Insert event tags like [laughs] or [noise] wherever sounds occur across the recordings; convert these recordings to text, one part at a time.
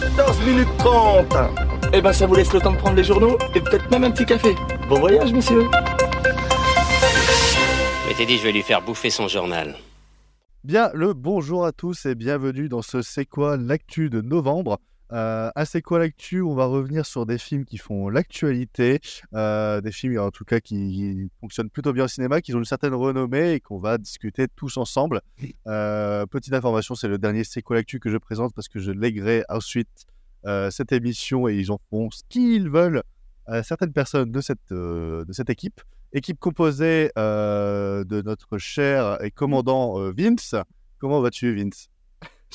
14 minutes 30. Eh ben, ça vous laisse le temps de prendre les journaux et peut-être même un petit café. Bon voyage, monsieur. Je t'ai dit, je vais lui faire bouffer son journal. Bien, le bonjour à tous et bienvenue dans ce C'est quoi l'actu de novembre. Euh, à C'est quoi l'actu On va revenir sur des films qui font l'actualité, euh, des films en tout cas qui, fonctionnent plutôt bien au cinéma, qui ont une certaine renommée et qu'on va discuter tous ensemble. [laughs] Euh, petite information, c'est le dernier C'est quoi l'actu que je présente parce que je lèguerai ensuite euh, cette émission et ils en font ce qu'ils veulent à certaines personnes de cette, de cette équipe. Équipe composée de notre cher et commandant Vince. Comment vas-tu, Vince?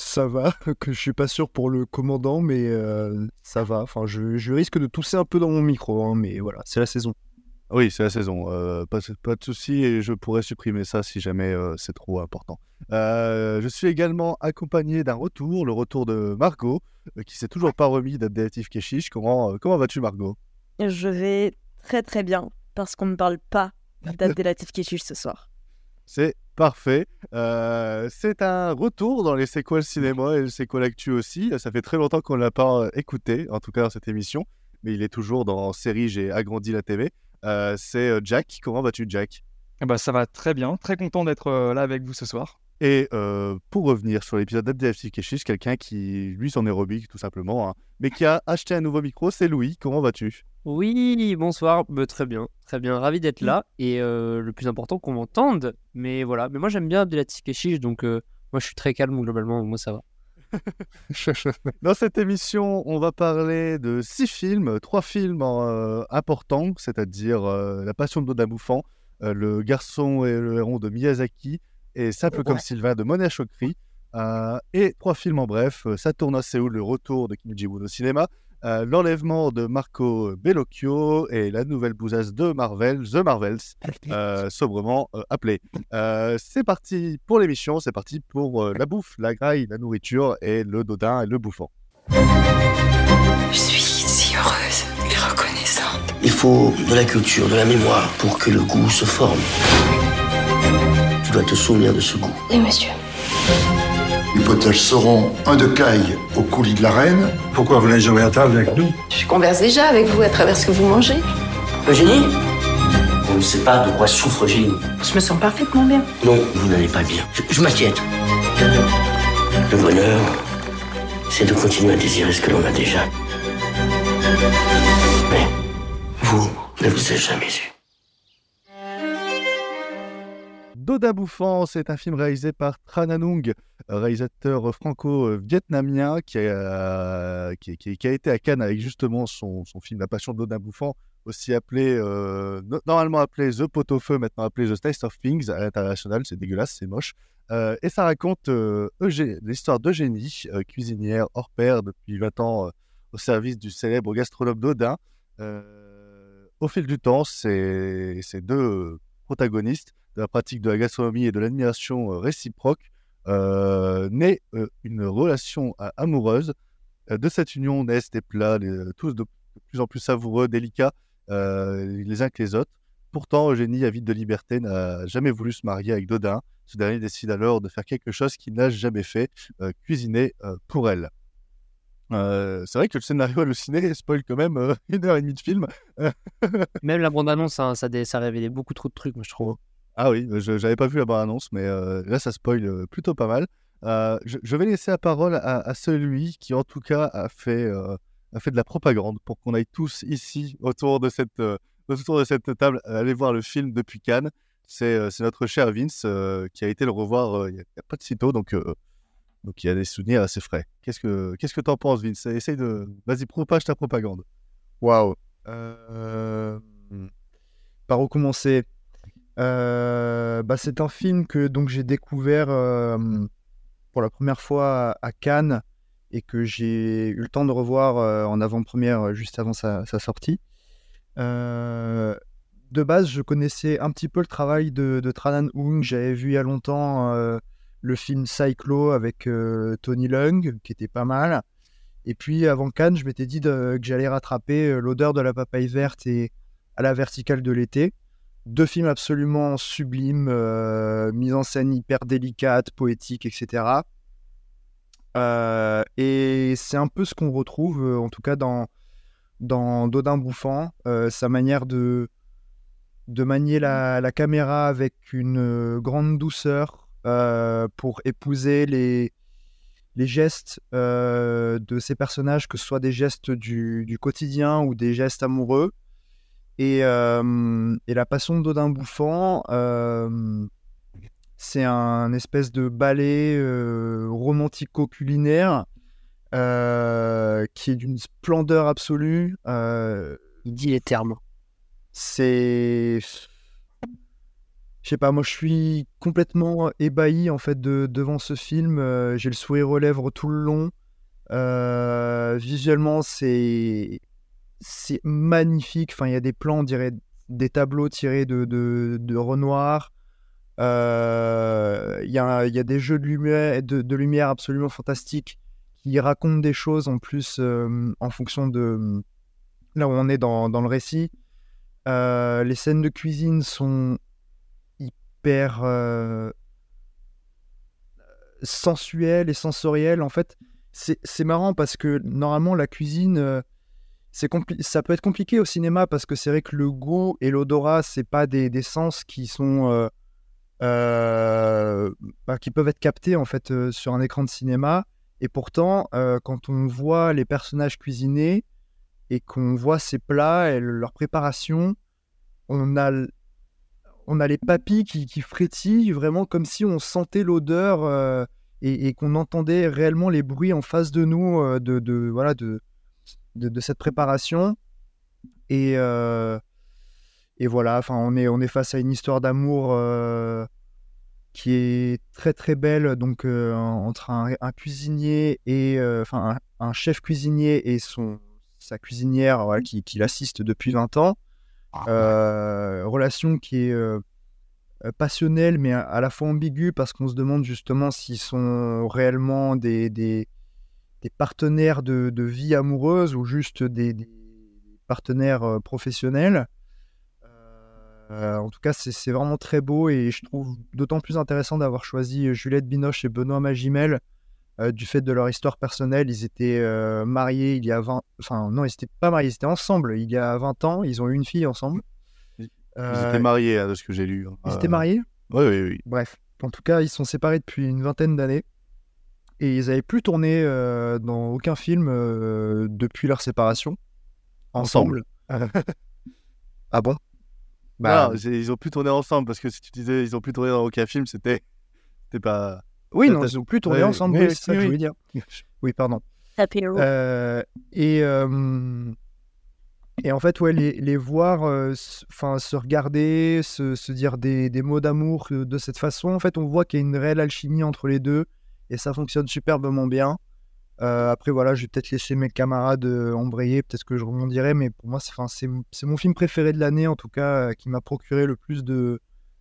Ça va, [laughs] que je suis pas sûr pour le commandant, mais euh, ça va. Enfin, je, je risque de tousser un peu dans mon micro, hein, mais voilà, c'est la saison. Oui, c'est la saison. euh, pas, pas de souci et je pourrais supprimer ça si jamais euh, c'est trop important. Euh, je suis également accompagné d'un retour, le retour de Margot, euh, qui s'est toujours pas remis d'Abdelatif Keshish. Comment, euh, comment vas-tu, Margot? Je vais très très bien parce qu'on ne parle pas [laughs] d'Abdelatif Keshish ce soir. C'est parfait. Euh, c'est un retour dans les le cinéma et le C'est quoi l'actu aussi. Ça fait très longtemps qu'on ne l'a pas euh, écouté, en tout cas dans cette émission, mais il est toujours dans série J'ai agrandi la TV. Euh, c'est Jack. Comment vas-tu, Jack? Eh ben, ça va très bien, très content d'être là avec vous ce soir. Et euh, pour revenir sur l'épisode d'Abdelatif Keshish, quelqu'un qui, lui, s'en est remis tout simplement, hein, mais qui a acheté un nouveau micro, c'est Louis. Comment vas-tu? Oui, bonsoir, Bah, très bien, très bien, ravi d'être là. Et euh, le plus important qu'on m'entende. Mais voilà, mais moi j'aime bien Abdelatif Keshish, donc euh, moi je suis très calme globalement, moi ça va. [laughs] Dans cette émission, on va parler de six films, trois films importants, c'est-à-dire La Passion de Dodin Bouffant, Le Garçon et le Héron de Miyazaki et Simple comme Sylvain de Mona Chokri. euh, et trois films en bref, euh, Ça tourne à Séoul, le retour de Kim Ji-woon au cinéma, euh, L'enlèvement de Marco Bellocchio et la nouvelle bousasse de Marvel, The Marvels, euh, sobrement euh, appelé. Euh, c'est parti pour l'émission, c'est parti pour euh, la bouffe, la graille, la nourriture et le dodin et le bouffant. Je suis si heureuse et reconnaissante. Il faut de la culture, de la mémoire pour que le goût se forme. Tu dois te souvenir de ce goût. Oui, monsieur. Les potages seront un de caille au coulis de la reine. Pourquoi vous n'avez jamais à table avec nous? Je converse déjà avec vous à travers ce que vous mangez. Eugénie? On ne sait pas de quoi souffre Eugénie. Je me sens parfaitement bien. Non, vous n'allez pas bien. Je, je m'inquiète. Le bonheur, c'est de continuer à désirer ce que l'on a déjà. Mais vous ne vous êtes jamais eu. Doda Bouffant, c'est un film réalisé par Tran Anung, réalisateur franco-vietnamien qui, a- été à Cannes avec justement son, film La Passion de Doda Bouffant, aussi appelé, euh, no- normalement appelé The Pot au Feu, maintenant appelé The Taste of Things à l'international, c'est dégueulasse, c'est moche. Euh, et ça raconte euh, l'histoire d'Eugénie, cuisinière hors pair depuis 20 ans au service du célèbre gastronome Dodin. Au fil du temps, ces deux protagonistes de la pratique de la gastronomie et de l'admiration euh, réciproque, euh, naît euh, une relation amoureuse. De cette union naissent des plats tous de, plus en plus savoureux, délicats, les uns que les autres. Pourtant, Eugénie, avide de liberté, n'a jamais voulu se marier avec Dodin. Ce dernier décide alors de faire quelque chose qu'il n'a jamais fait, cuisiner pour elle. C'est vrai que le scénario halluciné spoil quand même [laughs] une heure et demie de film. Même la bande-annonce, hein, ça, beaucoup trop de trucs, moi je trouve. Ah oui, je n'avais pas vu la bande-annonce, mais euh, là, ça spoil euh, plutôt pas mal. Euh, je, vais laisser la parole à, celui qui, en tout cas, a fait, a fait de la propagande pour qu'on aille tous ici, autour de cette, autour de cette table, aller voir le film depuis Cannes. C'est notre cher Vince qui a été le revoir il n'y a, pas de si tôt, donc, donc il y a des souvenirs assez frais. Qu'est-ce que qu'est-ce que t'en penses, Vince? Essaye de... Vas-y, propage ta propagande. Waouh. Euh, Par où commencer? Bah, C'est un film que donc j'ai découvert euh, pour la première fois à, Cannes et que j'ai eu le temps de revoir euh, en avant-première euh, juste avant sa, sortie. Euh, de base, je connaissais un petit peu le travail de, de Tran Anh Hung. J'avais vu il y a longtemps euh, le film Cyclo avec euh, Tony Leung, qui était pas mal. Et puis avant Cannes, je m'étais dit que j'allais rattraper euh, L'odeur de la papaye verte et À la verticale de l'été. Deux films absolument sublimes, euh, mise en scène hyper délicate, poétique, etc. Euh, et c'est un peu ce qu'on retrouve, euh, en tout cas dans, dans Dodin Bouffant, euh, sa manière de, de manier la, la caméra avec une grande douceur pour épouser les, les gestes de ces personnages, que ce soit des gestes du, du quotidien ou des gestes amoureux. Et, euh, et la passion Dodin Bouffant, euh, c'est un espèce de ballet euh, romantico-culinaire qui est d'une splendeur absolue. Il dit les termes. c'est. Je sais pas, moi je suis complètement ébahi en fait de, devant ce film. J'ai le sourire aux lèvres tout le long. Visuellement, c'est c'est magnifique. Enfin, il y a des plans, on des tableaux tirés de, de, Renoir. Euh, Il y, y a des jeux de lumière, de, de lumière absolument fantastiques qui racontent des choses en plus euh, en fonction de là où on est dans, dans le récit. Euh, les scènes de cuisine sont hyper sensuelles et sensorielles. En fait, c'est marrant parce que normalement, la cuisine, ça peut être compliqué au cinéma parce que c'est vrai que le goût et l'odorat, c'est pas des, des sens qui sont. euh, euh, bah, qui peuvent être captés en fait euh, sur un écran de cinéma. Et pourtant, quand on voit les personnages cuisiner et qu'on voit ces plats et leur préparation, on a, on a les papilles qui, qui frétillent vraiment comme si on sentait l'odeur et, et qu'on entendait réellement les bruits en face de nous de, de, voilà, de, de, de cette préparation. Et, euh, et voilà, enfin, on est, on est face à une histoire d'amour euh, qui est très très belle, donc euh, entre un, un cuisinier et enfin un, un chef cuisinier et son sa cuisinière voilà, qui, qui l'assiste depuis 20 ans. Euh, relation qui est passionnelle mais à, à la fois ambiguë parce qu'on se demande justement s'ils sont réellement des, des, des partenaires de, de vie amoureuse ou juste des, des partenaires euh, professionnels. Euh, en tout cas, c'est vraiment très beau et je trouve d'autant plus intéressant d'avoir choisi euh, Juliette Binoche et Benoît Magimel euh, du fait de leur histoire personnelle. Ils étaient euh, mariés il y a 20... Enfin, non, ils n'étaient pas mariés, ils étaient ensemble il y a 20 ans. Ils ont eu une fille ensemble. Ils étaient mariés, hein, de ce que j'ai lu. Ils étaient mariés? Oui, oui, oui. Bref, en tout cas, ils sont séparés depuis une vingtaine d'années. Et ils n'avaient plus tourné euh, dans aucun film euh, depuis leur séparation. Ensemble. [laughs] ah bon? Bah, Non, ils ont plus tourné ensemble parce que si tu disais ils ont plus tourné dans aucun film, c'était c'était pas. Oui, non, ils ont plus tourné Ouais, ensemble, oui, oui, c'est ça que je voulais dire. [laughs] Oui, pardon. Euh, et, euh, et en fait, ouais, les, les voir euh, s- 'fin, se regarder, se, se dire des, des mots d'amour de cette façon, en fait, on voit qu'il y a une réelle alchimie entre les deux et ça fonctionne superbement bien. Euh, après, voilà, je vais peut-être laisser mes camarades euh, embrayer, peut-être que je rebondirai, mais pour moi, c'est mon film préféré de l'année, en tout cas, euh, qui m'a procuré le plus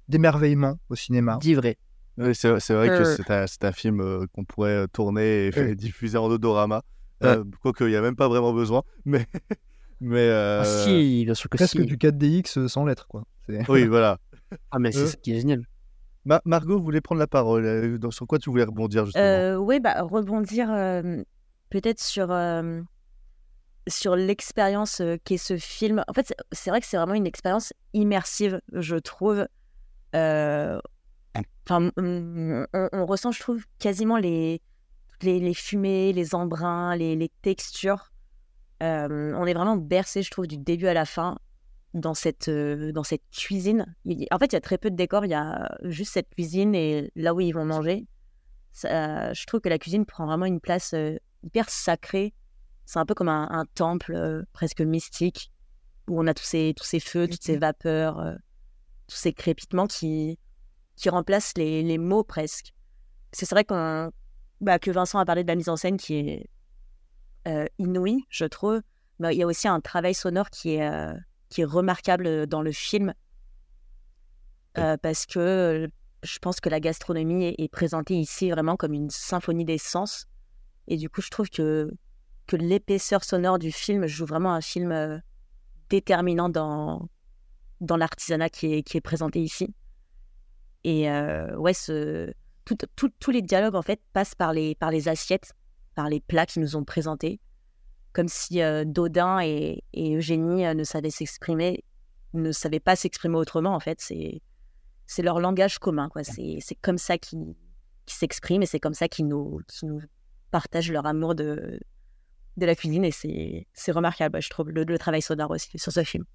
d'émerveillement au cinéma. Dis vrai. Oui, c'est vrai que c'est un, film euh, qu'on pourrait tourner et, [laughs] diffuser en odorama. Euh, Quoique, il n'y a même pas vraiment besoin. [laughs] Mais. mais euh, Ah si, bien sûr que Presque si. du 4DX sans lettres, quoi. Oui, [laughs] voilà. Ah mais c'est Euh. ça qui est génial. Ma- Margot voulait prendre la parole. euh, Sur quoi tu voulais rebondir justement? Euh, oui, bah, rebondir euh, peut-être sur, sur l'expérience qu'est ce film. En fait, c'est- vrai que c'est vraiment une expérience immersive, je trouve. Enfin, on, on- ressent, je trouve, quasiment les, les, fumées, les embruns, les, textures. On est vraiment bercé, je trouve, du début à la fin dans cette, euh, dans cette cuisine. Il- en fait, il y a très peu de décors, il y a juste cette cuisine et là où ils vont manger. Ça- je trouve que la cuisine prend vraiment une place euh, hyper sacrée. C'est un peu comme un, un temple euh, presque mystique où on a tous ces, tous ces feux, toutes ces vapeurs, euh, tous ces crépitements qui, qui remplacent les, les mots presque. C'est vrai qu'on, bah, que Vincent a parlé de la mise en scène qui est inouïe, je trouve. Mais il y a aussi un travail sonore qui est, qui est remarquable dans le film euh, parce que euh, je pense que la gastronomie est, est présentée ici vraiment comme une symphonie des sens. Et du coup, je trouve que, que l'épaisseur sonore du film joue vraiment un film euh, déterminant dans, dans l'artisanat qui est, qui est présenté ici. Et euh, ouais, ce, tout- tout- tous les dialogues, en fait, passent par les, par les assiettes. par les plats qu'ils nous ont présentés. Comme si euh, Dodin et, et Eugénie euh, ne savaient s'exprimer, ne savaient pas s'exprimer autrement, en fait. C'est, c'est leur langage commun, quoi. C'est, comme ça qu'ils, s'expriment et c'est comme ça qu'ils nous, partagent leur amour de, de la cuisine et c'est, remarquable, je trouve, le, le travail sonore aussi sur ce film.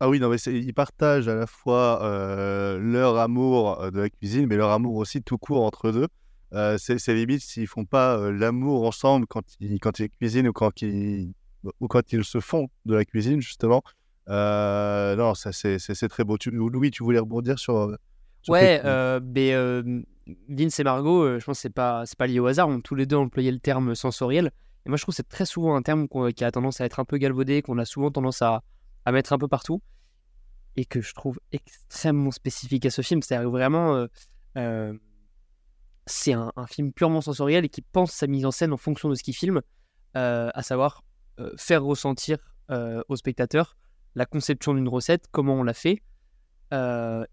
Ah oui, non, mais ils partagent à la fois euh, leur amour de la cuisine, mais leur amour aussi tout court entre eux deux. Euh, c'est limite s'ils font pas euh, l'amour ensemble quand ils, quand ils cuisinent ou quand ils, ou quand ils se font de la cuisine, justement. Euh, non, ça c'est très beau. Tu, Louis, tu voulais rebondir sur. sur Ouais, mais Vince et Margot, je pense que c'est pas, c'est pas lié au hasard. On tous les deux employé le terme sensoriel. Et moi, je trouve que c'est très souvent un terme qui a tendance à être un peu galvaudé, qu'on a souvent tendance à, à mettre un peu partout, et que je trouve extrêmement spécifique à ce film. C'est-à-dire vraiment, c'est un, film purement sensoriel et qui pense sa mise en scène en fonction de ce qu'il filme, euh, à savoir euh, faire ressentir euh, au spectateur la conception d'une recette, comment on l'a fait.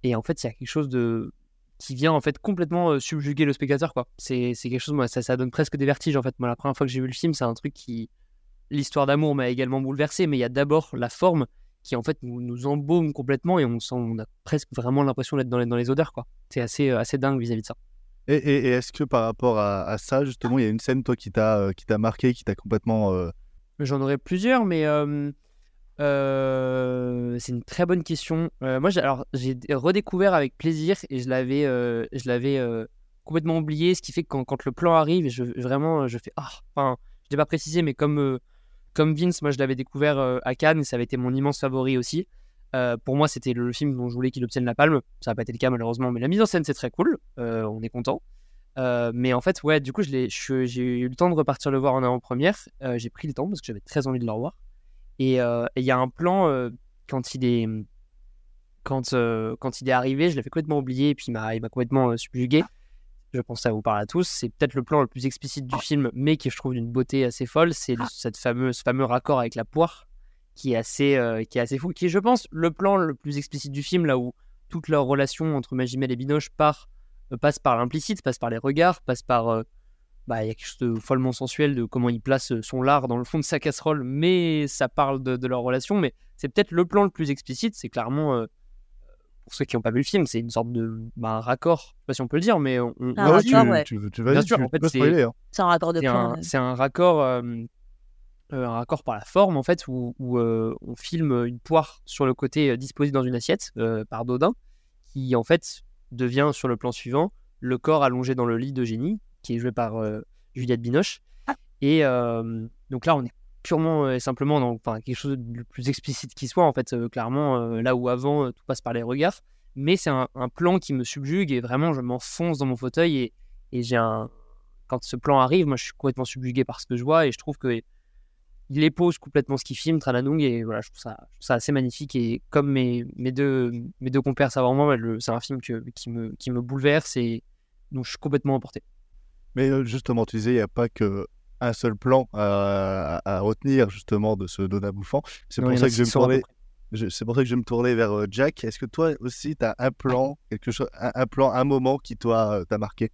Et en fait, il y a quelque chose de qui vient en fait complètement subjuguer le spectateur quoi. C'est quelque chose moi ça ça donne presque des vertiges en fait. Moi la première fois que j'ai vu le film, c'est un truc qui l'histoire d'amour m'a également bouleversé, mais il y a d'abord la forme qui en fait nous, embaume complètement et on sent on a presque vraiment l'impression d'être dans les, odeurs. C'est assez assez dingue vis-à-vis de ça. Et, est-ce que par rapport à, ça, justement, il y a une scène, toi, qui t'a euh, marqué, qui t'a complètement. euh, J'en aurais plusieurs, mais euh, c'est une très bonne question. Euh, moi, j'ai, redécouvert avec plaisir et je l'avais, je l'avais complètement oublié, ce qui fait que quand, le plan arrive, je, vraiment, je fais ah. Enfin, je l'ai pas précisé, mais comme comme Vince, moi, je l'avais découvert à Cannes et ça avait été mon immense favori aussi. Euh, pour moi, c'était le film dont je voulais qu'il obtienne la palme. Ça n'a pas été le cas malheureusement, mais la mise en scène c'est très cool. Euh, on est content. Euh, mais en fait, ouais, du coup, j'ai eu le temps de repartir le voir en avant-première. J'ai pris le temps parce que j'avais très envie de le revoir. Et il y a un plan quand il est arrivé, je l'avais complètement oublié et puis il m'a complètement subjugué. Je pense que ça vous parle à tous. C'est peut-être le plan le plus explicite du film, mais qui je trouve d'une beauté assez folle. C'est ce fameux raccord avec la poire qui est assez, euh, qui est assez fou. Qui est, je pense, le plan le plus explicite du film, là où toute leur relation entre Magimel et Binoche part, euh, passe par l'implicite, passe par les regards, passe par. euh, bah, il y a quelque chose de follement sensuel de comment il place son lard dans le fond de sa casserole, mais ça parle de, de leur relation. Mais c'est peut-être le plan le plus explicite. C'est clairement, euh, pour ceux qui n'ont pas vu le film, c'est une sorte de bah, un raccord. Je sais pas si on peut le dire, mais on, on- Un Ah tu, ouais. tu, tu, Bien vas-y, sûr, tu- en tu fait, c'est- hein. C'est un raccord de c'est plan. un, ouais. c'est un raccord, euh, un raccord par la forme en fait, où, où, euh, on filme une poire sur le côté euh, disposée dans une assiette euh, par Dodin, qui en fait devient sur le plan suivant le corps allongé dans le lit d'Eugénie, qui est joué par Juliette Binoche. Et euh, donc là, on est purement et simplement dans enfin, quelque chose de le plus explicite qui soit, en fait, clairement, là où avant tout passe par les regards. Mais c'est un, un plan qui me subjugue et vraiment, je m'enfonce dans mon fauteuil et, et j'ai un. Quand ce plan arrive, moi, je suis complètement subjugué par ce que je vois et je trouve que il épose complètement ce qu'il filme, Trananung, et voilà, je trouve ça, je trouve ça assez magnifique. Et comme mes, mes, deux, mes deux compères le- c'est un film que, qui, me, qui me bouleverse et donc je suis complètement emporté. Mais euh, justement, tu disais, il n'y a pas que un seul plan à, à- à retenir justement de ce Dona bouffant. C'est pour ça que je vais me 600 à peu tourner. près. je- C'est pour ça que je vais me tourner vers euh, Jack. Est-ce que toi aussi, tu as un plan, quelque chose, un, un plan, un moment qui toi euh, t'a marqué?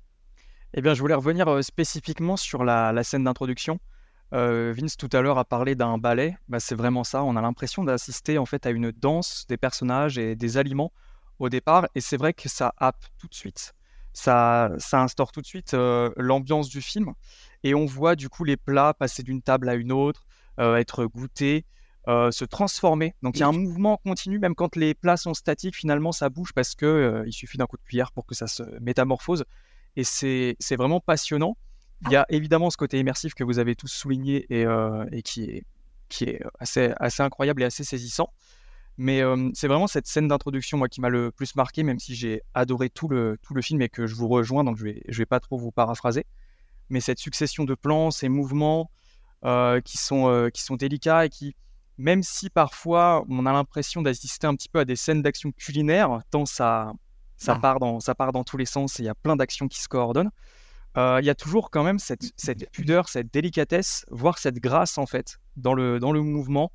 Eh bien, je voulais revenir euh, spécifiquement sur la, la scène d'introduction. Euh, Vince tout à l'heure a parlé d'un ballet. Bah, c'est vraiment ça. On a l'impression d'assister en fait à une danse des personnages et des aliments au départ. Et c'est vrai que ça happe tout de suite. Ça, instaure tout de suite euh, l'ambiance du film. Et on voit du coup les plats passer d'une table à une autre, euh, être goûtés, euh, se transformer. Donc il y a un mouvement continu, même quand les plats sont statiques, finalement ça bouge parce que euh, il suffit d'un coup de cuillère pour que ça se métamorphose. Et c'est vraiment passionnant. Il y a évidemment ce côté immersif que vous avez tous souligné et, euh, et qui est, qui est assez, assez incroyable et assez saisissant. Mais euh, c'est vraiment cette scène d'introduction moi qui m'a le plus marqué, même si j'ai adoré tout le, tout le film et que je vous rejoins, donc je vais, je vais pas trop vous paraphraser. Mais cette succession de plans, ces mouvements euh, qui, sont, euh, qui sont délicats et qui, même si parfois on a l'impression d'assister un petit peu à des scènes d'action culinaire, tant ça, ça, part dans, ça part dans tous les sens et il y a plein d'actions qui se coordonnent, euh, il y a toujours quand même cette, cette pudeur, cette délicatesse, voire cette grâce en fait dans le, dans le mouvement,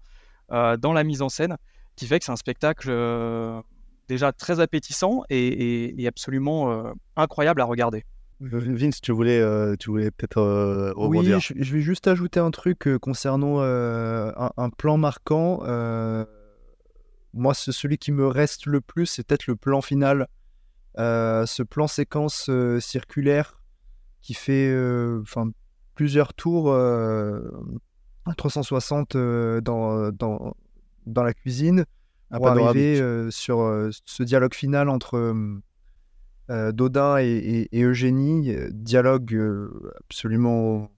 euh, dans la mise en scène, qui fait que c'est un spectacle euh, déjà très appétissant et, et- et absolument euh, incroyable à regarder. Vince, tu voulais, euh, tu voulais peut-être euh, Oui, rebondir. je, je vais juste ajouter un truc euh, concernant euh, un, un plan marquant. euh, moi, ce- celui qui me reste le plus, c'est peut-être le plan final. Euh, ce plan séquence euh, circulaire qui fait euh, enfin, plusieurs tours euh, à 360 euh, dans, dans, dans la cuisine Un pour arriver euh, sur euh, ce dialogue final entre euh, euh, Dodin et, et- et Eugénie. euh, Dialogue euh, absolument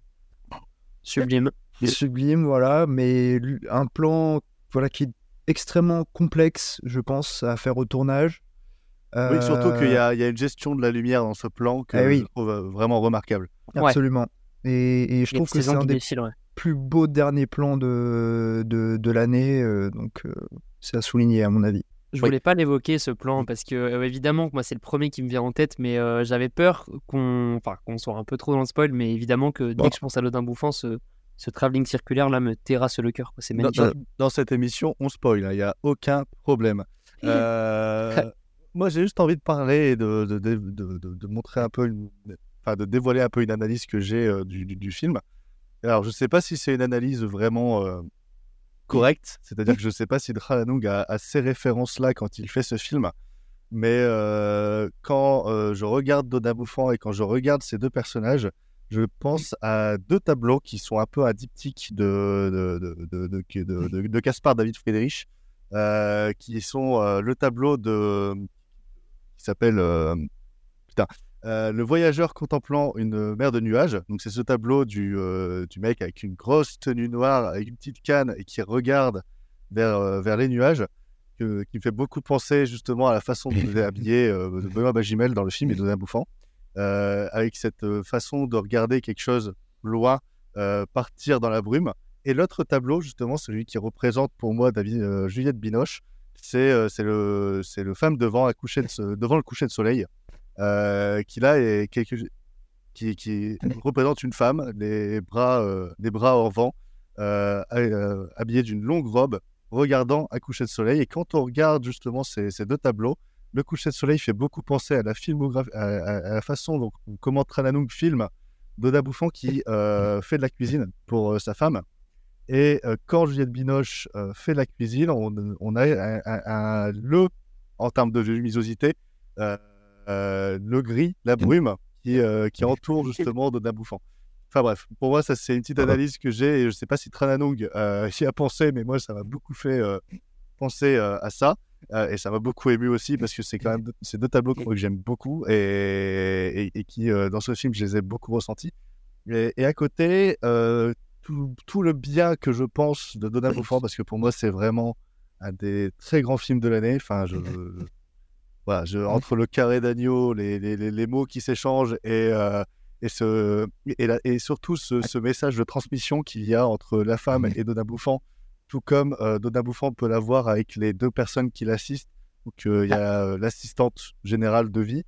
Sublime. [laughs] sublime, voilà, mais un plan voilà, qui est extrêmement complexe, je pense, à faire au tournage. Oui, surtout qu'il y Euh, y a une gestion de la lumière dans ce plan que Eh oui. je trouve euh, vraiment remarquable. Ouais. Absolument. Et, et je trouve que c'est un des ouais. plus beaux derniers plans de, de, de l'année, euh, donc c'est à souligner à mon avis. Je Oui. voulais pas l'évoquer ce plan parce que euh, évidemment que moi c'est le premier qui me vient en tête, mais euh, j'avais peur qu'on, enfin qu'on soit un peu trop dans le spoil, mais évidemment que dès Bon. que je pense à l'Odin bouffant, ce, ce travelling circulaire là me terrasse le cœur. C'est Dans, magnifique. dans- dans cette émission, on spoil, hein, il n'y a aucun problème. [laughs] Euh, moi, j'ai juste envie de parler et de, de, de, de- montrer un peu, une- enfin, de dévoiler un peu une analyse que j'ai euh, du, du- film. Alors, je ne sais pas si c'est une analyse vraiment euh, correcte, c'est-à-dire que je ne sais pas si Dralanung a, ces références-là quand il fait ce film, mais euh, quand euh, je regarde Dodin Bouffant et quand je regarde ces deux personnages, je pense à deux tableaux qui sont un peu un diptyque de, de, de, Caspar David Friedrich, euh, qui sont euh, le tableau de qui s'appelle euh, putain euh, le voyageur contemplant une mer de nuages. Donc c'est ce tableau du, euh, du mec avec une grosse tenue noire, avec une petite canne et qui regarde vers, vers les nuages, qui me fait beaucoup penser justement à la façon dont est [laughs] habillé euh, de Benoît Bagimel dans le film et de Bouffant, euh, avec cette euh, façon de regarder quelque chose loin partir dans la brume. Et l'autre tableau, justement, celui qui représente pour moi David, Juliette Binoche, c'est euh, c'est le, femme devant, le coucher de soleil, euh, qui est qui, représente une femme, les bras, euh, bras en vent, ha- habillée d'une longue robe, regardant un coucher de soleil. Et quand on regarde justement ces, deux tableaux, le coucher de soleil fait beaucoup penser à la filmographie, à, la façon dont comment Trananung filme Doda Bouffant qui fait de la cuisine pour sa femme. Et euh, quand Juliette Binoche euh, fait la cuisine, on, on a un, un- un- le, en termes de luminosité, le gris, la brume qui, qui entoure [laughs] justement Doda Bouffant. Enfin bref, pour moi, ça c'est une petite analyse que j'ai et je ne sais pas si Trananung euh, y a pensé, mais moi ça m'a beaucoup fait penser à ça. Euh, et ça m'a beaucoup ému aussi parce que c'est quand même deux, ces deux tableaux que, que j'aime beaucoup et, et, et qui, euh, dans ce film, je les ai beaucoup ressentis. Et, et à côté, euh, tout, tout le bien que je pense de Donna Bouffant, parce que pour moi, c'est vraiment un des très grands films de l'année. Enfin, je, voilà, je, entre le carré d'agneau, les, les, les, les mots qui s'échangent et, euh, et, ce, et, la- et surtout ce, ce message de transmission qu'il y a entre la femme et Donna Bouffant, tout comme euh, Donna Bouffant peut l'avoir avec les deux personnes qui l'assistent. Donc, euh, il y a euh, l'assistante générale de vie.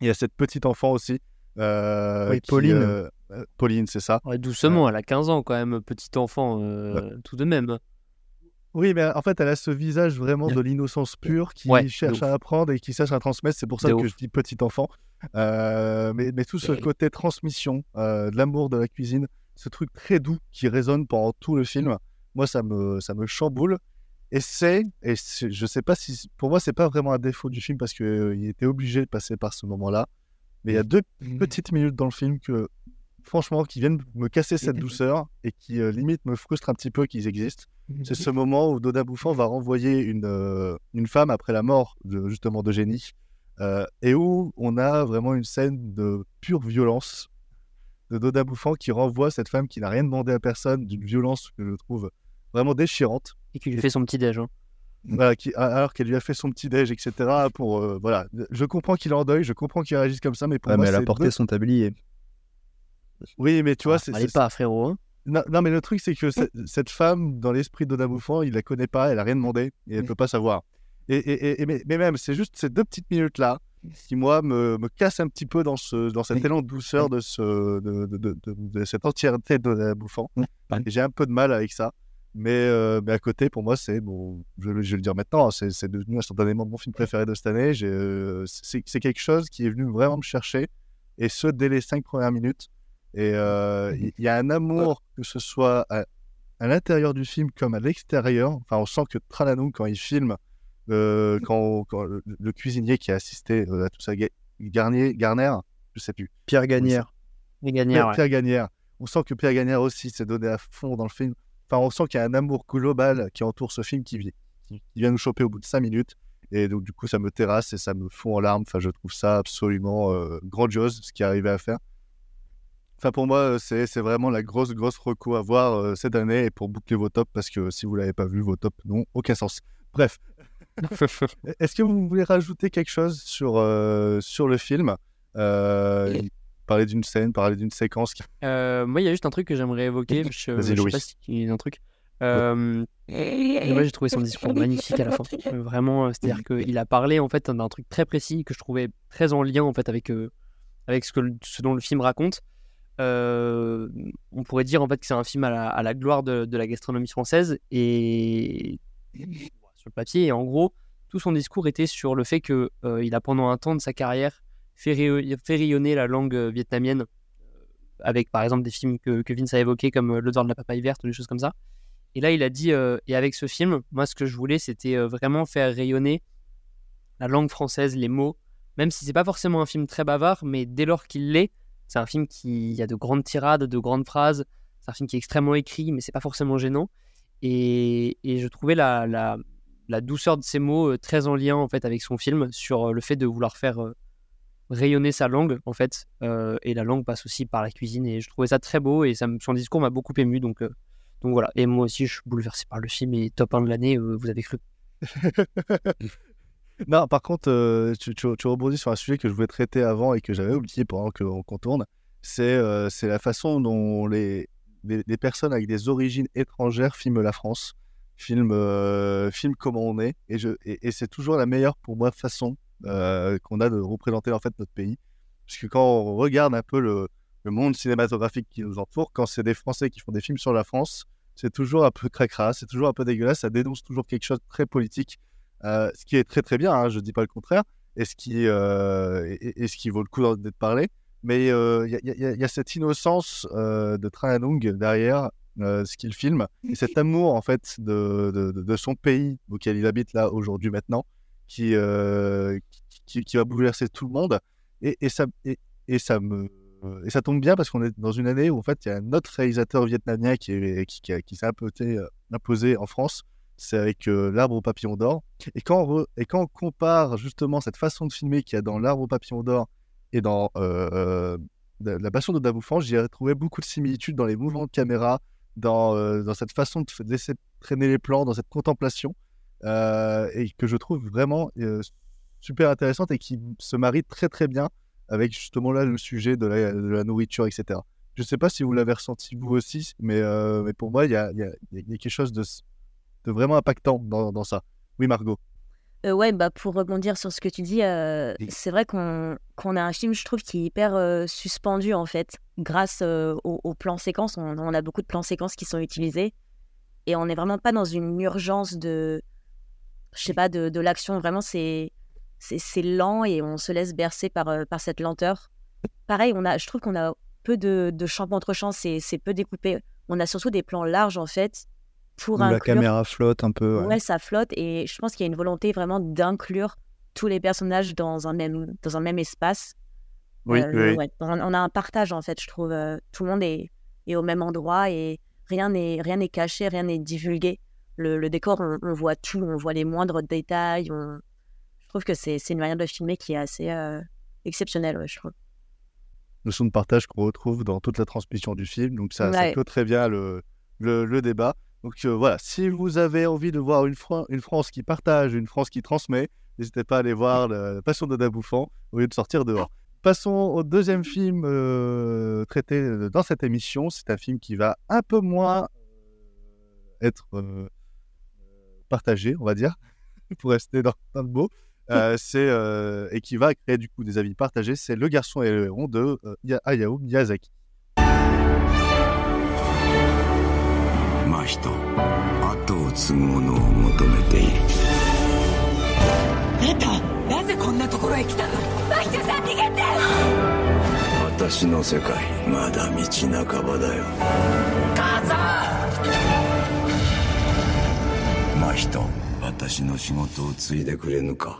Il y a cette petite enfant aussi. euh, Oui, qui, Pauline. Pauline, c'est ça. Ouais, doucement, elle a 15 ans quand même, petit enfant, euh, tout de même. Oui, mais en fait, elle a ce visage vraiment de l'innocence pure qui Ouais, cherche à apprendre et qui cherche à transmettre. C'est pour ça que ouf. je dis petit enfant. Euh, mais, mais tout ce côté transmission, euh, de l'amour de la cuisine, ce truc très doux qui résonne pendant tout le film, moi, ça me, ça me chamboule. Et c'est, et je sais pas si, pour moi, c'est pas vraiment un défaut du film parce qu'il était obligé de passer par ce moment-là. Mais il y a deux petites minutes dans le film que, franchement, qui viennent me casser cette [laughs] douceur et qui euh, limite me frustrent un petit peu qu'ils existent. C'est ce moment où Doda Bouffant va renvoyer une, euh, une femme après la mort de, justement d'Eugénie euh, et où on a vraiment une scène de pure violence de Doda Bouffant qui renvoie cette femme qui n'a rien demandé à personne d'une violence que je trouve vraiment déchirante. Et qui lui fait son petit déj. hein. Voilà, qui, alors qu'elle lui a fait son petit déj, etc. Pour, euh, voilà. Je comprends qu'il est en deuil, je comprends qu'il réagisse comme ça, mais pour Ouais, moi, mais elle a porté deux- son tablier. Oui, mais tu vois, Ah, c'est. pas, frérot. hein. Non, non, mais le truc, c'est que ce- cette femme, dans l'esprit d'Oda Bouffant, il la connaît pas, elle a rien demandé et elle peut pas savoir. Et, et- et- et- mais, mais même, c'est juste ces deux petites minutes-là qui, moi, me, me cassent un petit peu dans, ce, dans cet élan de douceur de, ce, de, de, de- de- de cette entièreté d'Oda Bouffant. J'ai un peu de mal avec ça. Mais, euh, mais à côté, pour moi, c'est, bon, je, vais le- je vais le dire maintenant, c'est c'est devenu instantanément mon film préféré de cette année. Euh, c'est quelque chose qui est venu vraiment me chercher et ce dès les cinq premières minutes. Et euh, il y, a un amour, que ce soit à, à l'intérieur du film comme à l'extérieur. Enfin, on sent que Trananung, quand il filme, euh, quand, quand le, le cuisinier qui a assisté euh, à tout ça, Ga- Garnier, Garner, je sais plus. Pierre Gagnère. Pierre, Gagnère. On sent que Pierre Gagnère aussi s'est donné à fond dans le film. Enfin, on sent qu'il y a un amour global qui entoure ce film qui, vi- qui, vient nous choper au bout de cinq minutes. Et donc, du coup, ça me terrasse et ça me fond en larmes. Enfin, je trouve ça absolument euh, grandiose, ce qu'il est arrivé à faire. Enfin, pour moi, c'est c'est vraiment la grosse, grosse reco à voir euh, cette année et pour boucler vos tops, parce que si vous l'avez pas vu, vos tops n'ont aucun sens. Bref. [laughs] Est-ce que vous voulez rajouter quelque chose sur, euh, sur le film? Euh, Parler d'une scène, parler d'une séquence qui... Moi, il y a juste un truc que j'aimerais évoquer. Je, Vas-y, je sais Louis. pas y a un truc. Euh, moi, j'ai trouvé son discours magnifique à la fin. [laughs] Vraiment, c'est-à-dire qu'il a parlé en fait d'un truc très précis que je trouvais très en lien en fait avec avec ce que ce dont le film raconte. Euh, on pourrait dire en fait que c'est un film à la, gloire de, la gastronomie française et sur le papier. Et en gros, tout son discours était sur le fait que euh, il a pendant un temps de sa carrière fait, rayo- fait rayonner la langue euh, vietnamienne avec par exemple des films que, Vince a évoqués comme L'odeur de la papaye verte ou des choses comme ça. Et là, il a dit, et avec ce film, moi, ce que je voulais, c'était vraiment faire rayonner la langue française, les mots, même si c'est pas forcément un film très bavard, mais dès lors qu'il l'est, c'est un film qui y a de grandes tirades, de grandes phrases, c'est un film qui est extrêmement écrit, mais c'est pas forcément gênant. Et, je trouvais la, la, douceur de ces mots euh, très en lien en fait avec son film sur euh, le fait de vouloir faire euh, rayonner sa langue en fait. Et la langue passe aussi par la cuisine et je trouvais ça très beau et ça, son discours m'a beaucoup ému donc voilà. Et moi aussi je suis bouleversé par le film et top 1 de l'année vous avez cru [laughs] Non, par contre, euh, tu, rebondis sur un sujet que je voulais traiter avant et que j'avais oublié pendant qu'on qu'on tourne. C'est euh, c'est la façon dont les, personnes avec des origines étrangères filment la France, filment, euh, comment on est. Et, c'est toujours la meilleure, pour moi, façon qu'on a de représenter en fait notre pays. Parce que quand on regarde un peu le, le monde cinématographique qui nous entoure, quand c'est des Français qui font des films sur la France, c'est toujours un peu cracra, c'est toujours un peu dégueulasse, ça dénonce toujours quelque chose de très politique. Euh, ce qui est très très bien, hein, je ne dis pas le contraire, et ce qui, euh, et, ce qui vaut le coup d'être parlé. Mais euh, il y, a- il y a- il y a cette innocence euh, de Tran Anung derrière euh, ce qu'il filme, [laughs] et cet amour en fait de, de, son pays auquel il habite là aujourd'hui maintenant, qui, euh, qui, va bouleverser tout le monde. Et, et ça, et, et ça me, et ça tombe bien parce qu'on est dans une année où en fait il y a un autre réalisateur vietnamien qui, est- qui, qui, s'est euh, imposé en France c'est avec euh, L'arbre au papillon d'or. Et quand, on compare justement cette façon de filmer qu'il y a dans L'arbre au papillon d'or et dans euh, euh, La Passion de Dabouffan, j'y ai trouvé beaucoup de similitudes dans les mouvements de caméra, dans, cette façon de laisser traîner les plans, dans cette contemplation, et que je trouve vraiment super intéressante et qui se marie très très bien avec justement là le sujet de la, nourriture, etc. Je ne sais pas si vous l'avez ressenti vous aussi, mais, pour moi, il y a, quelque chose de, de vraiment impactant dans, dans ça. Oui, Margot. Euh, ouais, bah pour rebondir sur ce que tu dis, euh, c'est vrai qu'on qu'on a un film, je trouve, qui est hyper euh, suspendu en fait, grâce euh, au, au plan séquence. On, on a beaucoup de plans séquences qui sont utilisés et on n'est vraiment pas dans une urgence de, je sais pas, de, de l'action. Vraiment, c'est lent et on se laisse bercer par par cette lenteur. Pareil, on a, je trouve qu'on a peu de, de champ contre champ, c'est peu découpé. On a surtout des plans larges en fait pour Où la caméra flotte un peu. ouais. Ouais, ça flotte et je pense qu'il y a une volonté vraiment d'inclure tous les personnages dans un même, dans un même espace. Oui, Euh, oui. ouais, on, a un partage en fait, je trouve. euh, tout le monde est, est au même endroit et rien n'est rien n'est caché, rien n'est divulgué. Le, le décor, on, on voit tout, on voit les moindres détails. on- Je trouve que c'est c'est une manière de filmer qui est assez euh, exceptionnelle, ouais, je trouve. notion de partage qu'on retrouve dans toute la transmission du film. Donc ça, ça Ouais. clôt très bien le, le, le débat. Donc voilà, si vous avez envie de voir une, Fran- une France qui partage, une France qui transmet, n'hésitez pas à aller voir la, Passion de Dabouffant au lieu de sortir dehors. Passons au deuxième film euh, traité dans cette émission. C'est un film qui va un peu moins être euh, partagé, on va dire, [laughs] pour rester dans, dans le mot. Euh, c'est et qui va créer du coup des avis partagés. C'est Le Garçon et le Héron de Ya- Hayao Miyazaki. 真人後を継ぐ者を求めている。あんたなぜこんなところへ来たの？マヒトさん逃げて！私の世界まだ道半ばだよ。真人私の仕事を継いでくれぬか？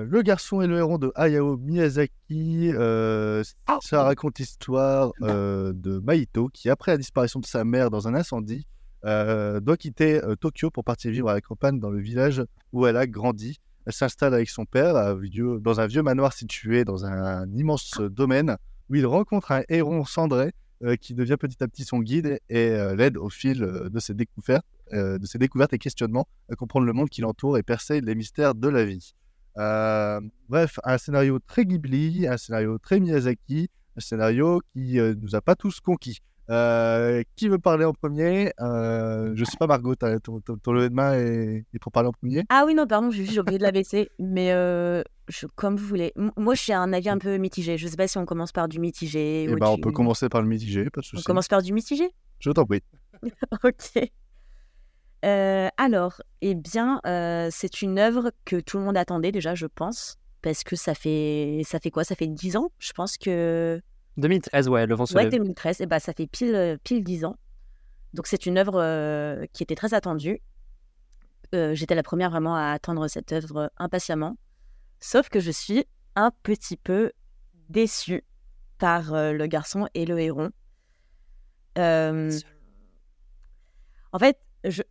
Le garçon et le héron de Hayao Miyazaki, euh, ça raconte l'histoire euh, de Maito qui, après la disparition de sa mère dans un incendie, euh, doit quitter Tokyo pour partir vivre à la campagne dans le village où elle a grandi. Elle s'installe avec son père à vieux- dans un vieux manoir situé dans un, immense domaine où il rencontre un héron cendré qui devient petit à petit son guide et l'aide au fil de ses découvertes, de ses découvertes et questionnements à comprendre le monde qui l'entoure et percer les mystères de la vie. Euh, bref, un scénario très Ghibli, un scénario très Miyazaki, un scénario qui euh, nous a pas tous conquis. Euh, qui veut parler en premier? Euh, Je sais pas, Margot, ton, ton, ton levé de main est, est pour parler en premier Ah oui, non, pardon, j'ai oublié de la baisser. Mais je- comme vous voulez. M- moi, je suis un avis un peu mitigé. Je sais pas si on commence par du mitigé Eh ou ben, on peut commencer par le mitigé, pas de On souci. commence par du mitigé? Je t'en prie. [laughs] Ok. Euh, alors, eh bien, euh, c'est une œuvre que tout le monde attendait déjà, je pense. Parce que ça fait, ça fait quoi? Ça fait 10 ans Je pense que. 2013, ouais, Le vent se Ouais, lève. 2013, et bah, ça fait pile, euh, pile 10 ans. Donc c'est une œuvre euh, qui était très attendue. Euh, J'étais la première vraiment à attendre cette œuvre impatiemment. Sauf que je suis un petit peu déçue par euh, le garçon et le héron. Euh, En fait, je,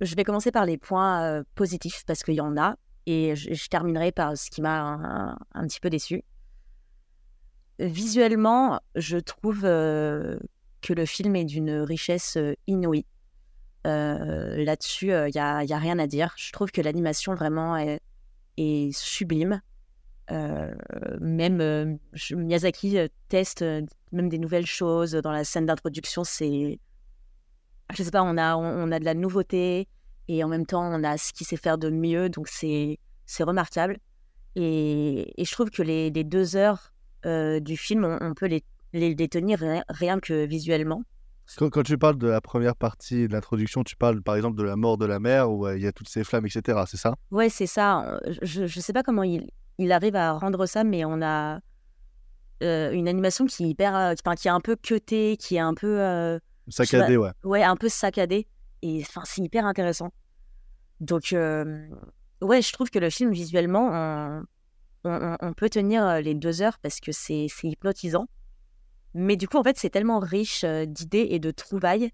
vais commencer par les points euh, positifs parce qu'il y en a. Et je, terminerai par ce qui m'a un, un petit peu déçue. Visuellement, je trouve euh, que le film est d'une richesse euh, inouïe. Euh, Là-dessus, il n'y a, rien à dire. Je trouve que l'animation vraiment est, est sublime. Euh, même euh, Miyazaki euh, teste euh, même des nouvelles choses dans la scène d'introduction. C'est, je sais pas, on a, on, on a de la nouveauté et en même temps, on a ce qu'il sait faire de mieux. Donc c'est, c'est remarquable. Et, et je trouve que les, les deux heures euh, du film, on, on peut les, les, les tenir rien, rien que visuellement. Quand, quand tu parles de la première partie de l'introduction, tu parles par exemple de la mort de la mère où euh, il y a toutes ces flammes, etc. C'est ça? Ouais, c'est ça. Je, je sais pas comment il, il arrive à rendre ça, mais on a euh, une animation qui est hyper, enfin, qui est un peu cutée, qui est un peu Saccadée, ouais. Ouais, un peu saccadée. Et enfin, c'est hyper intéressant. Donc, euh, ouais, je trouve que le film visuellement, on, on- on peut tenir euh, les deux heures parce que c'est hypnotisant. Mais du coup, en fait, c'est tellement riche euh, d'idées et de trouvailles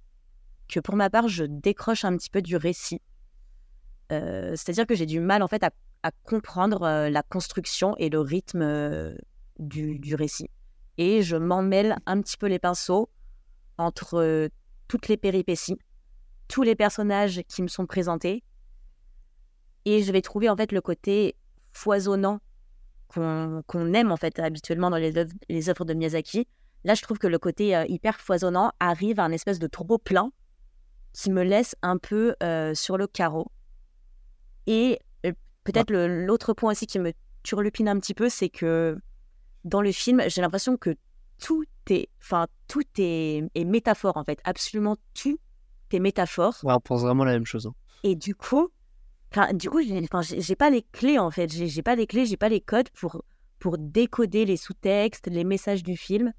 que pour ma part, je décroche un petit peu du récit. Euh, C'est-à-dire que j'ai du mal, en fait, à, à comprendre euh, la construction et le rythme du, du récit. Et je m'en mêle un petit peu les pinceaux entre euh, toutes les péripéties, tous les personnages qui me sont présentés. Et je vais trouver, en fait, le côté foisonnant qu'on aime, en fait, habituellement dans les œuvres, de Miyazaki. Là, je trouve que le côté euh, hyper foisonnant arrive à un espèce de trop plein qui me laisse un peu euh, sur le carreau. Et peut-être l'autre point aussi qui me turlupine un petit peu, c'est que dans le film, j'ai l'impression que tout est, enfin, tout est, est métaphore en fait. Absolument tout est métaphore. Ouais, on pense vraiment la même chose. hein. Et du coup, enfin, du coup, j'ai enfin, j'ai- j'ai pas les clés en fait. J'ai j'ai pas les clés, j'ai pas les codes pour, pour décoder les sous-textes, les messages du film.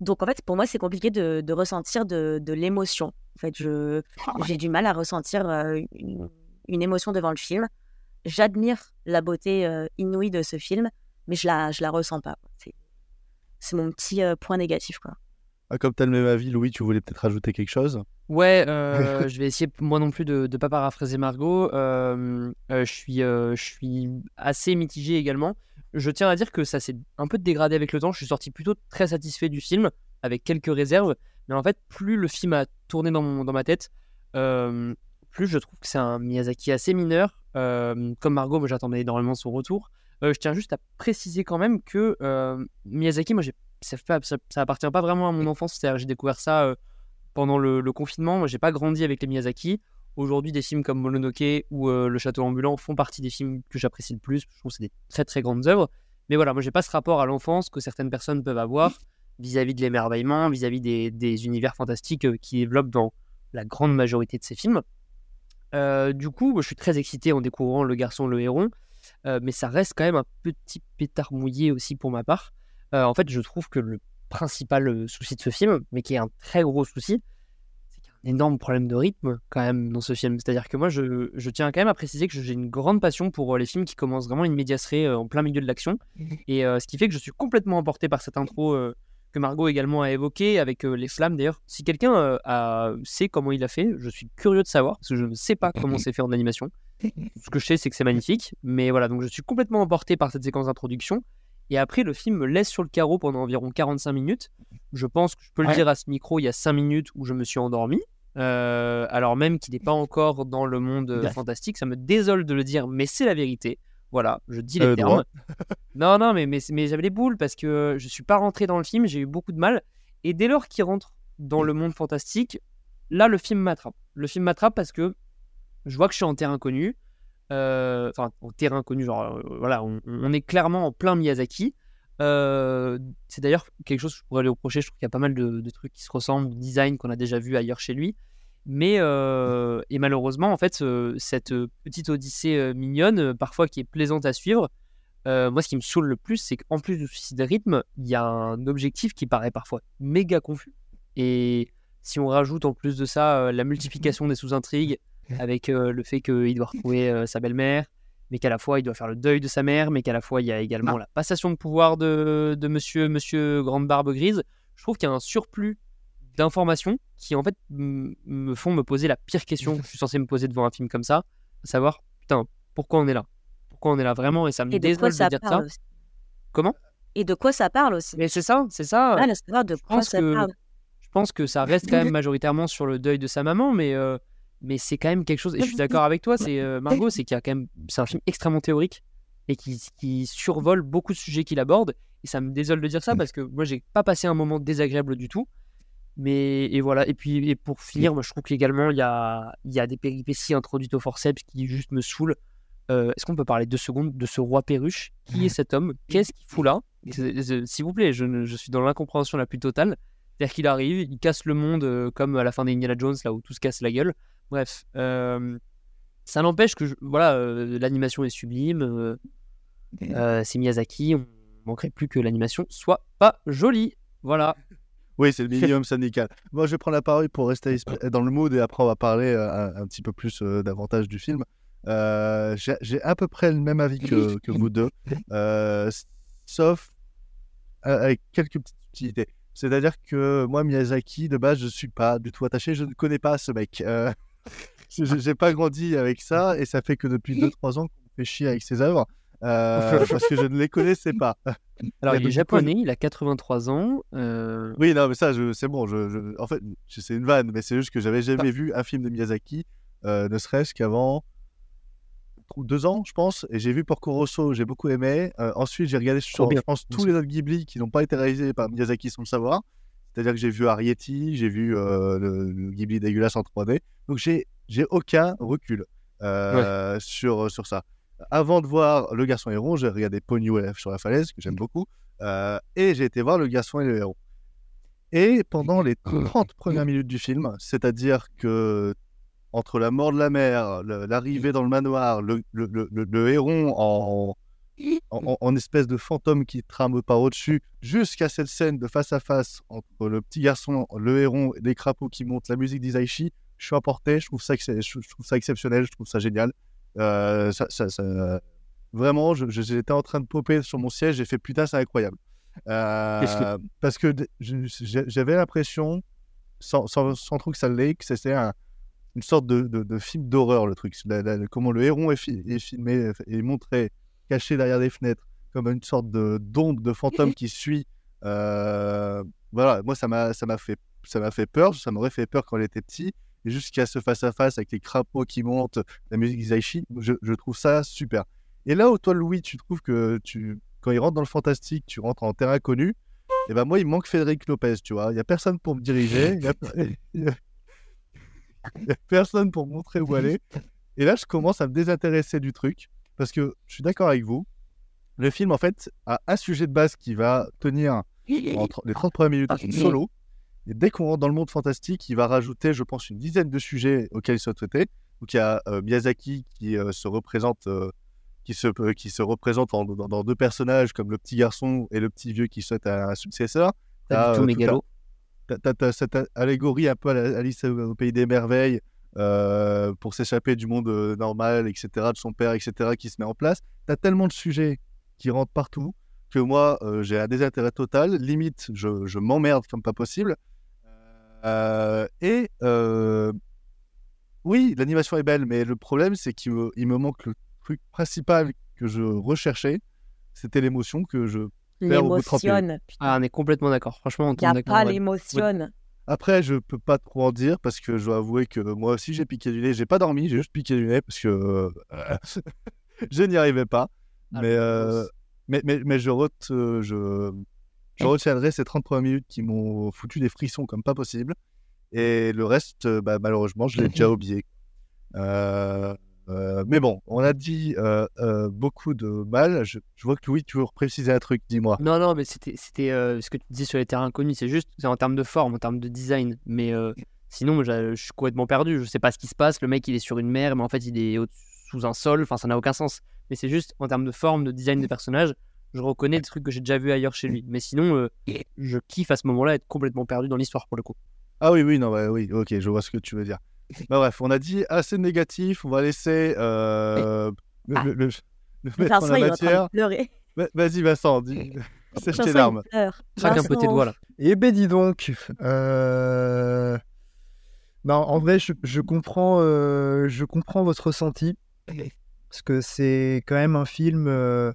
Donc en fait, pour moi, c'est compliqué de, de ressentir de, de l'émotion. En fait, je j'ai du mal à ressentir euh, une, une émotion devant le film. J'admire la beauté euh, inouïe de ce film, mais je la je la ressens pas. C'est c'est mon petit euh, point négatif quoi. Ah, comme tu as le même avis, Louis, tu voulais peut-être rajouter quelque chose? Ouais, euh, [laughs] je vais essayer moi non plus de ne pas paraphraser Margot. Euh, euh, je, suis, euh, je suis assez mitigé également. Je tiens à dire que ça s'est un peu dégradé avec le temps. Je suis sorti plutôt très satisfait du film, avec quelques réserves. Mais en fait, plus le film a tourné dans, mon- dans ma tête, euh, plus je trouve que c'est un Miyazaki assez mineur. Euh, comme Margot, moi j'attendais énormément son retour. Euh, je tiens juste à préciser quand même que euh, Miyazaki, moi ça, fait- ça, ça appartient pas vraiment à mon enfance. C'est-à-dire, j'ai découvert ça euh, pendant le, le confinement. Moi, j'ai pas grandi avec les Miyazaki. Aujourd'hui, des films comme Mononoke ou euh, Le Château ambulant font partie des films que j'apprécie le plus. Je trouve que c'est des très très grandes œuvres. Mais voilà, moi, j'ai pas ce rapport à l'enfance que certaines personnes peuvent avoir vis-à-vis de l'émerveillement, vis-à-vis des, des univers fantastiques euh, qui développent dans la grande majorité de ces films. Euh, du coup, moi, je suis très excité en découvrant Le Garçon, le Héron, mais ça reste quand même un petit pétard mouillé aussi pour ma part. Euh, en fait, je trouve que le principal euh, souci de ce film, mais qui est un très gros souci, c'est qu'il y a un énorme problème de rythme quand même dans ce film. C'est-à-dire que moi, je, je tiens quand même à préciser que j'ai une grande passion pour euh, les films qui commencent vraiment une médiacerie euh, en plein milieu de l'action. Et euh, ce qui fait que je suis complètement emporté par cette intro euh, que Margot également a évoquée, avec euh, les flammes d'ailleurs. Si quelqu'un euh, a- sait comment il a fait, je suis curieux de savoir, parce que je ne sais pas comment [clears throat] c'est fait en animation. Ce que je sais, c'est que c'est magnifique. Mais voilà, donc je suis complètement emporté par cette séquence d'introduction. Et après, le film me laisse sur le carreau pendant environ 45 minutes. Je pense que je peux le dire à ce micro, il y a 5 minutes où je me suis endormi. Euh, alors même qu'il n'est pas encore dans le monde euh, Ouais. fantastique, ça me désole de le dire, mais c'est la vérité. Voilà, je dis les Euh, termes. droit. [laughs] non, non, mais, mais, mais j'avais les boules parce que je suis pas rentré dans le film, j'ai eu beaucoup de mal. Et dès lors qu'il rentre dans le monde fantastique, là, le film m'attrape. Le film m'attrape parce que je vois que je suis en terrain connu. Euh, Enfin, en terrain connu, genre, euh, voilà, on, est clairement en plein Miyazaki. Euh, c'est d'ailleurs quelque chose que je pourrais lui reprocher. Je trouve qu'il y a pas mal de, trucs qui se ressemblent, de design qu'on a déjà vu ailleurs chez lui. Mais et malheureusement, en fait, cette petite odyssée mignonne, parfois qui est plaisante à suivre, moi, ce qui me saoule le plus, c'est qu'en plus du souci de rythme, il y a un objectif qui paraît parfois méga confus. Et si on rajoute en plus de ça la multiplication des sous-intrigues, avec euh, le fait qu'il doit retrouver euh, sa belle-mère, mais qu'à la fois il doit faire le deuil de sa mère, mais qu'à la fois il y a également la passation de pouvoir de, de monsieur, monsieur Grande Barbe Grise, je trouve qu'il y a un surplus d'informations qui en fait me font me poser la pire question que je suis censé me poser devant un film comme ça, à savoir, putain, pourquoi on est là? Pourquoi on est là vraiment? Et ça me Et désole de dire ça. aussi? Comment? Et de quoi ça parle aussi? Mais c'est ça, c'est ça. Ah, là, de Je quoi pense ça que- parle. Je pense que ça reste quand même majoritairement sur le deuil de sa maman, mais, euh, mais c'est quand même quelque chose. Et je suis d'accord avec toi, c'est euh, Margot, c'est qu'il y a quand même. C'est un film extrêmement théorique et qui, qui survole beaucoup de sujets qu'il aborde. Et ça me désole de dire ça parce que moi, j'ai pas passé un moment désagréable du tout. Mais et voilà. Et puis et pour finir, moi, je trouve qu'également, il y a, il y a des péripéties introduites au forceps qui juste me saoulent. Euh, Est-ce qu'on peut parler deux secondes de ce roi perruche? Qui est cet homme? Qu'est-ce qu'il fout là? S'il vous plaît, je, suis dans l'incompréhension la plus totale. C'est-à-dire qu'il arrive, il casse le monde euh, comme à la fin d'Indiana Jones, là où tout se casse la gueule. Bref, euh, ça n'empêche que je- voilà, euh, l'animation est sublime. euh, euh, c'est Miyazaki, on manquerait plus que l'animation soit pas jolie. Voilà. [laughs] Oui, c'est le minimum syndical. Moi, je vais prendre la parole pour rester dans le mood et après, on va parler un, un petit peu plus euh, davantage du film. Euh, J'ai j'ai à peu près le même avis que, que vous deux, [laughs] euh, sauf euh, avec quelques petites subtilités. C'est-à-dire que moi, Miyazaki, de base, je suis pas du tout attaché. Je ne connais pas ce mec. Euh, [laughs] J'ai pas grandi avec ça et ça fait que depuis 2-3 ans qu'on me fait chier avec ses œuvres euh, parce que je ne les connaissais pas. [laughs] Alors, il est japonais, il a 83 ans. euh, oui, non, mais ça, c'est bon. Je, je- en fait, c'est une vanne, mais c'est juste que j'avais jamais vu un film de Miyazaki, euh, ne serait-ce qu'avant deux ans, je pense. Et j'ai vu Porco Rosso, j'ai beaucoup aimé. Euh, ensuite, j'ai regardé sur, je pense, tous les autres Ghibli qui n'ont pas été réalisés par Miyazaki sans le savoir. C'est-à-dire que j'ai vu Arrietty, j'ai vu euh, le, le Ghibli dégueulasse en 3D. Donc, j'ai aucun recul euh, sur, sur ça. Avant de voir Le Garçon Héron, j'ai regardé Pogno sur la falaise, que j'aime beaucoup. euh, et j'ai été voir Le Garçon et le Héron. Et pendant les 30 [coughs] premières minutes du film, c'est-à-dire que entre la mort de la mère, l'arrivée dans le manoir, le, le- le- le- le héron en, en, espèce de fantôme qui trame par au-dessus, jusqu'à cette scène de face à face entre le petit garçon, le héron, et les crapauds qui montent, la musique d'Isaichi, je suis emporté, je trouve ça, je, trouve ça exceptionnel, je trouve ça génial. Euh, ça- ça- ça- Vraiment, j'étais en train de popper sur mon siège, j'ai fait putain, c'est incroyable. Euh, parce que j'avais l'impression, sans, sans, sans trop que ça l'ait, que c'était un- une sorte de, de- de film d'horreur, le truc. La- la- comment le héron est, fi- est filmé et montré caché derrière des fenêtres, comme une sorte de d'ombre de fantôme qui [laughs] suit. Euh, voilà, moi, ça m'a ça m'a fait, ça m'a fait peur, ça m'aurait fait peur quand j'étais petit. Et jusqu'à ce face-à-face avec les crapauds qui montent, la musique d'Isaichi, je, je trouve ça super. Et là où toi, Louis, tu trouves que tu, quand il rentre dans le fantastique, tu rentres en terrain connu, et ben moi, il manque Frédéric Lopez, tu vois. Il n'y a personne pour me diriger, il n'y a, il y a- y personne pour montrer où aller. Et là, je commence à me désintéresser du truc, parce que je suis d'accord avec vous. Le film, en fait, a un sujet de base qui va tenir [laughs] entre les 30 premières minutes solo. Et dès qu'on rentre dans le monde fantastique, il va rajouter, je pense, une dizaine de sujets auxquels il souhaite traiter. Donc il y a euh, Miyazaki qui euh, se représente, euh, qui se, qui se représente en- dans, dans deux personnages comme le petit garçon et le petit vieux qui souhaite un, un successeur. T'as, du tout mégalo. T'as, cette allégorie un peu à la- Alice au pays des merveilles euh, pour s'échapper du monde euh, normal, etc., de son père, etc., qui se met en place. T'as tellement de sujets qui rentrent partout que moi, euh, j'ai un désintérêt total. Limite, je, je m'emmerde comme pas possible. Euh, et euh, oui, l'animation est belle, mais le problème, c'est qu'il me, il me manque le truc principal que je recherchais. C'était l'émotion que je perds au bout de 30 minutes. L'émotionne. Ah, on est complètement d'accord. Franchement, on Il n'y a pas ouais. Après, je peux pas trop en dire parce que je dois avouer que moi aussi j'ai piqué du nez. J'ai pas dormi, j'ai juste piqué du nez parce que euh, [laughs] je n'y arrivais pas. Ah, mais, le euh, mais, mais, mais je, re- euh, je, je retiendrai ces 30 premières minutes qui m'ont foutu des frissons comme pas possible. Et le reste, bah, malheureusement, je l'ai déjà [laughs] oublié. Euh, euh, mais bon, on a dit euh, euh, beaucoup de mal. Je, je vois que Louis, tu veux préciser un truc, dis-moi. Non, non, mais c'était ce que tu disais sur les terrains inconnus. C'est juste en termes de forme, en termes de design. Mais sinon, je suis complètement perdu. Je sais pas ce qui se passe. Le mec, il est sur une mer, mais en fait, il est sous un sol. Enfin, ça n'a aucun sens. Mais c'est juste en termes de forme, de design des personnages, je reconnais des trucs que j'ai déjà vu ailleurs chez lui. Mais sinon, je kiffe à ce moment-là être complètement perdu dans l'histoire pour le coup. Ah oui, oui, non, bah oui, ok, je vois ce que tu veux dire. Bah, bref, on a dit assez négatif, on va laisser euh, le, Ah. le- le- le mettre en Vincent, la en matière. Va- Vas-y, Vincent, dis, [laughs] sèche tes larmes. pleure. Craque un peu tes doigts là. Eh ben dis donc. euh, Non, en vrai, je, je comprends, euh, je comprends votre ressenti. Parce que c'est quand même un film euh,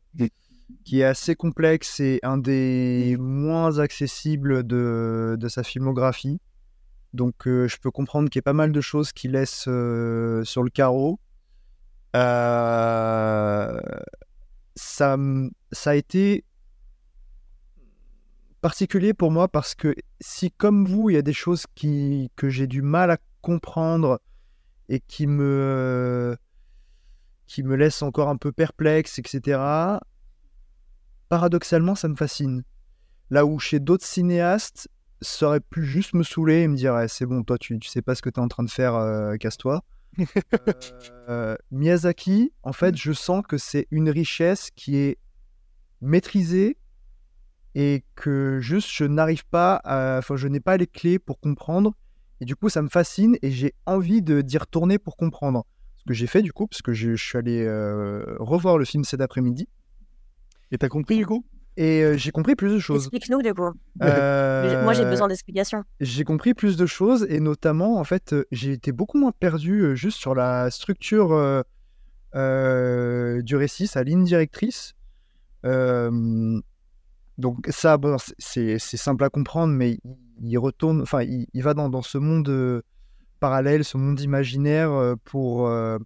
qui est assez complexe et un des moins accessibles de, de sa filmographie. Donc euh, je peux comprendre qu'il y a pas mal de choses qui laissent euh, sur le carreau. Euh, ça, ça a été particulier pour moi parce que si, comme vous, il y a des choses qui, que j'ai du mal à comprendre et qui me, qui me laissent encore un peu perplexe, etc., paradoxalement, ça me fascine. Là où chez d'autres cinéastes, ça aurait pu juste me saouler et me dire Eh, c'est bon, toi, tu, tu sais pas ce que tu es en train de faire, euh, casse-toi. [laughs] Euh, Miyazaki, en fait, je sens que c'est une richesse qui est maîtrisée et que juste je n'arrive pas à... Enfin, je n'ai pas les clés pour comprendre. Et du coup, ça me fascine et j'ai envie de d'y retourner pour comprendre. Ce que j'ai fait du coup, parce que je, je suis allé euh, revoir le film cet après-midi. Et t'as compris du coup? Et euh, j'ai compris plus de choses. Explique-nous, du coup. Euh, Moi, j'ai besoin d'explications. j'ai compris plus de choses et notamment, en fait, euh, j'ai été beaucoup moins perdu juste sur la structure du récit, sa ligne directrice. Donc ça, bon, c'est- simple à comprendre, mais il, retourne, enfin, il, il va dans, dans ce monde euh, parallèle, ce monde imaginaire euh, pour euh,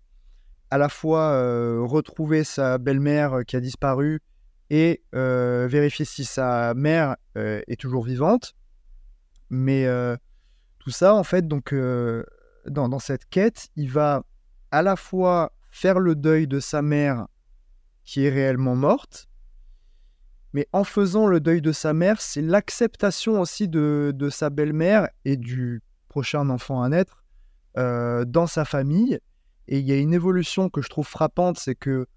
à la fois retrouver sa belle-mère qui a disparu et euh, vérifier si sa mère euh, est toujours vivante. Mais euh, tout ça, en fait, donc dans, dans cette quête, il va à la fois faire le deuil de sa mère qui est réellement morte, mais en faisant le deuil de sa mère, c'est l'acceptation aussi de, de sa belle-mère et du prochain enfant à naître dans sa famille. Et il y a une évolution que je trouve frappante, c'est que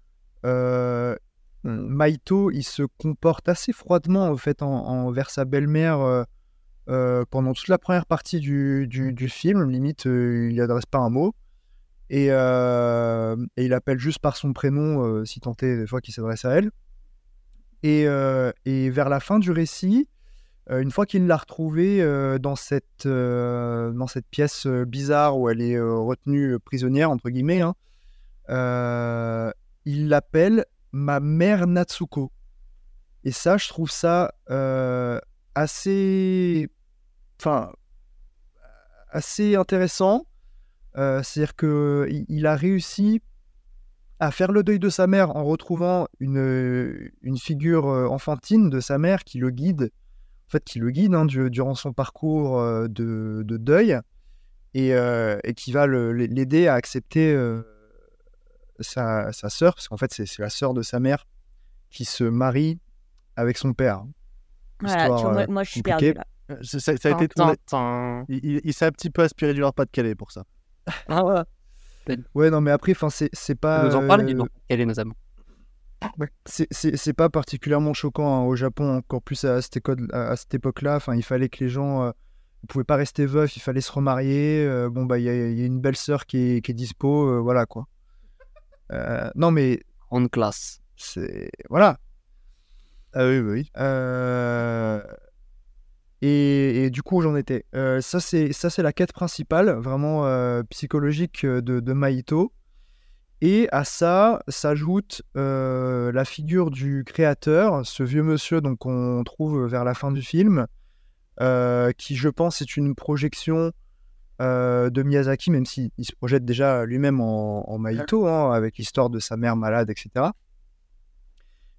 Maito, il se comporte assez froidement en fait en, envers sa belle-mère euh, euh, pendant toute la première partie du, du- film. Limite, euh, il n'adresse pas un mot. Et, et il appelle juste par son prénom, si tant est des fois qu'il s'adresse à elle. Et, et vers la fin du récit, une fois qu'il l'a retrouvée dans, cette, dans cette pièce bizarre où elle est retenue prisonnière, entre guillemets, hein, il l'appelle ma mère Natsuko. Et ça, je trouve ça euh, assez, enfin, assez intéressant. Euh, C'est-à-dire que il- a réussi à faire le deuil de sa mère en retrouvant une, une figure euh, enfantine de sa mère qui le guide, en fait, qui le guide hein, du- durant son parcours de, de deuil et, qui va l'aider à accepter sa, sa sœur, parce qu'en fait, c'est c'est la sœur de sa mère qui se marie avec son père. Voilà, tu vois, Histoire, moi, euh, moi, je suis perdue là. Euh, Ça, a été Tin, on a- tin, tin. Il, il- il s'est un petit peu aspiré du Nord-Pas-de-Calais pour ça. Ah ouais. Ouais, non, mais après, enfin, c'est c'est pas. nous en parle, euh. Quel est nos amants C'est- C'est c'est pas particulièrement choquant hein, au Japon, encore plus à cette, éco- à- à cette époque-là. Enfin, il fallait que les gens euh, ne pouvaient pas rester veufs, il fallait se remarier. euh, bon, bah, il y, a il y a une belle sœur qui est, qui est dispo, euh, voilà quoi. Euh, non, mais. En classe. C'est. Voilà. Ah oui, oui. Euh, Et, et du coup, j'en étais? Euh, ça, c'est ça, c'est la quête principale, vraiment euh, psychologique de, de Maito. Et à ça s'ajoute euh, la figure du créateur, ce vieux monsieur donc qu'on trouve vers la fin du film, qui, je pense, est une projection euh, de Miyazaki, même s'il il se projette déjà lui-même en, en Maito, hein, avec l'histoire de sa mère malade, etc.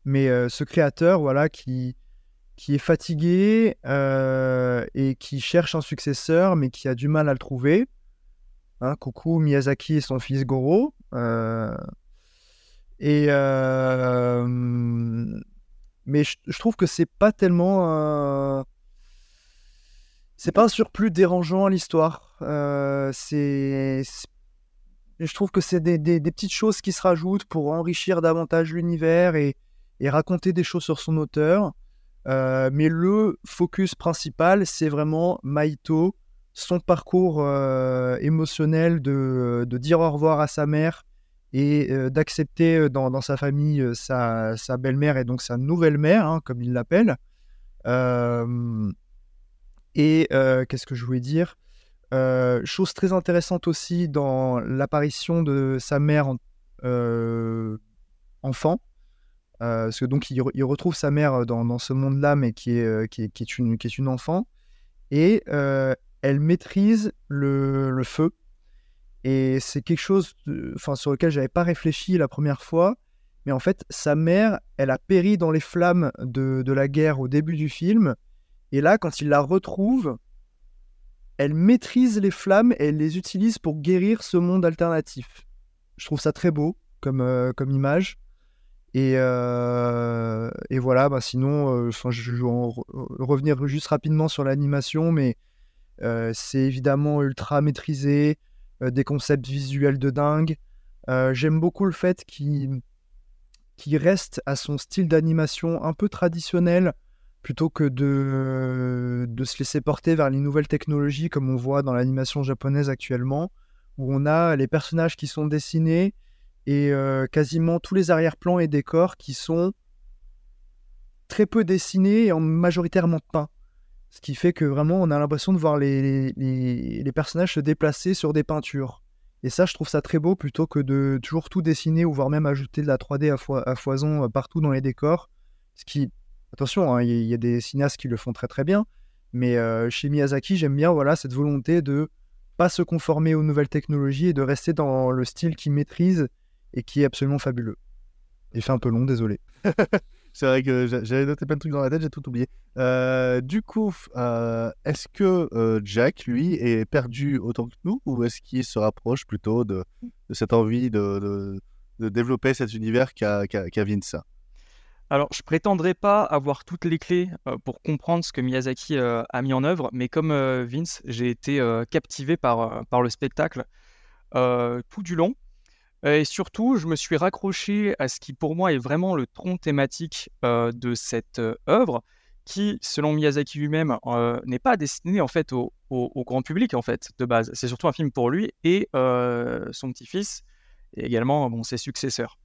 Mais euh, ce créateur, voilà, qui, qui est fatigué euh, et qui cherche un successeur, mais qui a du mal à le trouver. Hein, coucou Miyazaki et son fils Goro. Et mais je, je trouve que c'est pas tellement c'est pas un surplus dérangeant à l'histoire. Euh, je trouve que c'est des, petites choses qui se rajoutent pour enrichir davantage l'univers et, raconter des choses sur son auteur. Euh, mais le focus principal, c'est vraiment Maito, son parcours euh, émotionnel de, dire au revoir à sa mère et d'accepter dans, sa famille sa, sa belle-mère et donc sa nouvelle mère, hein, comme il l'appelle. Et euh, qu'est-ce que je voulais dire? Euh, Chose très intéressante aussi dans l'apparition de sa mère en- euh, enfant. Parce que donc il, re- il retrouve sa mère dans, ce monde-là, mais qui est, qui, est, une, qui est une enfant. Et elle maîtrise le, feu. Et c'est quelque chose de- sur lequel j'avais pas réfléchi la première fois. Mais en fait, sa mère, elle a péri dans les flammes de, de la guerre au début du film. Et là, quand il la retrouve, elle maîtrise les flammes et elle les utilise pour guérir ce monde alternatif. Je trouve ça très beau comme, euh, comme image. Et, euh, voilà, bah sinon, euh, je vais en re- revenir juste rapidement sur l'animation, mais c'est évidemment ultra maîtrisé, des concepts visuels de dingue. J'aime beaucoup le fait qu'il reste à son style d'animation un peu traditionnel, plutôt que de, se laisser porter vers les nouvelles technologies comme on voit dans l'animation japonaise actuellement, où on a les personnages qui sont dessinés et euh, quasiment tous les arrière-plans et décors qui sont très peu dessinés et en majoritairement peints. Ce qui fait que vraiment on a l'impression de voir les, personnages se déplacer sur des peintures. Et ça, je trouve ça très beau plutôt que de toujours tout dessiner ou voire même ajouter de la 3D à, à foison euh, partout dans les décors. Ce qui, attention, hein, il y, a des cinéastes qui le font très très bien, mais euh, chez Miyazaki, j'aime bien voilà cette volonté de pas se conformer aux nouvelles technologies et de rester dans le style qu'il maîtrise et qui est absolument fabuleux. Il fait un peu long, désolé. [laughs] C'est vrai que j'a- j'avais noté plein de trucs dans la tête, j'ai tout oublié. Euh, du coup, euh, est-ce que Jack, lui, est perdu autant que nous ou est-ce qu'il se rapproche plutôt de, cette envie de, développer cet univers qu'a Vince? Alors, je prétendrai pas avoir toutes les clés euh, pour comprendre ce que Miyazaki euh, a mis en œuvre, mais comme euh, Vince, j'ai été captivé par, par le spectacle tout du long. Et surtout, je me suis raccroché à ce qui pour moi est vraiment le tronc thématique de cette œuvre, qui, selon Miyazaki lui-même, n'est pas destiné en fait au, au- grand public en fait de base. C'est surtout un film pour lui et son petit-fils, et également bon, ses successeurs.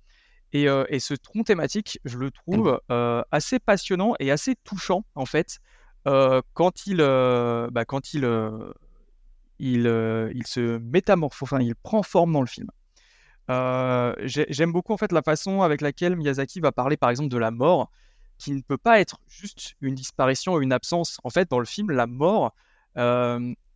Et, euh, et ce tronc thématique, je le trouve euh, assez passionnant et assez touchant en fait euh, quand il, bah, quand il, il, il se métamorphose, enfin il prend forme dans le film. J'ai- J'aime beaucoup en fait la façon avec laquelle Miyazaki va parler par exemple de la mort, qui ne peut pas être juste une disparition ou une absence. En fait, dans le film, la mort,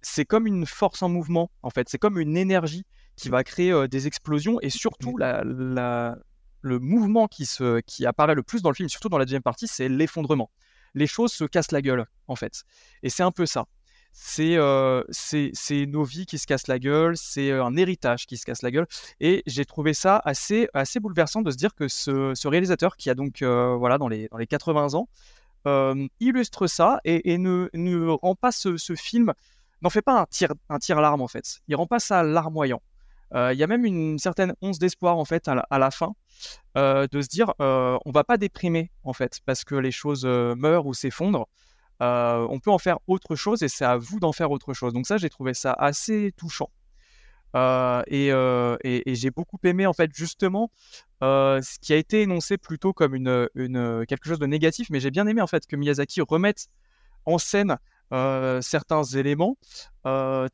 c'est comme une force en mouvement. En fait, c'est comme une énergie qui va créer des explosions et surtout la, la- le mouvement qui, apparaît le plus dans le film, surtout dans la deuxième partie, c'est l'effondrement. Les choses se cassent la gueule, en fait. Et c'est un peu ça. C'est euh, nos vies qui se cassent la gueule, c'est euh, un héritage qui se casse la gueule. Et j'ai trouvé ça assez, bouleversant de se dire que ce, réalisateur, qui a donc euh, voilà, dans, les, dans les 80 ans, illustre ça et, ne, ne rend pas ce, film, n'en fait pas un tir, un tir larme en fait. Il rend pas ça larmoyant. Il y a même une certaine once d'espoir en fait à la fin, euh, de se dire euh, on va pas déprimer en fait parce que les choses euh, meurent ou s'effondrent. On peut en faire autre chose et c'est à vous d'en faire autre chose. Donc ça, j'ai trouvé ça assez touchant. Et, j'ai beaucoup aimé en fait justement ce qui a été énoncé plutôt comme une, quelque chose de négatif, mais j'ai bien aimé en fait que Miyazaki remette en scène certains éléments, euh,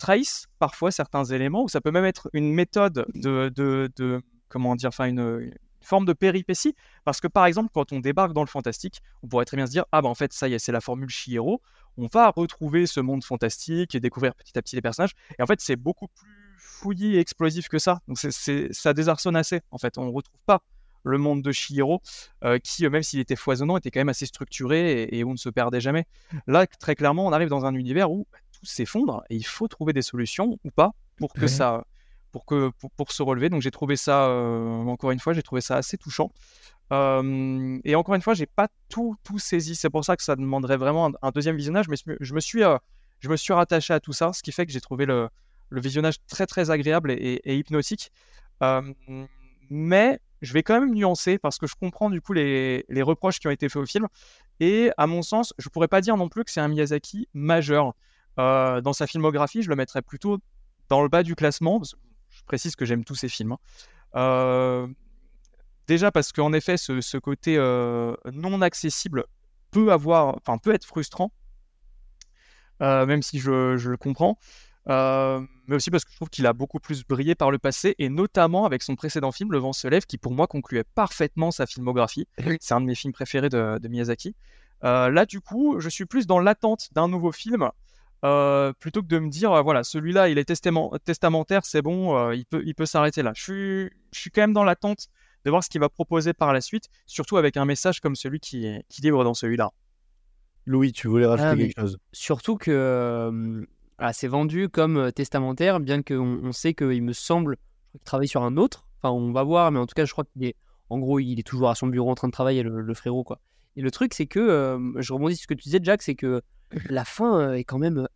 parfois certains éléments, ou ça peut même être une méthode de, de, comment dire, enfin une forme de péripétie, parce que par exemple quand on débarque dans le fantastique, on pourrait très bien se dire ah bah en fait ça y est c'est la formule Chihiro, on va retrouver ce monde fantastique et découvrir petit à petit les personnages, et en fait c'est beaucoup plus fouillis et explosif que ça, donc c'est, ça désarçonne assez en fait, on retrouve pas le monde de Chihiro, euh, qui, euh, même s'il était foisonnant, était quand même assez structuré et, et où on ne se perdait jamais. Là, très clairement, on arrive dans un univers où bah, tout s'effondre et il faut trouver des solutions ou pas pour que Ouais. ça, pour que pour, se relever. Donc j'ai trouvé ça, euh, encore une fois, j'ai trouvé ça assez touchant. Euh, et encore une fois, j'ai pas tout tout saisi. C'est pour ça que ça demanderait vraiment un, deuxième visionnage. Mais je me suis euh, je me suis rattaché à tout ça, ce qui fait que j'ai trouvé le, le visionnage très très agréable et, hypnotique. Mais je vais quand même nuancer parce que je comprends du coup les, les reproches qui ont été faits au film. Et à mon sens, je pourrais pas dire non plus que c'est un Miyazaki majeur. Dans sa filmographie, je le mettrais plutôt dans le bas du classement. Je précise que j'aime tous ses films. hein. Euh, déjà parce qu'en effet, ce, ce côté euh, non accessible peut avoir, enfin peut être frustrant, euh, même si je, je le comprends. Euh, mais aussi parce que je trouve qu'il a beaucoup plus brillé par le passé, et notamment avec son précédent film, Le vent se lève, qui pour moi concluait parfaitement sa filmographie. C'est un de mes films préférés de, de Miyazaki. Euh, là, du coup, je suis plus dans l'attente d'un nouveau film, euh, plutôt que de me dire, euh, voilà, celui-là, il est testament- testamentaire, c'est bon, euh, il peut, il peut s'arrêter là. Je suis, je suis quand même dans l'attente de voir ce qu'il va proposer par la suite, surtout avec un message comme celui qui, qui livre dans celui-là. Louis, tu voulais rajouter Ah, quelque chose? Surtout que euh, ah, c'est vendu comme testamentaire, bien qu'on on sait qu'il me semble je crois qu'il travaille sur un autre. Enfin, on va voir, mais en tout cas, je crois qu'il est. En gros, il est toujours à son bureau en train de travailler, le, le frérot, quoi. Et le truc, c'est que, euh, je rebondis sur ce que tu disais, Jack, c'est que [laughs] la fin euh, est quand même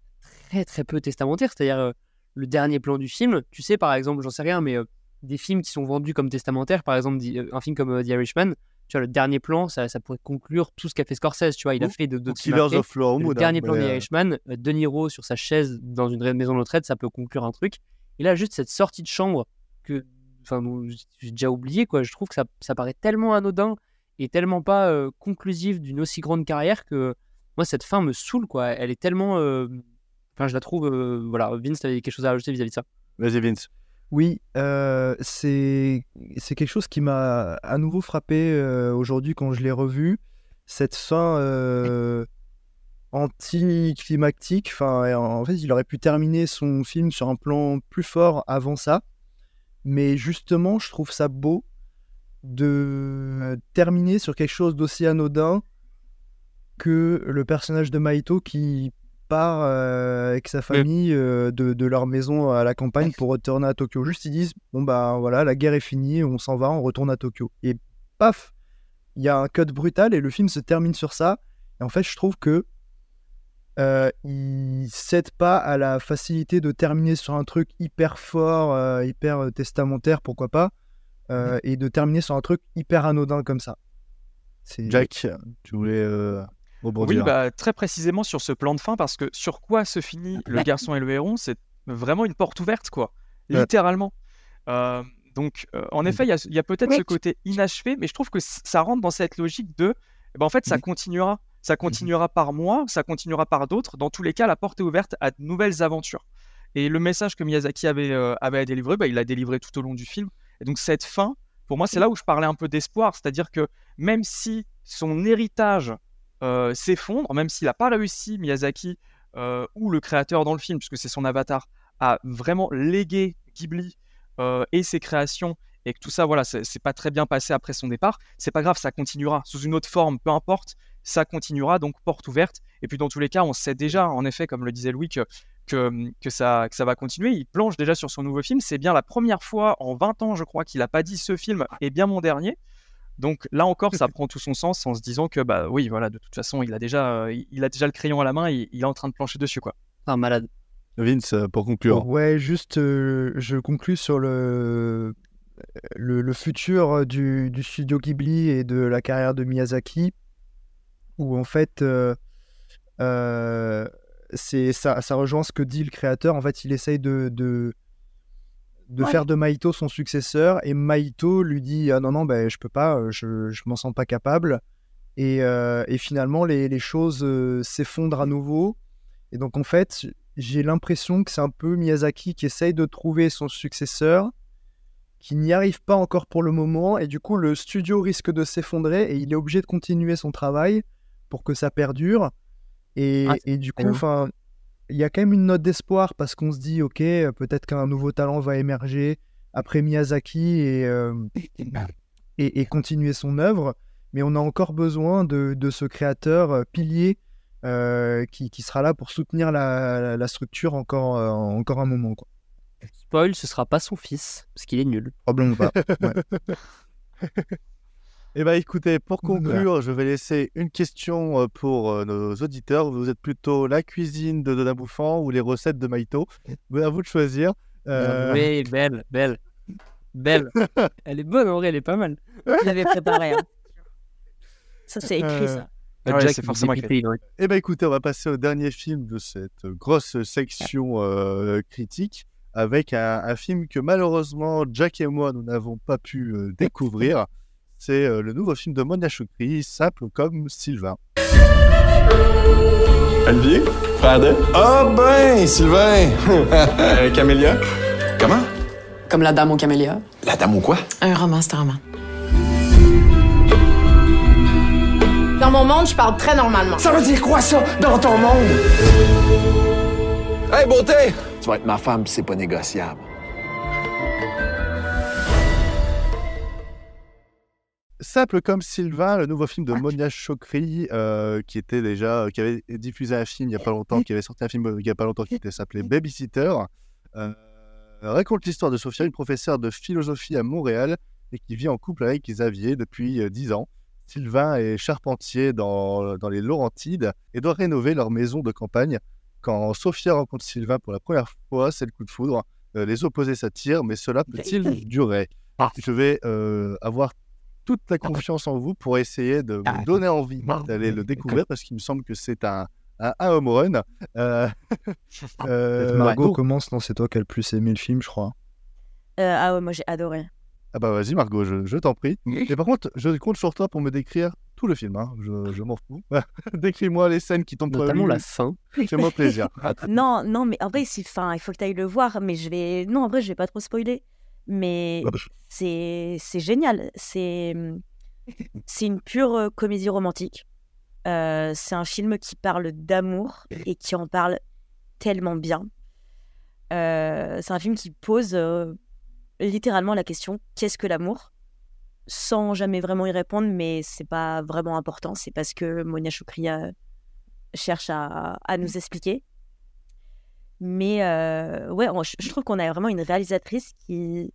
très, très peu testamentaire. C'est-à-dire, euh, le dernier plan du film, tu sais, par exemple, j'en sais rien, mais euh, des films qui sont vendus comme testamentaires, par exemple, un film comme The Irishman, tu vois, le dernier plan, ça, ça pourrait conclure tout ce qu'a fait Scorsese, tu vois. Il a fait de, films Killers of Flower Le hein, dernier plan mais, de The euh, Irishman, euh, De Niro sur sa chaise dans une maison de retraite, ça peut conclure un truc. Et là, juste cette sortie de chambre que, enfin, j'ai déjà oublié, quoi. Je trouve que ça, ça paraît tellement anodin et tellement pas euh, conclusif d'une aussi grande carrière que moi, cette fin me saoule, quoi. Elle est tellement, euh, enfin, je la trouve, euh, voilà. Vince, t'avais quelque chose à rajouter vis-à-vis de ça? Vas-y, Vince. Oui, euh, c'est c'est quelque chose qui m'a à nouveau frappé euh, aujourd'hui quand je l'ai revu. Cette fin euh, anticlimactique. Enfin, en fait, il aurait pu terminer son film sur un plan plus fort avant ça. Mais justement, je trouve ça beau de terminer sur quelque chose d'aussi anodin que le personnage de Maito qui part euh, avec sa famille euh, de, de leur maison à la campagne pour retourner à Tokyo. Juste ils disent bon bah voilà la guerre est finie, on s'en va, on retourne à Tokyo. Et paf, il y a un cut brutal et le film se termine sur ça. Et en fait je trouve que euh, il cède pas à la facilité de terminer sur un truc hyper fort, euh, hyper euh, testamentaire, pourquoi pas, euh, et de terminer sur un truc hyper anodin comme ça. Jack, tu voulais euh, Oui, bah, très précisément sur ce plan de fin, parce que sur quoi se finit le garçon et le héron, c'est vraiment une porte ouverte, quoi. Littéralement. Euh, donc, euh, en effet, il y a, peut-être ce côté inachevé, mais je trouve que ça rentre dans cette logique de, eh ben, en fait, ça continuera. Ça continuera par moi, ça continuera par d'autres. Dans tous les cas, la porte est ouverte à de nouvelles aventures. Et le message que Miyazaki avait, euh, avait à délivrer, bah, il l'a délivré tout au long du film. Et donc, cette fin, pour moi, c'est là où je parlais un peu d'espoir. C'est-à-dire que même si son héritage euh, s'effondre, même s'il n'a pas réussi, Miyazaki, euh, ou le créateur dans le film, puisque c'est son avatar, à vraiment léguer Ghibli euh, et ses créations, et que tout ça, voilà, c'est c'est pas très bien passé après son départ, c'est pas grave, ça continuera sous une autre forme, peu importe, ça continuera, donc porte ouverte. Et puis dans tous les cas, on sait déjà, en effet, comme le disait Louis, que, que, que ça, que ça va continuer. Il planche déjà sur son nouveau film. C'est bien la première fois en 20 ans, je crois, qu'il n'a pas dit ce film est bien mon dernier. Donc là encore, ça [laughs] prend tout son sens en se disant que bah oui, voilà, de toute façon, il a déjà, euh, il a déjà le crayon à la main, il, il est en train de plancher dessus quoi. Un malade. Vince, euh, pour conclure. Ouais, juste, euh, je conclus sur le, le, le futur du, du studio Ghibli et de la carrière de Miyazaki, où en fait, euh, euh, c'est ça, ça rejoint ce que dit le créateur. En fait, il essaye de, de, de Ouais. faire de Maito son successeur, et Maito lui dit Ah non, non, ben, je peux pas, euh, je, je m'en sens pas capable. Et, euh, et finalement, les, les choses euh, s'effondrent à nouveau. Et donc, en fait, j'ai l'impression que c'est un peu Miyazaki qui essaye de trouver son successeur, qui n'y arrive pas encore pour le moment, et du coup, le studio risque de s'effondrer, et il est obligé de continuer son travail pour que ça perdure. Et, Ah, et du coup, enfin, il y a quand même une note d'espoir parce qu'on se dit, ok, euh, peut-être qu'un nouveau talent va émerger après Miyazaki et, euh, et, et continuer son œuvre, mais on a encore besoin de, de ce créateur euh, pilier euh, qui, qui sera là pour soutenir la, la structure encore, euh, encore un moment. Quoi. Spoil, ce sera pas son fils, parce qu'il est nul. Probablement pas. ouais. [laughs] Eh ben, écoutez, pour conclure, je vais laisser une question euh, pour euh, nos auditeurs. Vous êtes plutôt la cuisine de Dodin Bouffant ou les recettes de Maito À vous de choisir. Euh, [laughs] Oui, belle, belle. Belle. elle est bonne en vrai, elle est pas mal. Je l'avais préparé. hein. Ça, c'est écrit, ça. Ah ouais, Jack, c'est forcément décrit, il aurait- Eh ben écoutez, on va passer au dernier film de cette grosse section euh, critique avec un, un film que malheureusement Jack et moi nous n'avons pas pu euh, découvrir. C'est euh, le nouveau film de Monia Chokri, simple comme Sylvain. Olivier? Frère de? Ah ben, Sylvain! [laughs] Euh, Camélia? Comment? Comme la dame au camélia. La dame ou quoi? Un roman, c'est un roman. Dans mon monde, je parle très normalement. Ça veut dire quoi ça, dans ton monde? Hey, beauté! Tu vas être ma femme, c'est pas négociable. Simple comme Sylvain, le nouveau film de Monia Chokri, euh, qui était déjà, qui avait diffusé un film il n'y a pas longtemps, qui avait sorti un film euh, il n'y a pas longtemps qui s'appelait Babysitter, euh, raconte l'histoire de Sophia, une professeure de philosophie à Montréal et qui vit en couple avec Xavier depuis euh, 10 ans. Sylvain est charpentier dans, dans les Laurentides et doit rénover leur maison de campagne. Quand Sophia rencontre Sylvain pour la première fois, c'est le coup de foudre. Euh, les opposés s'attirent, mais cela peut-il durer? Je vais euh, avoir toute la confiance en vous pour essayer de vous donner envie d'aller le découvrir parce qu'il me semble que c'est un, un, un home run. Euh, euh, Peut-être Margot commence, non, c'est toi qui as le plus aimé le film, je crois. Euh, ah ouais, moi, j'ai adoré. Ah bah vas-y Margot, je, je t'en prie. Mais par contre, je compte sur toi pour me décrire tout le film. hein. Je, je m'en fous. [laughs] Décris-moi les scènes qui t'ont Notamment la fin. Fais-moi plaisir. [laughs] Non, non, mais en vrai, fin, il faut que tu ailles le voir, mais je vais. Non, en vrai, je vais pas trop spoiler. Mais c'est c'est génial. C'est [laughs] c'est une pure comédie romantique. Euh, c'est un film qui parle d'amour et qui en parle tellement bien. Euh, c'est un film qui pose euh, littéralement la question qu'est-ce que l'amour? Sans jamais vraiment y répondre, mais c'est pas vraiment important. C'est parce que Monia Choukri euh, cherche à, à nous expliquer. Mais euh, ouais, je trouve qu'on a vraiment une réalisatrice qui,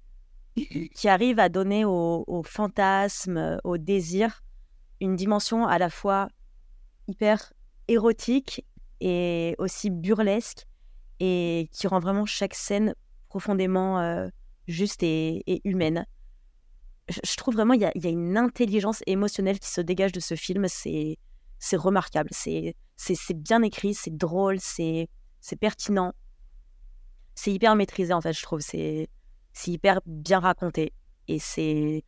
qui arrive à donner au, au fantasme, au désir, une dimension à la fois hyper érotique et aussi burlesque et qui rend vraiment chaque scène profondément euh, juste et, humaine. Je, trouve vraiment il y y a une intelligence émotionnelle qui se dégage de ce film. C'est remarquable. C'est bien écrit, c'est drôle, c'est c'est pertinent. C'est hyper maîtrisé en fait, je trouve. C'est hyper bien raconté et c'est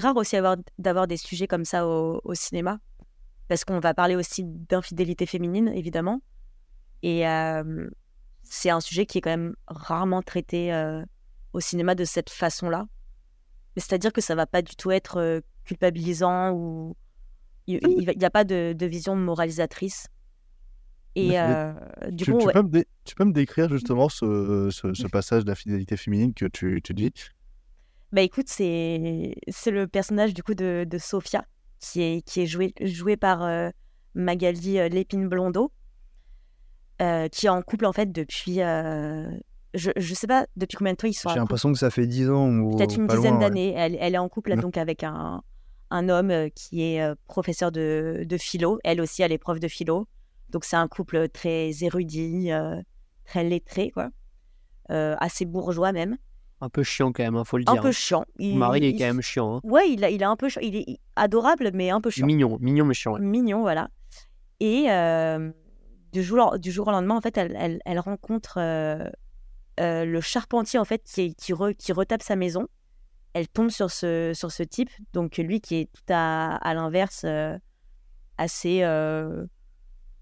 rare aussi avoir- d'avoir des sujets comme ça au, au cinéma parce qu'on va parler aussi d'infidélité féminine évidemment et euh, c'est un sujet qui est quand même rarement traité euh, au cinéma de cette façon-là. Mais c'est-à-dire que ça va pas du tout être euh, culpabilisant ou il n'y a pas de, de vision moralisatrice. Et euh, du tu, coup, tu ouais. peux me dé- tu peux me décrire justement ce, ce, ce [laughs] passage d'infidélité féminine que tu, tu dis? Bah écoute, c'est c'est le personnage du coup de, de Sophia qui est, qui est joué, joué par euh, Magali euh, Lépine Blondeau, euh, qui est en couple en fait depuis. je, je sais pas depuis combien de temps ils sont en J'ai l'impression que ça fait 10 ans ou Peut-être une dizaine ouais. d'années. Elle, elle est en couple Mhm. donc avec un, un homme qui est professeur de, de philo. Elle aussi, elle est prof de philo. Donc c'est un couple très érudit, euh, très lettré, quoi. Euh, assez bourgeois même. Un peu chiant quand même, hein, faut le Un dire. peu hein. chiant. Il- Marie est il- quand même chiant. hein. Ouais, il, a, il est un peu chiant. Il est adorable, mais un peu chiant. Mignon, mignon mais chiant. ouais. Mignon, voilà. Et euh, du, jour, du jour au lendemain, en fait, elle, elle, elle rencontre le charpentier, en fait, qui, qui, re- qui retape sa maison. Elle tombe sur ce, sur ce type, donc lui qui est tout à, à l'inverse, assez,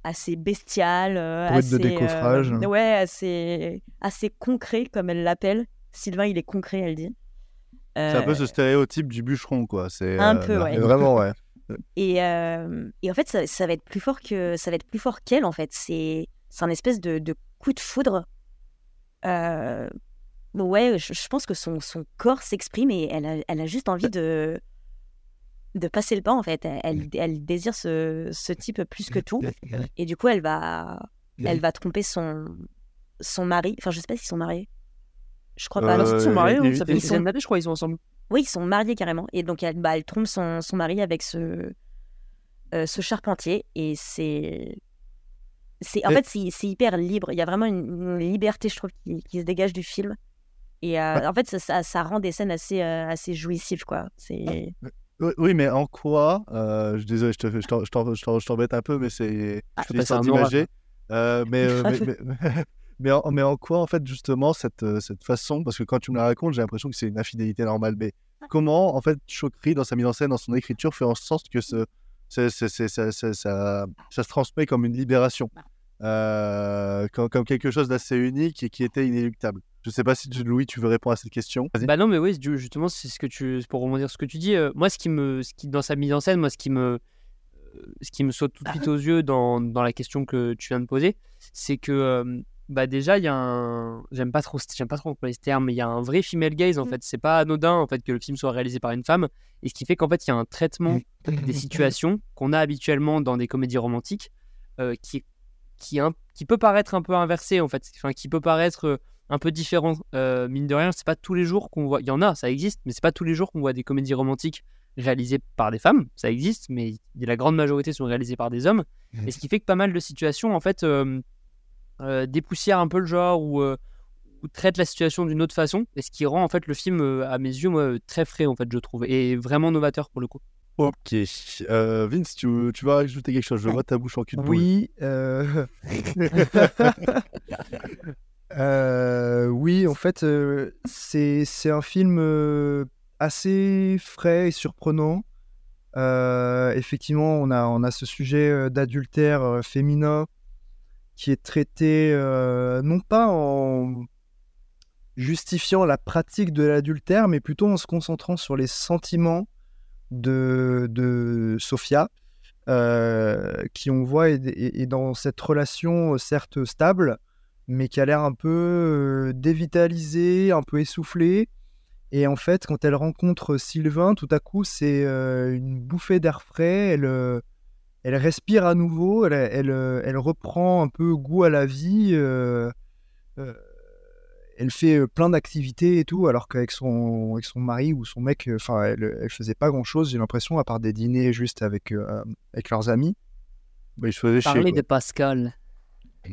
assez bestial, euh, de assez, décoffrage. euh, ouais, assez, assez concret, comme elle l'appelle. Sylvain, il est concret, elle dit. C'est un peu Euh, ce stéréotype du bûcheron, quoi. C'est Un euh, peu, ouais. Vraiment, ouais. [laughs] Et, euh, et en fait, ça, ça va être plus fort que ça va être plus fort qu'elle. En fait, c'est c'est un espèce de, de coup de foudre. Euh, ouais, je, je pense que son, son corps s'exprime et elle a, elle a juste envie de de passer le pas. En fait, elle, elle, elle désire ce, ce type plus que tout. Et du coup, elle va elle va tromper son son mari. Enfin, je sais pas s'ils sont mariés. Je crois pas. Non. si, ils sont mariés, hein, ça fait Ils une sont- dizaine d'années, je crois, ils sont ensemble. oui, ils sont mariés carrément. Et donc, elle, bah, elle trompe son, son mari avec ce, euh, ce charpentier. Et c'est. c'est en Et- fait, c'est c'est hyper libre. Il y a vraiment une, une liberté, je trouve, qui, qui se dégage du film. Et euh, en fait, ça, ça, ça rend des scènes assez, euh, assez jouissives, quoi. C'est. Oui, mais en quoi euh, je, Désolé, je t'embête un peu, mais c'est Ah, je oracle, d'imager. Euh, mais, euh, mais, mais, [laughs] [laughs] mais en, mais en quoi, en fait, justement, cette, euh, cette façon Parce que quand tu me la racontes, j'ai l'impression que c'est une infidélité normale. Mais comment, en fait, Chokri, dans sa mise en scène, dans son écriture, fait en sorte que ce, ça, ça, ça- ça se transmet comme une libération euh, comme, comme quelque chose d'assez unique et qui était inéluctable? Je sais pas si tu- Louis, tu veux répondre à cette question. Bah non, mais oui, justement, c'est ce que tu, pour rebondir sur ce que tu dis. euh, moi, ce qui me, ce qui, dans sa mise en scène, moi, ce qui me, euh, ce qui me saute tout de suite aux yeux dans, dans la question que tu viens de poser, c'est que, euh, bah déjà, il y a un, j'aime pas trop, j'aime pas trop employer ce terme, mais il y a un vrai female gaze en fait. C'est pas anodin en fait que le film soit réalisé par une femme, et ce qui fait qu'en fait, il y a un traitement des situations qu'on a habituellement dans des comédies romantiques, euh, qui qui, un- qui peut paraître un peu inversé en fait, enfin, qui peut paraître euh, un peu différent. Euh, mine de rien, c'est pas tous les jours qu'on voit. Il y en a, ça existe, mais c'est pas tous les jours qu'on voit des comédies romantiques réalisées par des femmes. Ça existe, mais la grande majorité sont réalisées par des hommes. Et ce qui fait que pas mal de situations en fait euh, euh, dépoussièrent un peu le genre ou, euh, ou traitent la situation d'une autre façon. Et ce qui rend en fait le film, à mes yeux, moi, très frais en fait, je trouve, et vraiment novateur pour le coup. Ok. Euh, Vince, tu, tu vas rajouter quelque chose? Je vois ta bouche en cul de. Oui. euh, [laughs] [laughs] euh, oui, en fait, euh, c'est un film euh, assez frais et surprenant. Euh, effectivement, on a, on a ce sujet d'adultère féminin qui est traité non pas en justifiant la pratique de l'adultère, mais plutôt en se concentrant sur les sentiments de, de Sophia, qui on voit est, est- dans cette relation certes stable, mais qui a l'air un peu euh, dévitalisée, un peu essoufflée. Et en fait, quand elle rencontre Sylvain, tout à coup, c'est euh, une bouffée d'air frais. Elle, euh, elle respire à nouveau. Elle, elle, euh, elle reprend un peu goût à la vie. euh, euh, elle fait euh, plein d'activités et tout, alors qu'avec son, avec son mari ou son mec, enfin, elle, elle faisait pas grand chose, j'ai l'impression, à part des dîners juste avec, euh, avec leurs amis. Bah, je faisais Parler de Pascal, [laughs]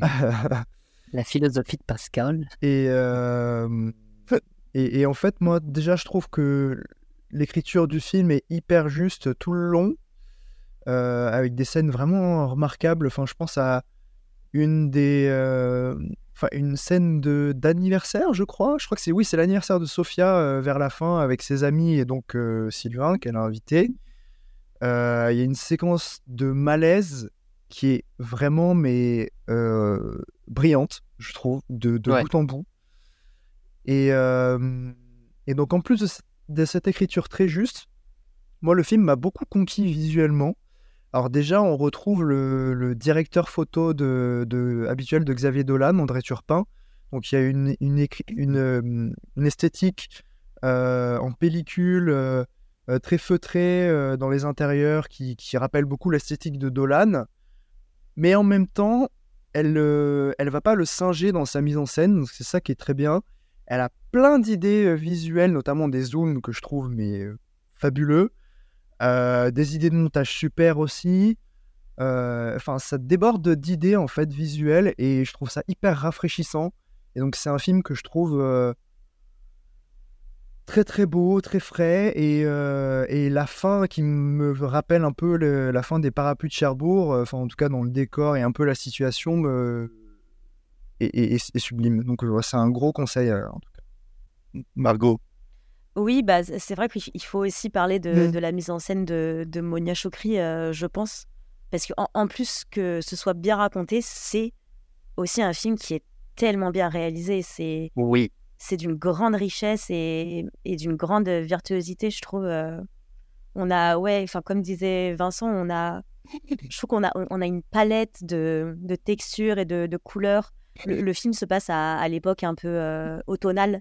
la philosophie de Pascal. Et, euh, et, et en fait, moi, déjà, je trouve que l'écriture du film est hyper juste tout le long, euh, avec des scènes vraiment remarquables. Enfin, je pense à une des, euh, enfin, une scène de d'anniversaire, je crois. Je crois que c'est oui, c'est l'anniversaire de euh, vers la fin avec ses amis et donc Sylvain qu'elle a invité. Il y a une séquence de malaise qui est vraiment mais brillante, je trouve, de, de Ouais. bout en bout. Et, euh, et donc en plus de, ce- de cette écriture très juste, moi le film m'a beaucoup conquis visuellement. Alors déjà, on retrouve le, le directeur photo de, de- habituel de Xavier Dolan, André Turpin. Donc il y a une, une, écri- une, euh, une esthétique euh, en pellicule euh, très feutrée dans les intérieurs qui, qui rappelle beaucoup l'esthétique de Dolan. Mais en même temps, elle ne elle va pas le singer dans sa mise en scène. donc C'est ça qui est très bien. Elle a plein d'idées euh, visuelles, notamment des zooms que je trouve mais euh, fabuleux. Euh, des idées de montage super aussi. enfin, ça déborde d'idées en fait visuelles et je trouve ça hyper rafraîchissant. Et donc, c'est un film que je trouve très très beau, très frais et, euh, et la fin qui me rappelle un peu le- la fin des parapluies de Cherbourg, euh, enfin en tout cas dans le décor et un peu la situation me... est, est- est- est sublime. Donc euh, ouais, c'est un gros conseil euh, en tout cas. Margot. Oui, bah, c'est vrai qu'il il faut aussi parler de, de la mise en scène de, de Monia Chokri, euh, je pense. Parce qu'en en plus que ce soit bien raconté, c'est aussi un film qui est tellement bien réalisé. C'est Oui. C'est d'une grande richesse et, et d'une grande virtuosité, je trouve. euh. On a, ouais, enfin, comme disait Vincent, on a, je trouve qu'on a, on a une palette de, de textures et de, de couleurs. Le, le film se passe à, à l'époque un peu euh, automnale.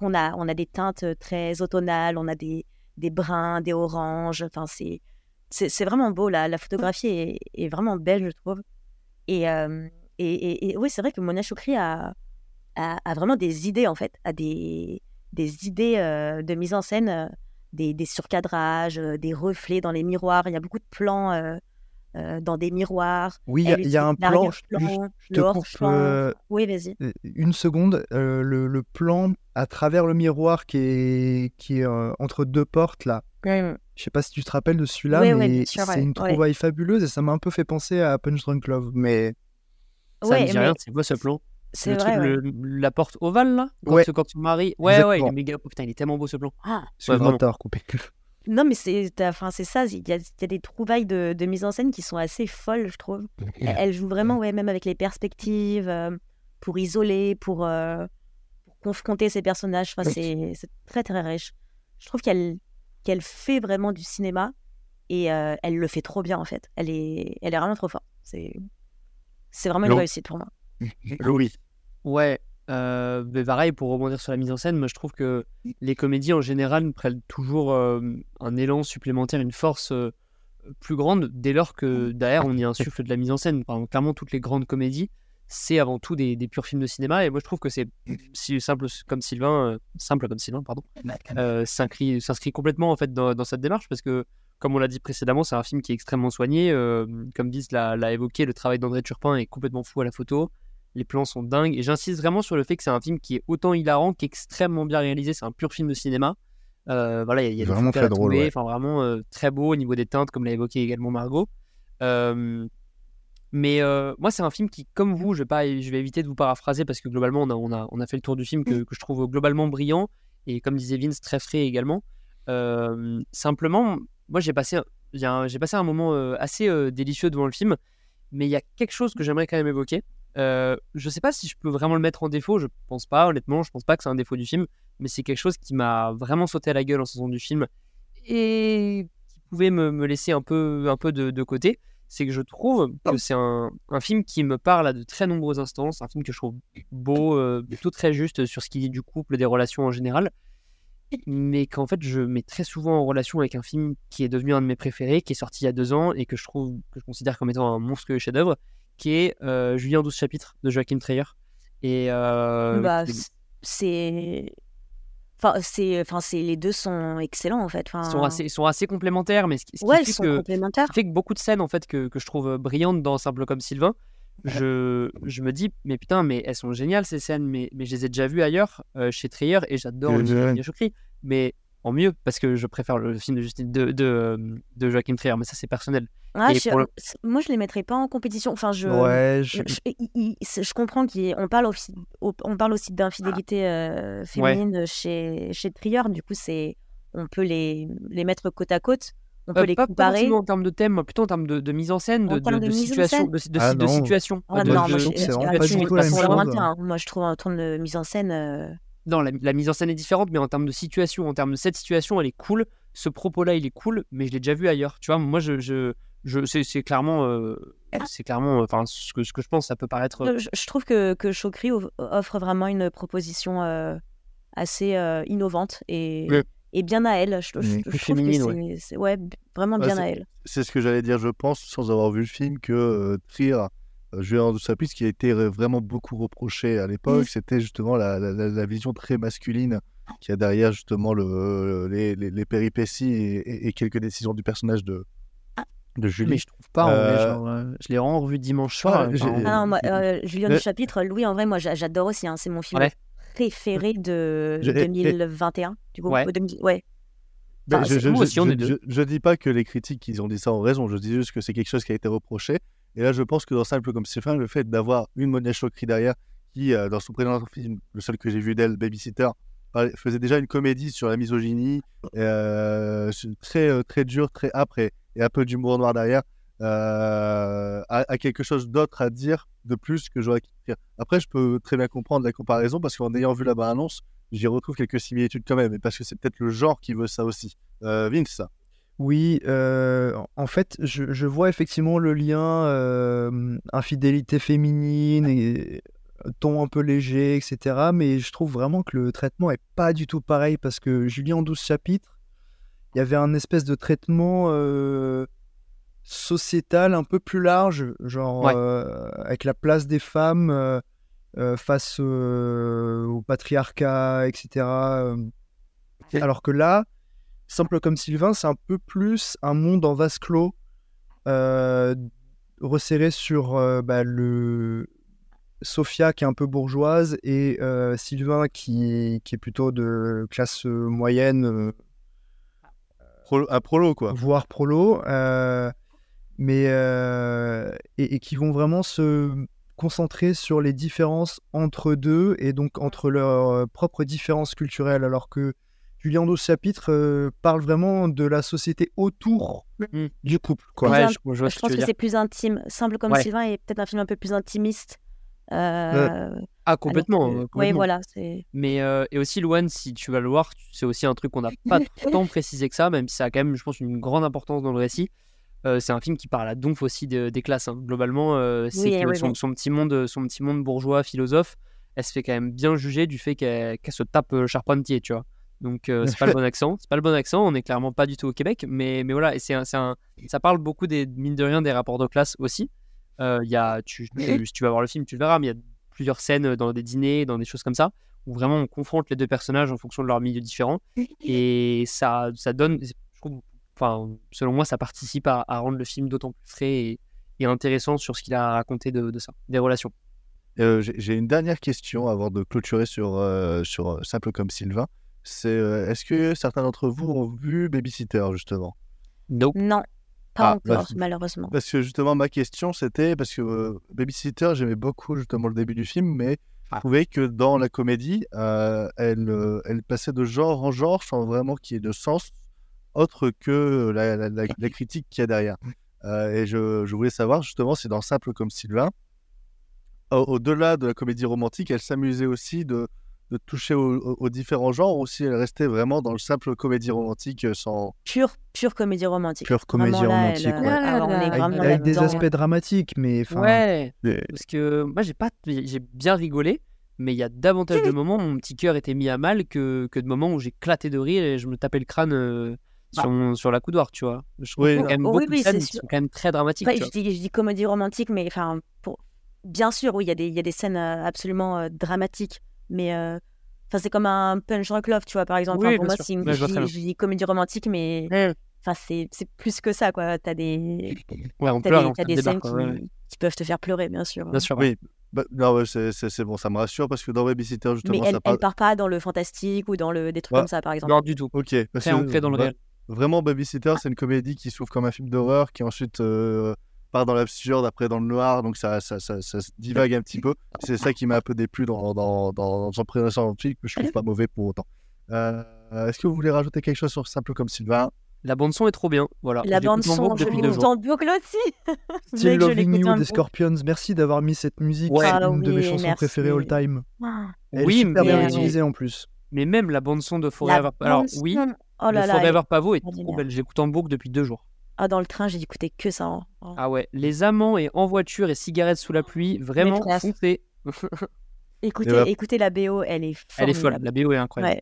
On a, on a des teintes très automnales, on a des, des bruns, des oranges. Enfin, c'est, c'est, vraiment beau. La, la photographie est, est vraiment belle, je trouve. Et, euh, et, et- et oui, c'est vrai que Mona Chokri a, a, a vraiment des idées, en fait, a des, des idées euh, de mise en scène, euh, des, des surcadrages, euh, des reflets dans les miroirs. Il y a beaucoup de plans euh, euh, dans des miroirs. Oui, il y a- y, un plan, je, je le te coupe hors-plan. euh, Oui, vas-y. une seconde. euh, le, le plan à travers le miroir qui est, qui est euh, entre deux portes là. Ouais. Je sais pas si tu te rappelles de celui-là, mais c'est ouais, une ouais. trouvaille fabuleuse et ça m'a un peu fait penser à Punch Drunk Love. Mais Ça Ouais, me dit mais rien, c'est quoi ce plan? C'est le truc, vrai, ouais. le- la porte ovale là Quand, Ouais. quand son mari. Ouais, ouais, il est méga. Putain, il est tellement beau ce plan. Ah. De t'avoir coupé. Non, mais c'est enfin, c'est ça, il y a, il y a des trouvailles de, de mise en scène qui sont assez folles, je trouve. Elle, elle joue vraiment, ouais, même avec les perspectives, euh, pour isoler, pour, euh, pour confronter ses personnages. Enfin, c'est c'est très, très riche. Je trouve qu'elle qu'elle fait vraiment du cinéma et euh, elle le fait trop bien, en fait. Elle est, elle est vraiment trop forte. C'est c'est vraiment une réussite pour moi. [laughs] Louis. Ouais, euh, pareil, pour rebondir sur la mise en scène, moi je trouve que les comédies en général prennent toujours euh, un élan supplémentaire, une force euh, plus grande dès lors que derrière on y insuffle de la mise en scène. Clairement, toutes les grandes comédies, c'est avant tout des, purs films de cinéma. Et moi je trouve que c'est si simple comme Sylvain, simple comme Sylvain, pardon, s'inscrit complètement en fait dans, cette démarche parce que comme on l'a dit précédemment, c'est un film qui est extrêmement soigné. comme l'a l'a évoqué, le travail d'André Turpin est complètement fou à la photo. Les plans sont dingues. Et j'insiste vraiment sur le fait que c'est un film qui est autant hilarant qu'extrêmement bien réalisé. C'est un pur film de cinéma. Euh, voilà, il y a, y a des Vraiment très drôle, tomber. ouais. Enfin, vraiment euh, très beau au niveau des teintes, comme l'a évoqué également Margot. Euh, mais moi, c'est un film qui, comme vous, je vais, pas, je vais éviter de vous paraphraser parce que globalement, on a, on a, on a fait le tour du film que, que je trouve globalement brillant et comme disait Vince, très frais également. Simplement, moi, j'ai passé, j'ai un- j'ai passé un moment assez délicieux devant le film, mais il y a quelque chose que j'aimerais quand même évoquer. Euh, je sais pas si je peux vraiment le mettre en défaut, je pense pas, honnêtement, je pense pas que c'est un défaut du film, mais c'est quelque chose qui m'a vraiment sauté à la gueule en saison du film et qui pouvait me, me laisser un peu, un peu de, de côté. C'est que je trouve que c'est un, un film qui me parle à de très nombreux instants. C'est un film que je trouve beau, euh, plutôt très juste sur ce qu'il dit du couple, des relations en général. Mais qu'en fait, je mets très souvent en relation avec un film qui est devenu un de mes préférés, qui est sorti il y a deux ans et que je trouve, que je considère comme étant un monstrueux chef-d'œuvre, qui est euh, Julien 12 chapitres de Joachim Treyer. Et euh, Bah, c'est. Enfin, c'est, enfin, c'est, les deux sont excellents en fait. Enfin, ils sont assez, ils sont assez complémentaires, mais ce qui, ce qui Ouais, ils fait sont que, fait que beaucoup de scènes en fait que, que je trouve brillantes dans Simple comme Sylvain, je, je me dis mais putain mais elles sont géniales ces scènes, mais, mais je les ai déjà vues ailleurs euh, chez Trier et j'adore le mais en mieux parce que je préfère le film de, Justine, de, de, de Joachim Trier, mais ça c'est personnel. Ah, je- le- Moi, je les mettrais pas en compétition. Enfin, je, Ouais, je, comprends qu'on parle aussi, au- on parle aussi d'infidélité euh, féminine chez, chez Trier. Du coup, c'est, on peut les, les mettre côte à côte. On peut Euh, les pas, pas comparer. en termes de thème, mais plutôt en termes de, de mise en scène, de, situation, de, de, Ah de non. situation. Ah, de- non, de- moi, je, ah, trouve en termes de mise en scène. Euh, Non, la, la mise en scène est différente, mais en termes de situation, en termes de cette situation, elle est cool. Ce propos-là, il est cool, mais je l'ai déjà vu ailleurs. Tu vois, moi, je, je, je c'est, clairement, euh, c'est clairement, enfin, ce que, ce que je pense, ça peut paraître. Je, je trouve que, que Chokri off- offre vraiment une proposition euh, assez euh, innovante et, Oui. et bien à elle. Je, je- Oui. je trouve que féminine, c'est ouais. c'est- ouais, vraiment bien à elle. C'est ce que j'allais dire, je pense, sans avoir vu le film, que euh, Trier, euh, Julien de Sapis, ce qui a été euh, vraiment beaucoup reproché à l'époque, c'était justement la, la- la- la vision très masculine qu'il y a derrière justement le, les, les- les péripéties et, et- et quelques décisions du personnage de, de Julie. Mais je trouve pas, en vrai, Euh, genre, euh, je l'ai vraiment revu dimanche soir. Ah non, moi, euh, Julien Mais- du chapitre, Louis, en vrai, moi, j'a- j'adore aussi. hein, c'est mon film Ouais. préféré de Je- et- et- 2021. Du coup, Ouais. ou 2000 ouais. Ben, Enfin, je, je, je- dis pas que les critiques qui ont dit ça ont raison, je dis juste que c'est quelque chose qui a été reproché. Et là, je pense que dans Simple comme Stéphane, le fait d'avoir une Monia Chokri derrière, qui, euh, dans son précédent film, le seul que j'ai vu d'elle, Babysitter, parlait- faisait déjà une comédie sur la misogynie, euh, très, euh, très dur, très âpre et, un peu d'humour noir derrière, a, quelque chose d'autre à dire de plus que j'aurais Après, je peux très bien comprendre la comparaison parce qu'en ayant vu la bande-annonce, j'y retrouve quelques similitudes quand même, et parce que c'est peut-être le genre qui veut ça aussi. Vince, Oui, euh, en- fait, je, je vois effectivement le lien euh, infidélité féminine et ton un peu léger, etc. Mais je trouve vraiment que le traitement est pas du tout pareil parce que Julien en 12 chapitres, il y avait un espèce de traitement euh, sociétal un peu plus large, genre Ouais. euh, avec la place des femmes euh, euh, face euh, au patriarcat, etc. euh. Alors que là, Simple comme Sylvain, c'est un peu plus un monde en vase clos, euh, resserré sur euh, bah, le Sophia qui est un peu bourgeoise et euh, Sylvain qui, qui est plutôt de classe moyenne, un prolo quoi. voire prolo, mais et, et qui vont vraiment se concentrer sur les différences entre deux et donc entre leurs propres différences culturelles, alors que Julien Dos chapitre euh, parle vraiment de la société autour Mm. du couple. Quoi. Ouais, je- je vois ce je que pense que c'est plus intime. Simple comme Ouais. Sylvain est peut-être un film un peu plus intimiste. Euh, Ah, complètement. alors euh, Oui, voilà. Mais euh, et aussi Luan, si tu vas le voir, tu- c'est aussi un truc qu'on n'a pas [laughs] tant précisé que ça, même si ça a quand même, je pense, une grande importance dans le récit. Euh, c'est un film qui parle à donf aussi de- des classes. hein. Globalement, euh, c'est Oui, que oui, son, oui. son petit monde, son petit monde bourgeois philosophe, elle se fait quand même bien juger du fait qu'elle se tape euh, Charpentier, tu vois. Donc euh, c'est pas le [laughs] bon accent, c'est pas le bon accent. On est clairement pas du tout au Québec, mais mais voilà, et c'est ça parle beaucoup des mine de rien des rapports de classe aussi. Euh, y a, tu, tu- si tu vas voir le film, tu le verras, mais il y a plusieurs scènes dans des dîners, dans des choses comme ça, où vraiment on confronte les deux personnages en fonction de leurs milieux différents. [laughs] Et ça, ça donne, je trouve, enfin, selon moi, ça participe à, à rendre le film d'autant plus frais et, et intéressant sur ce qu'il a raconté de, de ça, des relations. Euh, J'ai une dernière question avant de clôturer sur, euh, sur Simple comme Sylvain. C'est euh, est-ce que certains d'entre vous ont vu Babysitter justement? Nope. Non, pas Ah, bah, encore, malheureusement. Parce que justement, ma question, c'était parce que euh, Babysitter, j'aimais beaucoup justement le début du film, mais je trouvais que dans la comédie, euh, elle, euh, elle passait de genre en genre sans vraiment qu'il y ait de sens autre que la, la- la- la critique qu'il y a derrière. Euh, et je, je voulais savoir justement si dans Simple comme Sylvain, au- au-delà de la comédie romantique, elle s'amusait aussi de, de toucher aux, différents genres, ou si elle restait vraiment dans le simple comédie romantique euh, sans. Pure, pure comédie romantique. Pure comédie Vraiment, là, romantique, elle, ouais. euh, ah, on est Avec, des aspects dramatiques, mais enfin. Ouais, parce que moi j'ai pas, j'ai bien rigolé, mais il y a davantage de moments où mon petit cœur était mis à mal que, que de moments où j'ai éclaté de rire et je me tapais le crâne euh, sur, mon- sur la coudoir, tu vois. Je trouve Oui, quand même beaucoup oui, oui, scènes qui sont quand même très dramatiques. Je dis, je dis comédie romantique, mais enfin, pour... bien sûr, oui, il y, a des- il y a des scènes absolument euh, dramatiques, mais euh, enfin, c'est comme un punch rock love, tu vois, par exemple. Oui, Enfin, pour bien moi, c'est une- Ouais, comédie romantique, mais enfin, c'est plus que ça, quoi. T'as des, Ouais, on t'as pleure des, on débarque, scènes quoi, qui, ouais, ouais. qui peuvent te faire pleurer, bien sûr. Bien sûr. ouais. Oui, bah, non, ouais, c'est bon, ça me rassure parce que dans Babysitter, justement, Mais elle, ça parle. elle part pas dans le fantastique ou dans le des trucs Ouais. comme ça, par exemple. Non, du tout. Ok, parce Très que ancré dans le réel. Vraiment, Babysitter, c'est une comédie qui s'ouvre comme un film d'horreur, qui ensuite euh, part dans l'absurde, après dans le noir, donc ça, ça, ça, ça se divague un petit peu. C'est ça qui m'a un peu déplu dans, dans, dans, son présentation film, que je trouve pas mauvais pour autant. Euh, Est-ce que vous voulez rajouter quelque chose sur Simple comme Sylvain? La bande son est trop bien, voilà. La Je l'écoute bande en son, boucle je [laughs] l'écoute en boucle aussi. Still Loving You des. Scorpions. Merci d'avoir mis cette musique. Ouais. C'est une de mes chansons merci. préférées all time. Elle Oui, est super bien mais- utilisée en plus. Mais même la bande son de La Forever, alors oui, oh Forever est Pavot est trop belle. J'écoute en boucle depuis deux jours. Ah, dans le train, j'ai écouté que ça. hein. Oh. Ah ouais, les amants et en voiture et cigarettes sous la pluie, vraiment foncez. [laughs] Écoutez, Eh ben- écoutez la BO, elle est Elle est folle, la BO est incroyable.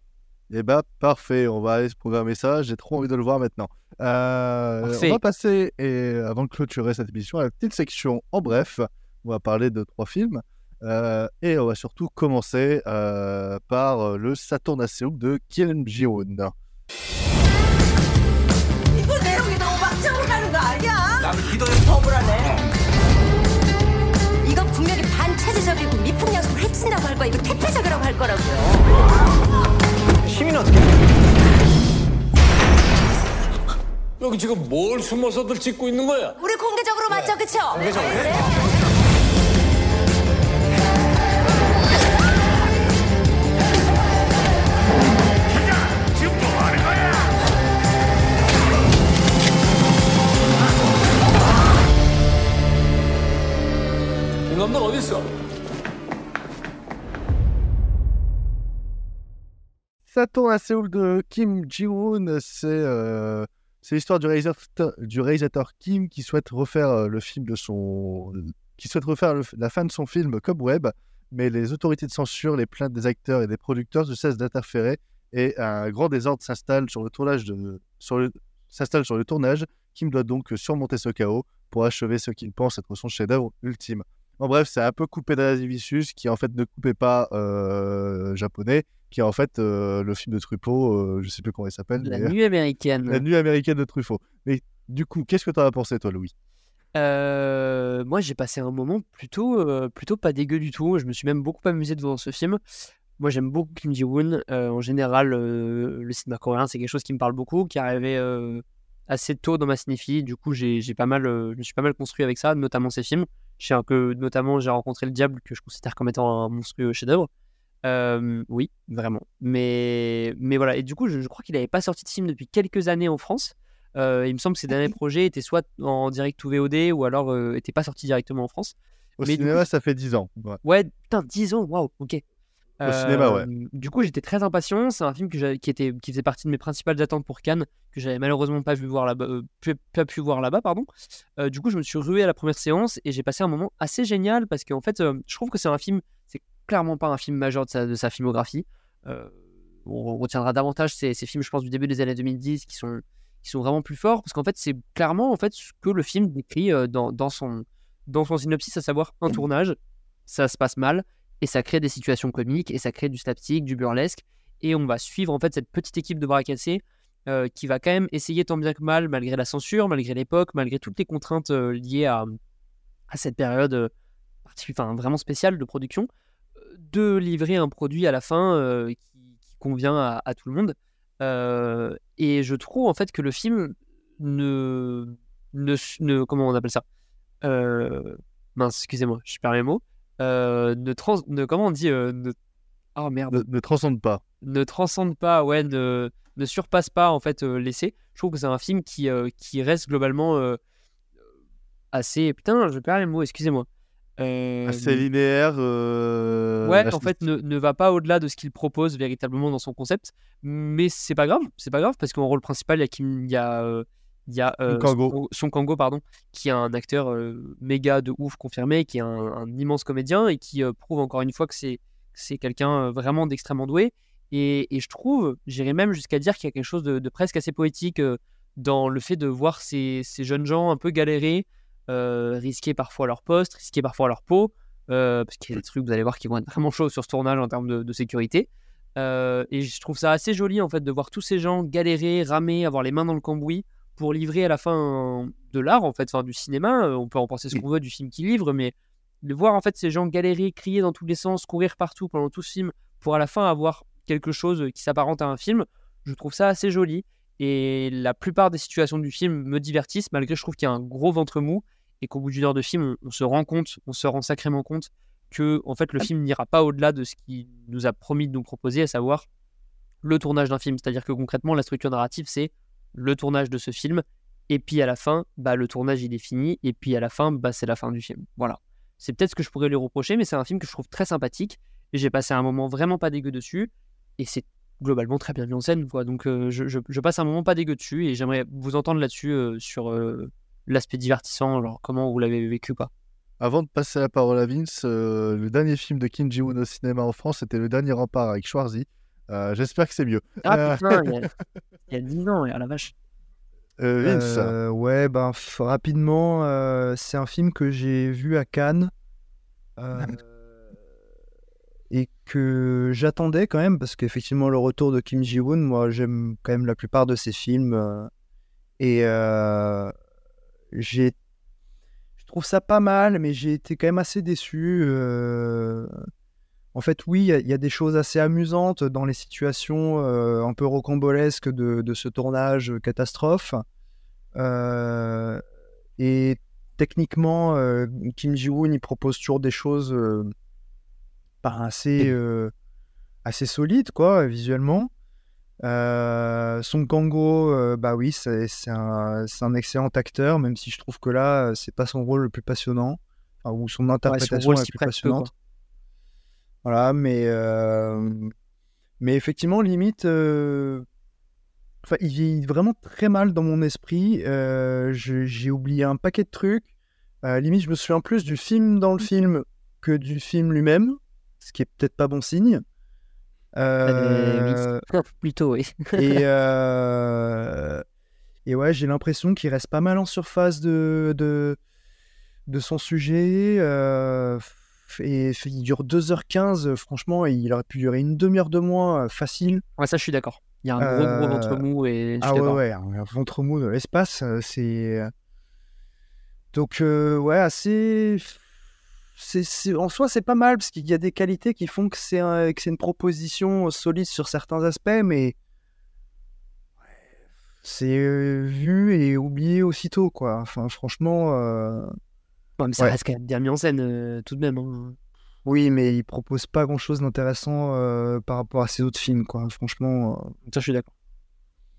Ouais. Eh bah parfait, on va aller se programmer ça. J'ai trop envie de le voir maintenant. Euh, on va passer, et avant de clôturer cette émission, à la petite section en bref. On va parler de trois films. Euh, et on va surtout commencer euh, par le Saturn Asylum de Kim Ji-woon. 나는 리더의 파업을 하네. 이거 분명히 반체제적이고 미풍양속을 해친다고 할 거야. 이거 태폐적이라고 할 거라고요. 시민은 어떻게? 여기 지금 뭘 숨어서들 찍고 있는 거야? 우리 공개적으로 맞죠, 그쵸? 공개적으로 공감독 어디 있어? Ça tourne à Séoul de Kim Ji-woon. C'est euh, c'est l'histoire du réalisateur, du réalisateur Kim qui souhaite refaire euh, le film de son, qui souhaite refaire le- la fin de son film Cobweb, mais les autorités de censure, les plaintes des acteurs et des producteurs ne cessent d'interférer et un grand désordre s'installe sur le tournage de, sur le, s'installe sur le tournage. Kim doit donc surmonter ce chaos pour achever ce qu'il pense être son chef-d'œuvre ultime. En bref, c'est un peu coupé d'Adivicius qui en fait ne coupait pas euh, japonais, qui est en fait euh, le film de Truffaut, euh, je sais plus comment il s'appelle. La mais- nuit américaine. La nuit américaine de Truffaut. Mais du coup, qu'est-ce que tu en as pensé toi, Louis? Euh, moi, j'ai passé un moment plutôt, euh, plutôt pas dégueu du tout. Je me suis même beaucoup amusé devant ce film. Moi, j'aime beaucoup Kim Ji-woon. Euh, en général, le cinéma coréen, c'est quelque chose qui me parle beaucoup, qui est arrivé assez tôt dans ma cinéphilie. Du coup, j'ai j'ai pas mal, euh, je me suis pas mal construit avec ça, notamment ces films. Je sais que notamment, j'ai rencontré le diable, que je considère comme étant un monstrueux chef-d'œuvre. Euh, oui, vraiment. Mais, mais voilà. Et du coup, je, je crois qu'il n'avait pas sorti de film depuis quelques années en France. Euh, il me semble que ses derniers projets étaient soit en direct ou VOD ou alors euh, n'étaient pas sortis directement en France. Au Mais cinéma, coup- ça fait 10 ans. Ouais. Ouais, putain, 10 ans, waouh, ok. Du coup, j'étais très impatient. C'est un film qui, était, qui faisait partie de mes principales attentes pour Cannes, que j'avais malheureusement pas, vu voir là-bas, euh, pu- pas pu voir là-bas. pardon. Euh, du coup, je me suis rué à la première séance et j'ai passé un moment assez génial parce qu'en fait, euh, je trouve que c'est un film, c'est clairement pas un film majeur de sa, de sa filmographie. On retiendra davantage ces, films, je pense, du début des années 2010 qui sont, qui sont vraiment plus forts parce qu'en fait, c'est clairement en fait ce que le film décrit dans, dans son, dans son synopsis, à savoir un tournage, ça se passe mal et ça crée des situations comiques et ça crée du slapstick, du burlesque et on va suivre en fait cette petite équipe de bras cassés euh, qui va quand même essayer tant bien que mal, malgré la censure, malgré l'époque, malgré toutes les contraintes euh, liées à, à cette période euh, vraiment spéciale de production, euh, de livrer un produit à la fin qui, convient à, tout le monde. Et je trouve en fait que le film ne, ne, ne- comment on appelle ça? Mince, excusez-moi, je perds mes mots. Euh, ne trans, ne, comment on dit euh, ne, Oh merde. Ne, ne transcende pas. Ne transcende pas, ouais, ne, ne surpasse pas en fait euh, l'essai. Je trouve que c'est un film qui, qui reste globalement assez. Putain, je perds les mots, excusez-moi. Euh, Assez linéaire. euh, Ouais, en fait, ne, ne va pas au-delà de ce qu'il propose véritablement dans son concept. Mais c'est pas grave, c'est pas grave parce qu'en rôle principal, il y a Kim, il y a, euh, il y a euh. Son- Song Kang-ho, pardon, qui est un acteur euh, méga de ouf confirmé, qui est un, un immense comédien et qui euh, prouve encore une fois que c'est c'est quelqu'un euh, vraiment d'extrêmement doué. Et, et je trouve, j'irais même jusqu'à dire qu'il y a quelque chose de, de presque assez poétique dans le fait de voir ces, ces jeunes gens un peu galérer, risquer parfois leur poste, risquer parfois leur peau, parce qu'il y a des trucs, vous allez voir, qui vont être vraiment chauds sur ce tournage en termes de, de sécurité. Et je trouve ça assez joli en fait de voir tous ces gens galérer, ramer, avoir les mains dans le cambouis pour livrer à la fin de l'art en fait, enfin du cinéma. Euh, On peut en penser ce qu'on veut du film qui livre, mais de voir en fait ces gens galérer, crier dans tous les sens, courir partout pendant tout ce film pour à la fin avoir quelque chose qui s'apparente à un film, je trouve ça assez joli. Et la plupart des situations du film me divertissent, malgré je trouve qu'il y a un gros ventre mou et qu'au bout d'une heure de film, on, on se rend compte, on se rend sacrément compte que en fait le film n'ira pas au-delà de ce qu'il nous a promis de nous proposer, à savoir le tournage d'un film. C'est-à-dire que concrètement, la structure narrative, c'est le tournage de ce film, et puis à la fin, bah, le tournage il est fini, et puis à la fin, bah, c'est la fin du film. Voilà. C'est peut-être ce que je pourrais lui reprocher, mais c'est un film que je trouve très sympathique, et j'ai passé un moment vraiment pas dégueu dessus, et c'est globalement très bien mis en scène. Quoi. Donc euh, je, passe un moment pas dégueu dessus, et j'aimerais vous entendre là-dessus euh, sur euh, l'aspect divertissant, genre comment vous l'avez vécu quoi. Avant de passer la parole à Vince, le dernier film de Kim Ji-woon au cinéma en France, c'était Le Dernier Rempart avec Schwarzy. Euh, J'espère que c'est mieux. Ah Euh, putain, il y a- [laughs] il y a 10 ans, à la vache. euh, Vince, Euh, ouais, ben f- rapidement, euh, c'est un film que j'ai vu à Cannes euh, [laughs] et que j'attendais quand même parce qu'effectivement le retour de Kim Ji-woon, moi j'aime quand même la plupart de ses films euh, et euh, j'ai, je trouve ça pas mal, mais j'ai été quand même assez déçu. euh, En fait, oui, il y, a- il y a des choses assez amusantes dans les situations euh, un peu rocambolesques de, de ce tournage euh, catastrophe. Euh, et techniquement, euh, Kim Ji-woon, il propose toujours des choses bah, assez, assez solides, quoi, visuellement. Song Kang-ho, euh, bah oui, c'est un, excellent acteur, même si je trouve que là, c'est pas son rôle le plus passionnant, enfin, ou son interprétation rôle la s'y plus peu, passionnante. Voilà, mais, euh, mais effectivement, limite, euh, enfin, il vieillit vraiment très mal dans mon esprit. euh, J'ai oublié un paquet de trucs. Limite, je me souviens plus du film dans le film que du film lui-même, ce qui est peut-être pas bon signe. Euh, [laughs] Euh, plutôt, oui. et, [laughs] euh, et ouais, j'ai l'impression qu'il reste pas mal en surface de, de, de son sujet. Euh, et il dure 2h15, franchement, il aurait pu durer une demi-heure de moins, euh, facile. Ouais, ça, je suis d'accord. Il y a un gros, gros ventre Euh, mou et Ah ouais, ouais, un ventre mou de l'espace, euh, c'est. Donc, euh, ouais, assez. c'est- en soi, c'est pas mal parce qu'il y a des qualités qui font que c'est, un- une proposition solide sur certains aspects, mais c'est euh, vu et oublié aussitôt, quoi. Enfin, franchement. euh, Ouais, mais ça ouais. reste quand même bien mis en scène euh, tout de même. hein. Oui, mais il propose pas grand-chose d'intéressant euh, par rapport à ses autres films, quoi. Franchement. euh, Ça, je suis d'accord.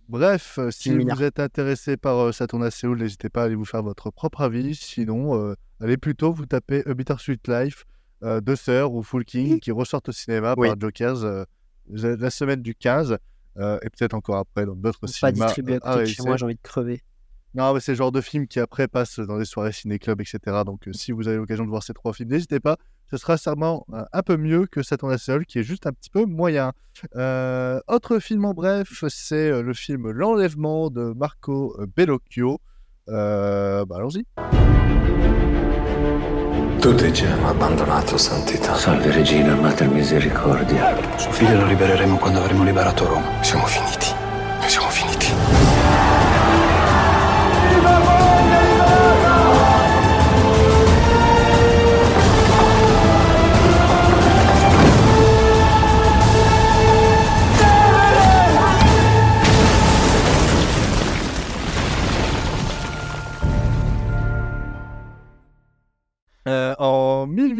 Bref, si vous êtes intéressé par euh, Ça tourne à Séoul, n'hésitez pas à aller vous faire votre propre avis. Sinon, euh, allez plutôt vous taper A Bittersweet Life, euh, Deux Sœurs ou Full King [laughs] qui ressortent au cinéma Oui. par Jokers euh, la semaine du 15 euh, et peut-être encore après dans d'autres Pas cinémas. distribué à côté de chez moi, j'ai envie de crever. Non, mais c'est le genre de film qui après passe dans des soirées ciné-club, etc. Donc euh, si vous avez l'occasion de voir ces trois films, n'hésitez pas. Ce sera sûrement euh, un peu mieux que à Séoul, qui est juste un petit peu moyen. Euh, autre film en bref, c'est euh, le film L'Enlèvement de Marco euh, Bellocchio. Euh, bah, allons-y. Tutti ci hanno abbandonato, Santità. Salve Regina, Mater Misericordia. Suo figlio lo libereremo quando avremo liberato Roma. Siamo finiti. Noi siamo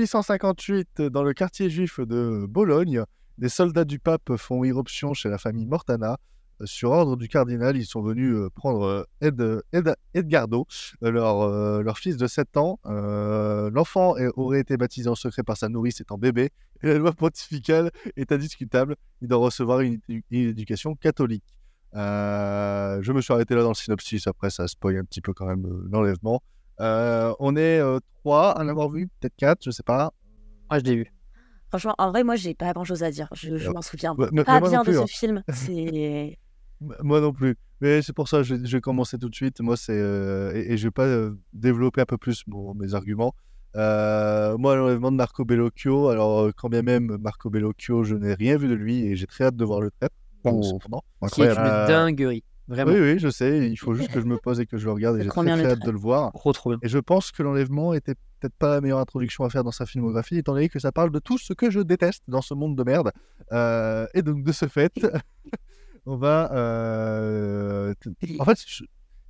658, dans le quartier juif de Bologne, des soldats du pape font irruption chez la famille Mortana. Euh, sur ordre du cardinal, ils sont venus euh, prendre euh, Edgardo, leur, fils de 7 ans. L'enfant aurait été baptisé en secret par sa nourrice étant bébé. Et la loi pontificale est indiscutable. Il doit recevoir une, éducation catholique. Je me suis arrêté là dans le synopsis. Après, ça spoil un petit peu quand même l'enlèvement. Euh, on est euh, trois à l'avoir vu, peut-être quatre, je sais pas. Ah, je l'ai vu. Franchement, en vrai, moi, j'ai pas grand chose à dire. Je, je m'en souviens mais- pas mais moi bien de plus, ce hein. film. [laughs] C'est. Moi non plus. Mais c'est pour ça que je, je vais commencer tout de suite. Moi, c'est euh, et, et je vais pas euh, développer un peu plus mes arguments. Euh, moi, l'enlèvement de Marco Bellocchio. Alors, quand bien même Marco Bellocchio, je n'ai rien vu de lui et j'ai très hâte de voir le trait. Oh, cependant. Qui est une Euh, dinguerie. Vraiment. Oui, oui, je sais. Il faut juste que je me pose et que je le regarde et j'ai très, hâte de le voir. Trop, trop bien. Et je pense que l'enlèvement était peut-être pas la meilleure introduction à faire dans sa filmographie, étant donné que ça parle de tout ce que je déteste dans ce monde de merde. Euh, et donc, de ce fait, [laughs] on va. euh, En fait, je,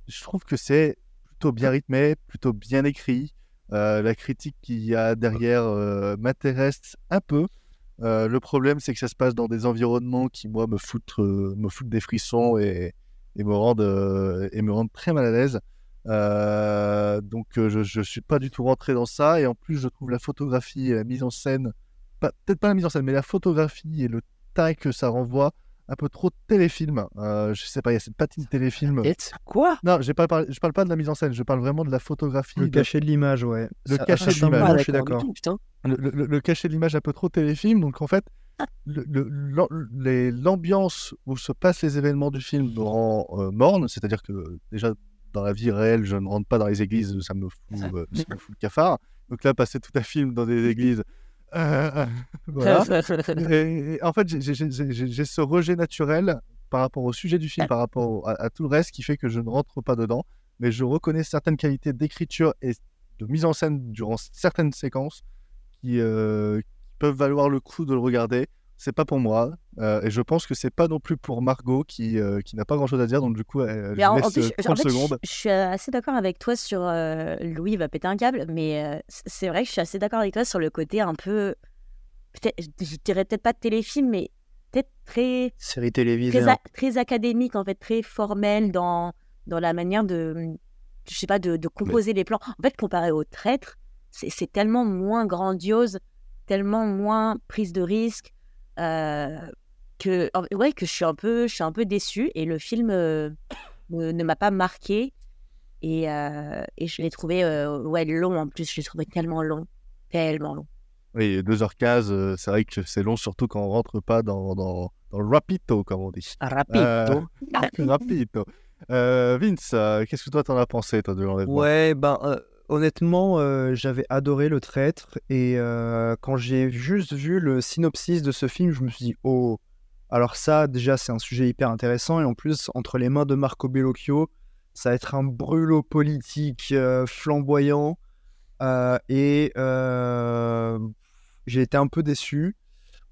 je trouve que c'est plutôt bien rythmé, plutôt bien écrit. Euh, la critique qu'il y a derrière euh, m'intéresse un peu. Euh, le problème, c'est que ça se passe dans des environnements qui, moi, me foutent, euh, me foutent des frissons et, et me rendent, euh, et me rendent très mal à l'aise. Euh, donc, euh, je ne suis pas du tout rentré dans ça. Et en plus, je trouve la photographie et la mise en scène, peut-être pas la mise en scène, mais la photographie et le teint que ça renvoie un peu trop téléfilm. Euh, je sais pas, il y a cette patine téléfilm. Quoi? Non, j'ai pas parlé- je parle pas de la mise en scène, je parle vraiment de la photographie. Le de- cachet de l'image, ouais. Le Ça- cachet ça de l'image. pas, je suis d'accord. Le, le- le cachet de l'image un peu trop téléfilm. Donc en fait, l'ambiance où se passent les événements du film me rend euh, morne. C'est-à-dire que déjà dans la vie réelle, je ne rentre pas dans les églises, ça me fout, euh, ça me fout le cafard. Donc là, passer tout un film dans des églises. euh, voilà. [laughs] Et, et en fait, j'ai- ce rejet naturel par rapport au sujet du film, par rapport au- à, à tout le reste, qui fait que je ne rentre pas dedans. mais je reconnais certaines qualités d'écriture et de mise en scène durant certaines séquences qui, euh, qui peuvent valoir le coup de le regarder. C'est pas pour moi, euh, et je pense que c'est pas non plus pour Margot qui, euh, qui n'a pas grand chose à dire, donc du coup, elle, je en, en laisse plus, euh, 30 en fait, je- secondes. je, suis assez d'accord avec toi sur euh, Louis va péter un câble, mais euh, c'est vrai que je suis assez d'accord avec toi sur le côté un peu, je dirais peut-être pas de téléfilm, mais peut-être très, Série télévisée. très, hein. très académique en fait, très formel dans, dans la manière de, je sais pas, de, de composer les plans. En fait, comparé au traître, c'est tellement moins grandiose, tellement moins prise de risque. euh, que ouais que je suis un peu je suis un peu déçue et le film euh, ne, ne m'a pas marqué et, euh, et je l'ai trouvé euh, ouais long en plus je l'ai trouvé tellement long tellement long Oui, 2h15, euh, c'est vrai que c'est long, surtout quand on rentre pas dans, dans, dans le rapito, comme on dit. Rapito. Euh, [laughs] rapito. Euh, Vince, qu'est-ce que toi t'en as pensé, toi, de l'enlèvement? Ouais, ben euh, honnêtement, euh, j'avais adoré le traître et euh, quand j'ai juste vu le synopsis de ce film, je me suis dit oh, alors ça déjà c'est un sujet hyper intéressant et en plus entre les mains de Marco Bellocchio, ça va être un brûlot politique euh, flamboyant et j'ai été un peu déçu.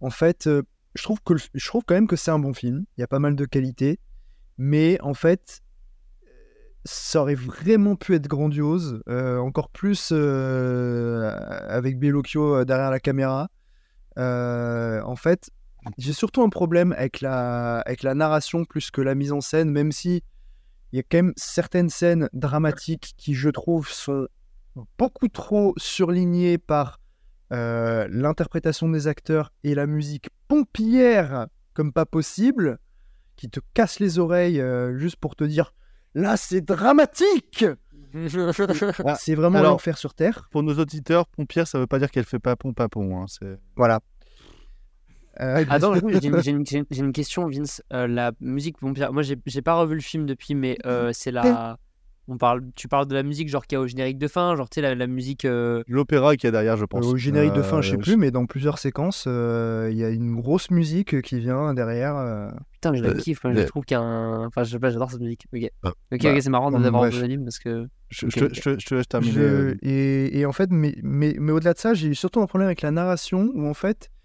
En fait, je trouve que je trouve quand même que c'est un bon film. Il y a pas mal de qualités, mais en fait, ça aurait vraiment pu être grandiose, euh, encore plus euh, avec Bellocchio euh, derrière la caméra. En fait, j'ai surtout un problème avec la, avec la narration plus que la mise en scène, même si il y a quand même certaines scènes dramatiques qui, je trouve, sont beaucoup trop surlignées par l'interprétation des acteurs et la musique pompière comme pas possible, qui te casse les oreilles juste pour te dire là c'est dramatique. [laughs] Ah, c'est vraiment l'enfer sur terre. Pour nos auditeurs, pompière, ça veut pas dire qu'elle fait papon papon. Hein, c'est... Voilà. Euh, Attends, du coup, j'ai une, question, Vince. Euh, la musique Vampire, moi j'ai j'ai pas revu le film depuis, mais euh, c'est la. On parle, tu parles de la musique genre qu'il y a au générique de fin, genre tu sais la, la musique. euh, L'opéra qui est derrière, je pense. au générique de fin, je sais Euh, plus, mais dans plusieurs séquences, euh, il y a une grosse musique qui vient derrière. euh. Putain, mais je la Euh, kiffe, moi, je trouve qu'il y a un. Enfin, je sais pas, j'adore cette musique. Ok, Ah, ok, bah, c'est marrant bon, d'avoir bref. vu l'anime parce que. Je, te- ok. je te- je te laisse terminer. Je- euh, et, et en fait, mais, mais, mais au-delà de ça, j'ai eu surtout un problème avec la narration où en fait, euh,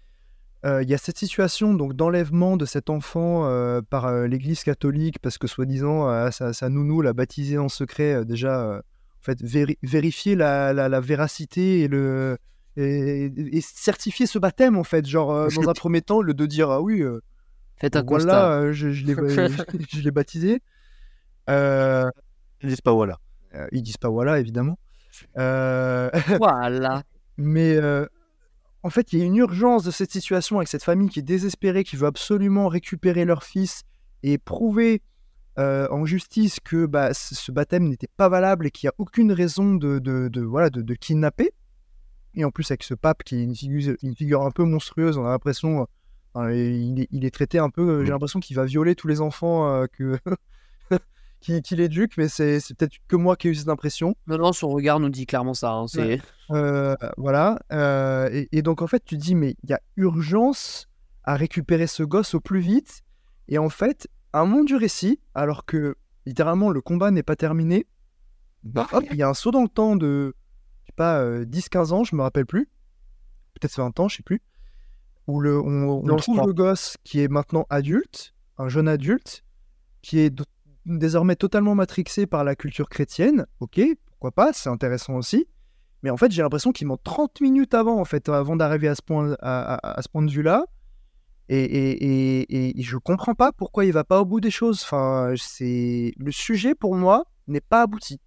il y a cette situation donc d'enlèvement de cet enfant euh, par euh, l'Église catholique parce que soi-disant euh, sa, sa nounou l'a baptisé en secret euh, déjà. euh, en fait, véri- vérifier la, la, la véracité et le et, et certifier ce baptême en fait, genre euh, dans un [laughs] premier temps, le de dire ah oui. euh, Faites un voilà, constat. euh, je, je l'ai [laughs] je l'ai baptisé. Euh, Ils disent pas voilà. euh, ils disent pas voilà, évidemment. Euh, [laughs] Voilà. Mais euh, en fait, il y a une urgence de cette situation avec cette famille qui est désespérée, qui veut absolument récupérer leur fils et prouver euh, en justice que bah, ce baptême n'était pas valable et qu'il n'y a aucune raison de, de, de, voilà, de, de kidnapper. Et en plus, avec ce pape qui est une figure, une figure un peu monstrueuse, on a l'impression. euh, il, est, il est traité un peu. euh, J'ai l'impression qu'il va violer tous les enfants euh, que. [laughs] qu'il qu'il éduque, mais c'est peut-être que moi qui ai eu cette impression. Non, non, son regard nous dit clairement ça. hein. Ouais. Euh, voilà. euh, et, et donc, en fait, tu dis, mais il y a urgence à récupérer ce gosse au plus vite. Et en fait, à un moment du récit, alors que littéralement le combat n'est pas terminé, hop, il y a un saut dans le temps de, je sais pas, euh, 10-15 ans, je me rappelle plus. Peut-être 20 ans, je sais plus. Où le, on, on trouve le gosse qui est maintenant adulte, un jeune adulte, qui est désormais totalement matrixé par la culture chrétienne. Ok, pourquoi pas, c'est intéressant aussi. Mais en fait, j'ai l'impression qu'il manque 30 minutes avant, en fait, avant d'arriver à ce point, à, à- à ce point de vue-là. Et, et, et, et je comprends pas pourquoi il va pas au bout des choses. Enfin, c'est le sujet pour moi n'est pas abouti.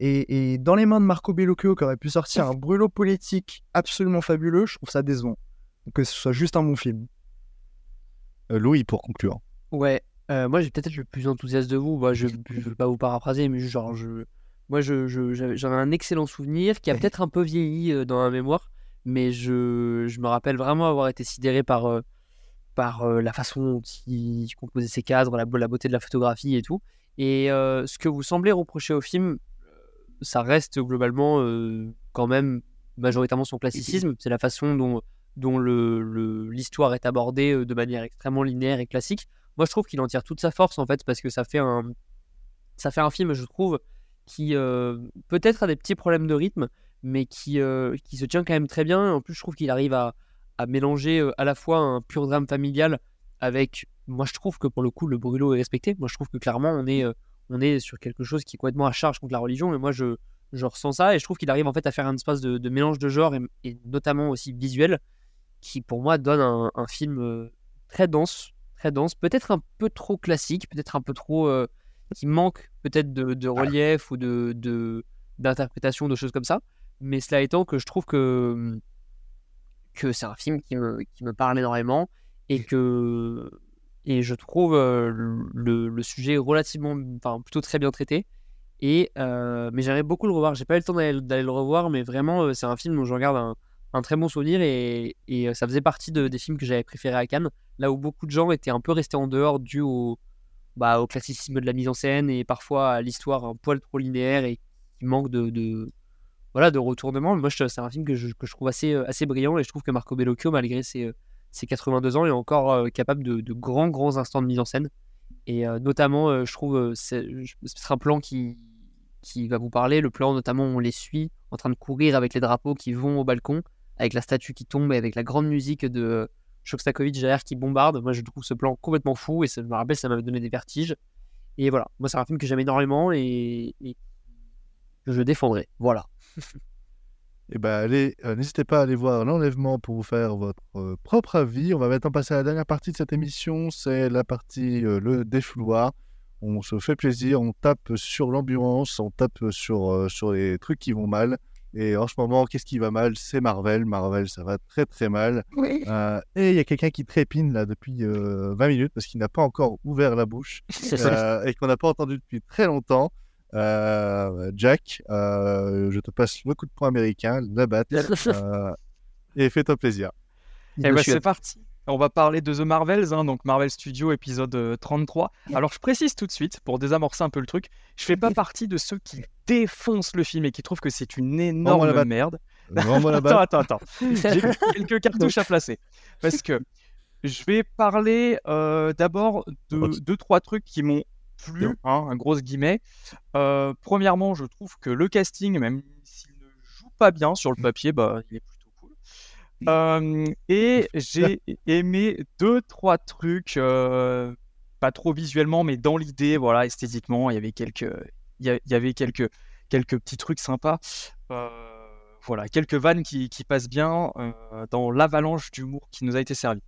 Et, et dans les mains de Marco Bellocchio, qui aurait pu sortir un brûlot politique absolument fabuleux, je trouve ça décevant. Que ce soit juste un bon film. Euh, Louis, pour conclure. Ouais, euh, moi j'ai peut-être le plus enthousiaste de vous. Bah, je ne veux pas vous paraphraser, mais genre, je, moi je, je- j'avais j'avais un excellent souvenir qui a peut-être un peu vieilli euh, dans ma mémoire, mais je, je me rappelle vraiment avoir été sidéré par, euh, par la façon dont il composait ses cadres, la, la beauté de la photographie et tout. Et euh, ce que vous semblez reprocher au film, ça reste globalement euh, quand même majoritairement son classicisme. C'est la façon dont, dont le, le- l'histoire est abordée de manière extrêmement linéaire et classique. Moi, je trouve qu'il en tire toute sa force en fait parce que ça fait un, ça fait un film, je trouve, qui euh, peut-être a des petits problèmes de rythme, mais qui, euh, qui se tient quand même très bien. En plus, je trouve qu'il arrive à, à mélanger euh, à la fois un pur drame familial avec. Moi, je trouve que pour le coup, le brûlot est respecté. Moi, je trouve que clairement, on est, on est sur quelque chose qui est complètement à charge contre la religion. Et moi, je, je ressens ça. Et je trouve qu'il arrive en fait à faire un espace de, mélange de genres et, notamment aussi visuel qui, pour moi, donne un, film très dense. Très dense. Peut-être un peu trop classique, peut-être un peu trop. euh, qui manque peut-être de, de relief ou de, d'interprétation, de choses comme ça. Mais cela étant que je trouve que, que c'est un film qui me, qui me parle énormément et que et je trouve euh, le, le sujet relativement, enfin plutôt très bien traité. Et euh, mais j'aimerais beaucoup le revoir. J'ai pas eu le temps d'aller, d'aller le revoir, mais vraiment euh, c'est un film où je regarde un, un très bon souvenir et, euh, ça faisait partie de- des films que j'avais préférés à Cannes, là où beaucoup de gens étaient un peu restés en dehors dû au, bah, au classicisme de la mise en scène et parfois à l'histoire un poil trop linéaire et qui manque de, voilà, de retournement. Moi, c'est un film que je, que je trouve assez, euh, assez brillant et je trouve que Marco Bellocchio, malgré ses, euh, ses 82 ans, est encore capable de, de grands, grands instants de mise en scène. Et notamment, je trouve, c'est ce sera un plan qui, qui va vous parler. Le plan, notamment, on les suit en train de courir avec les drapeaux qui vont au balcon, avec la statue qui tombe et avec la grande musique de Shostakovich derrière qui bombarde. Moi, je trouve ce plan complètement fou et ça, je me rappelle, ça m'avait donné des vertiges. Et voilà, moi, c'est un film que j'aime énormément et, et que je défendrai. Voilà. [laughs] Eh ben, allez, euh, n'hésitez pas à aller voir l'enlèvement pour vous faire votre euh, propre avis. On va maintenant passer à la dernière partie de cette émission, c'est la partie euh, le défouloir. On se fait plaisir, on tape sur l'ambulance, on tape sur, sur les trucs qui vont mal. Et en ce moment, qu'est-ce qui va mal? C'est Marvel. Marvel, ça va très très mal. Oui. Euh, et il y a quelqu'un qui trépine là depuis euh, 20 minutes parce qu'il n'a pas encore ouvert la bouche [laughs] euh, et qu'on n'a pas entendu depuis très longtemps. Euh, Jack, euh, je te passe le coup de poing américain, la batte, [laughs] euh, et fais-toi plaisir. Eh ben, c'est parti. On va parler de The Marvels, hein, donc Marvel Studios épisode euh, 33. Alors je précise tout de suite, pour désamorcer un peu le truc, je fais pas partie de ceux qui défoncent le film et qui trouvent que c'est une la énorme batte. merde. [laughs] La attends, attends, attends. J'ai [laughs] quelques cartouches à placer. Parce que je vais parler euh, d'abord de deux, trois trucs qui m'ont plu, hein, un gros guillemets. Euh, premièrement, je trouve que le casting, même s'il ne joue pas bien sur le papier, bah, il est plutôt cool. Euh, et j'ai aimé deux, trois trucs, pas trop visuellement, mais dans l'idée, voilà, esthétiquement, il y avait quelques, y y avait quelques, petits trucs sympas. Euh, voilà, quelques vannes qui, passent bien euh, dans l'avalanche d'humour qui nous a été servi.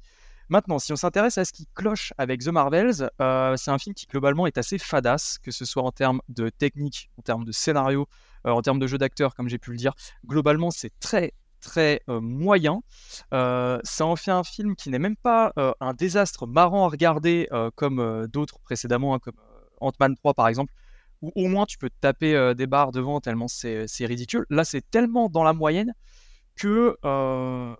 Maintenant, si on s'intéresse à ce qui cloche avec The Marvels, euh, c'est un film qui globalement est assez fadasse, que ce soit en termes de technique, en termes de scénario, en termes de jeu d'acteur, comme j'ai pu le dire. Globalement, c'est très très moyen. Ça en fait un film qui n'est même pas un désastre marrant à regarder comme d'autres précédemment, hein, comme Ant-Man 3 par exemple, où au moins tu peux te taper euh, des barres devant tellement c'est c'est ridicule. Là, c'est tellement dans la moyenne que, euh,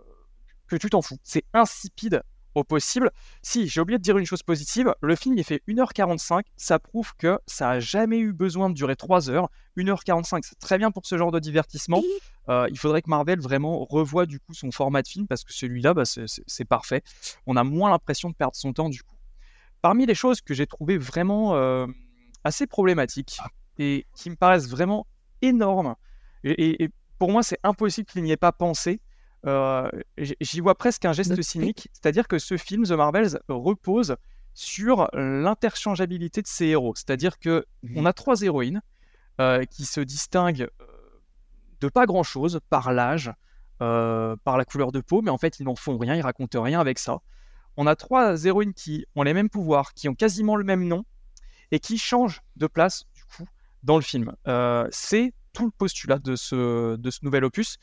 que tu t'en fous. C'est insipide au possible. Si, j'ai oublié de dire une chose positive, le film il fait 1h45, ça prouve que ça a jamais eu besoin de durer 3 heures. 1h45, c'est très bien pour ce genre de divertissement. Euh, il faudrait que Marvel vraiment revoie du coup son format de film parce que celui-là, bah, c'est- parfait. On a moins l'impression de perdre son temps du coup. Parmi les choses que j'ai trouvées vraiment assez problématiques et qui me paraissent vraiment énormes, et, et- et pour moi c'est impossible qu'il n'y ait pas pensé, euh, j'y vois presque un geste cynique, c'est-à-dire que ce film, The Marvels, repose sur l'interchangeabilité de ses héros. C'est-à-dire que on a trois héroïnes euh, qui se distinguent euh, de pas grand-chose par l'âge, euh, par la couleur de peau, mais en fait ils n'en font rien, ils racontent rien avec ça. On a trois héroïnes qui ont les mêmes pouvoirs, qui ont quasiment le même nom et qui changent de place du coup dans le film. Euh, c'est tout le postulat de ce, de ce nouvel opus.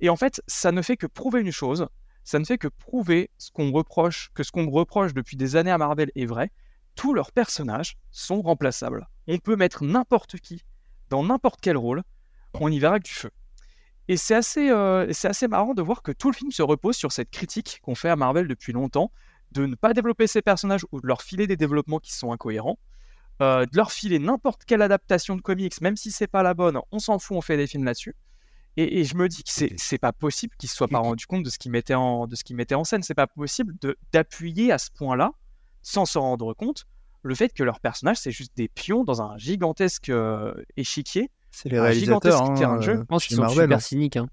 Et en fait, ça ne fait que prouver une chose, ça ne fait que prouver ce qu'on reproche, que ce qu'on reproche depuis des années à Marvel est vrai. Tous leurs personnages sont remplaçables. On peut mettre n'importe qui dans n'importe quel rôle, on y verra que du feu. Et c'est assez, euh, c'est assez marrant de voir que tout le film se repose sur cette critique qu'on fait à Marvel depuis longtemps, de ne pas développer ces personnages ou de leur filer des développements qui sont incohérents, euh, de leur filer n'importe quelle adaptation de comics, même si c'est pas la bonne, on s'en fout, on fait des films là-dessus. Et, et je me dis que c'est, c'est pas possible qu'ils se soient pas rendu compte de ce qu'ils mettaient en, de ce qu'ils mettaient en scène. C'est pas possible de, d'appuyer à ce point-là, sans s'en rendre compte, le fait que leurs personnages, c'est juste des pions dans un gigantesque euh, échiquier. C'est les un réalisateurs, gigantesque hein, terrain de jeu. euh, Je pense qu'ils sont Marvel, super hein. cyniques. hein.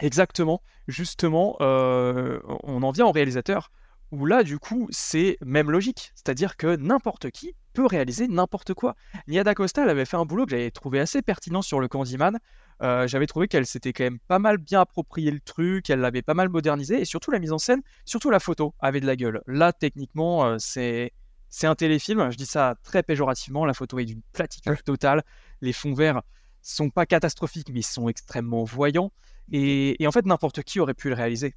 Exactement. Justement, euh, on en vient au réalisateur, où là, du coup, c'est même logique. C'est-à-dire que n'importe qui peut réaliser n'importe quoi. Nia D'Acosta, elle avait fait un boulot que j'avais trouvé assez pertinent sur le Candyman. Euh, j'avais trouvé qu'elle s'était quand même pas mal bien approprié le truc, elle l'avait pas mal modernisé, et surtout la mise en scène, surtout la photo avait de la gueule. Là, techniquement, euh, c'est c'est un téléfilm, je dis ça très péjorativement, la photo est d'une platitude totale, les fonds verts sont pas catastrophiques, mais ils sont extrêmement voyants, et, et en fait, n'importe qui aurait pu le réaliser.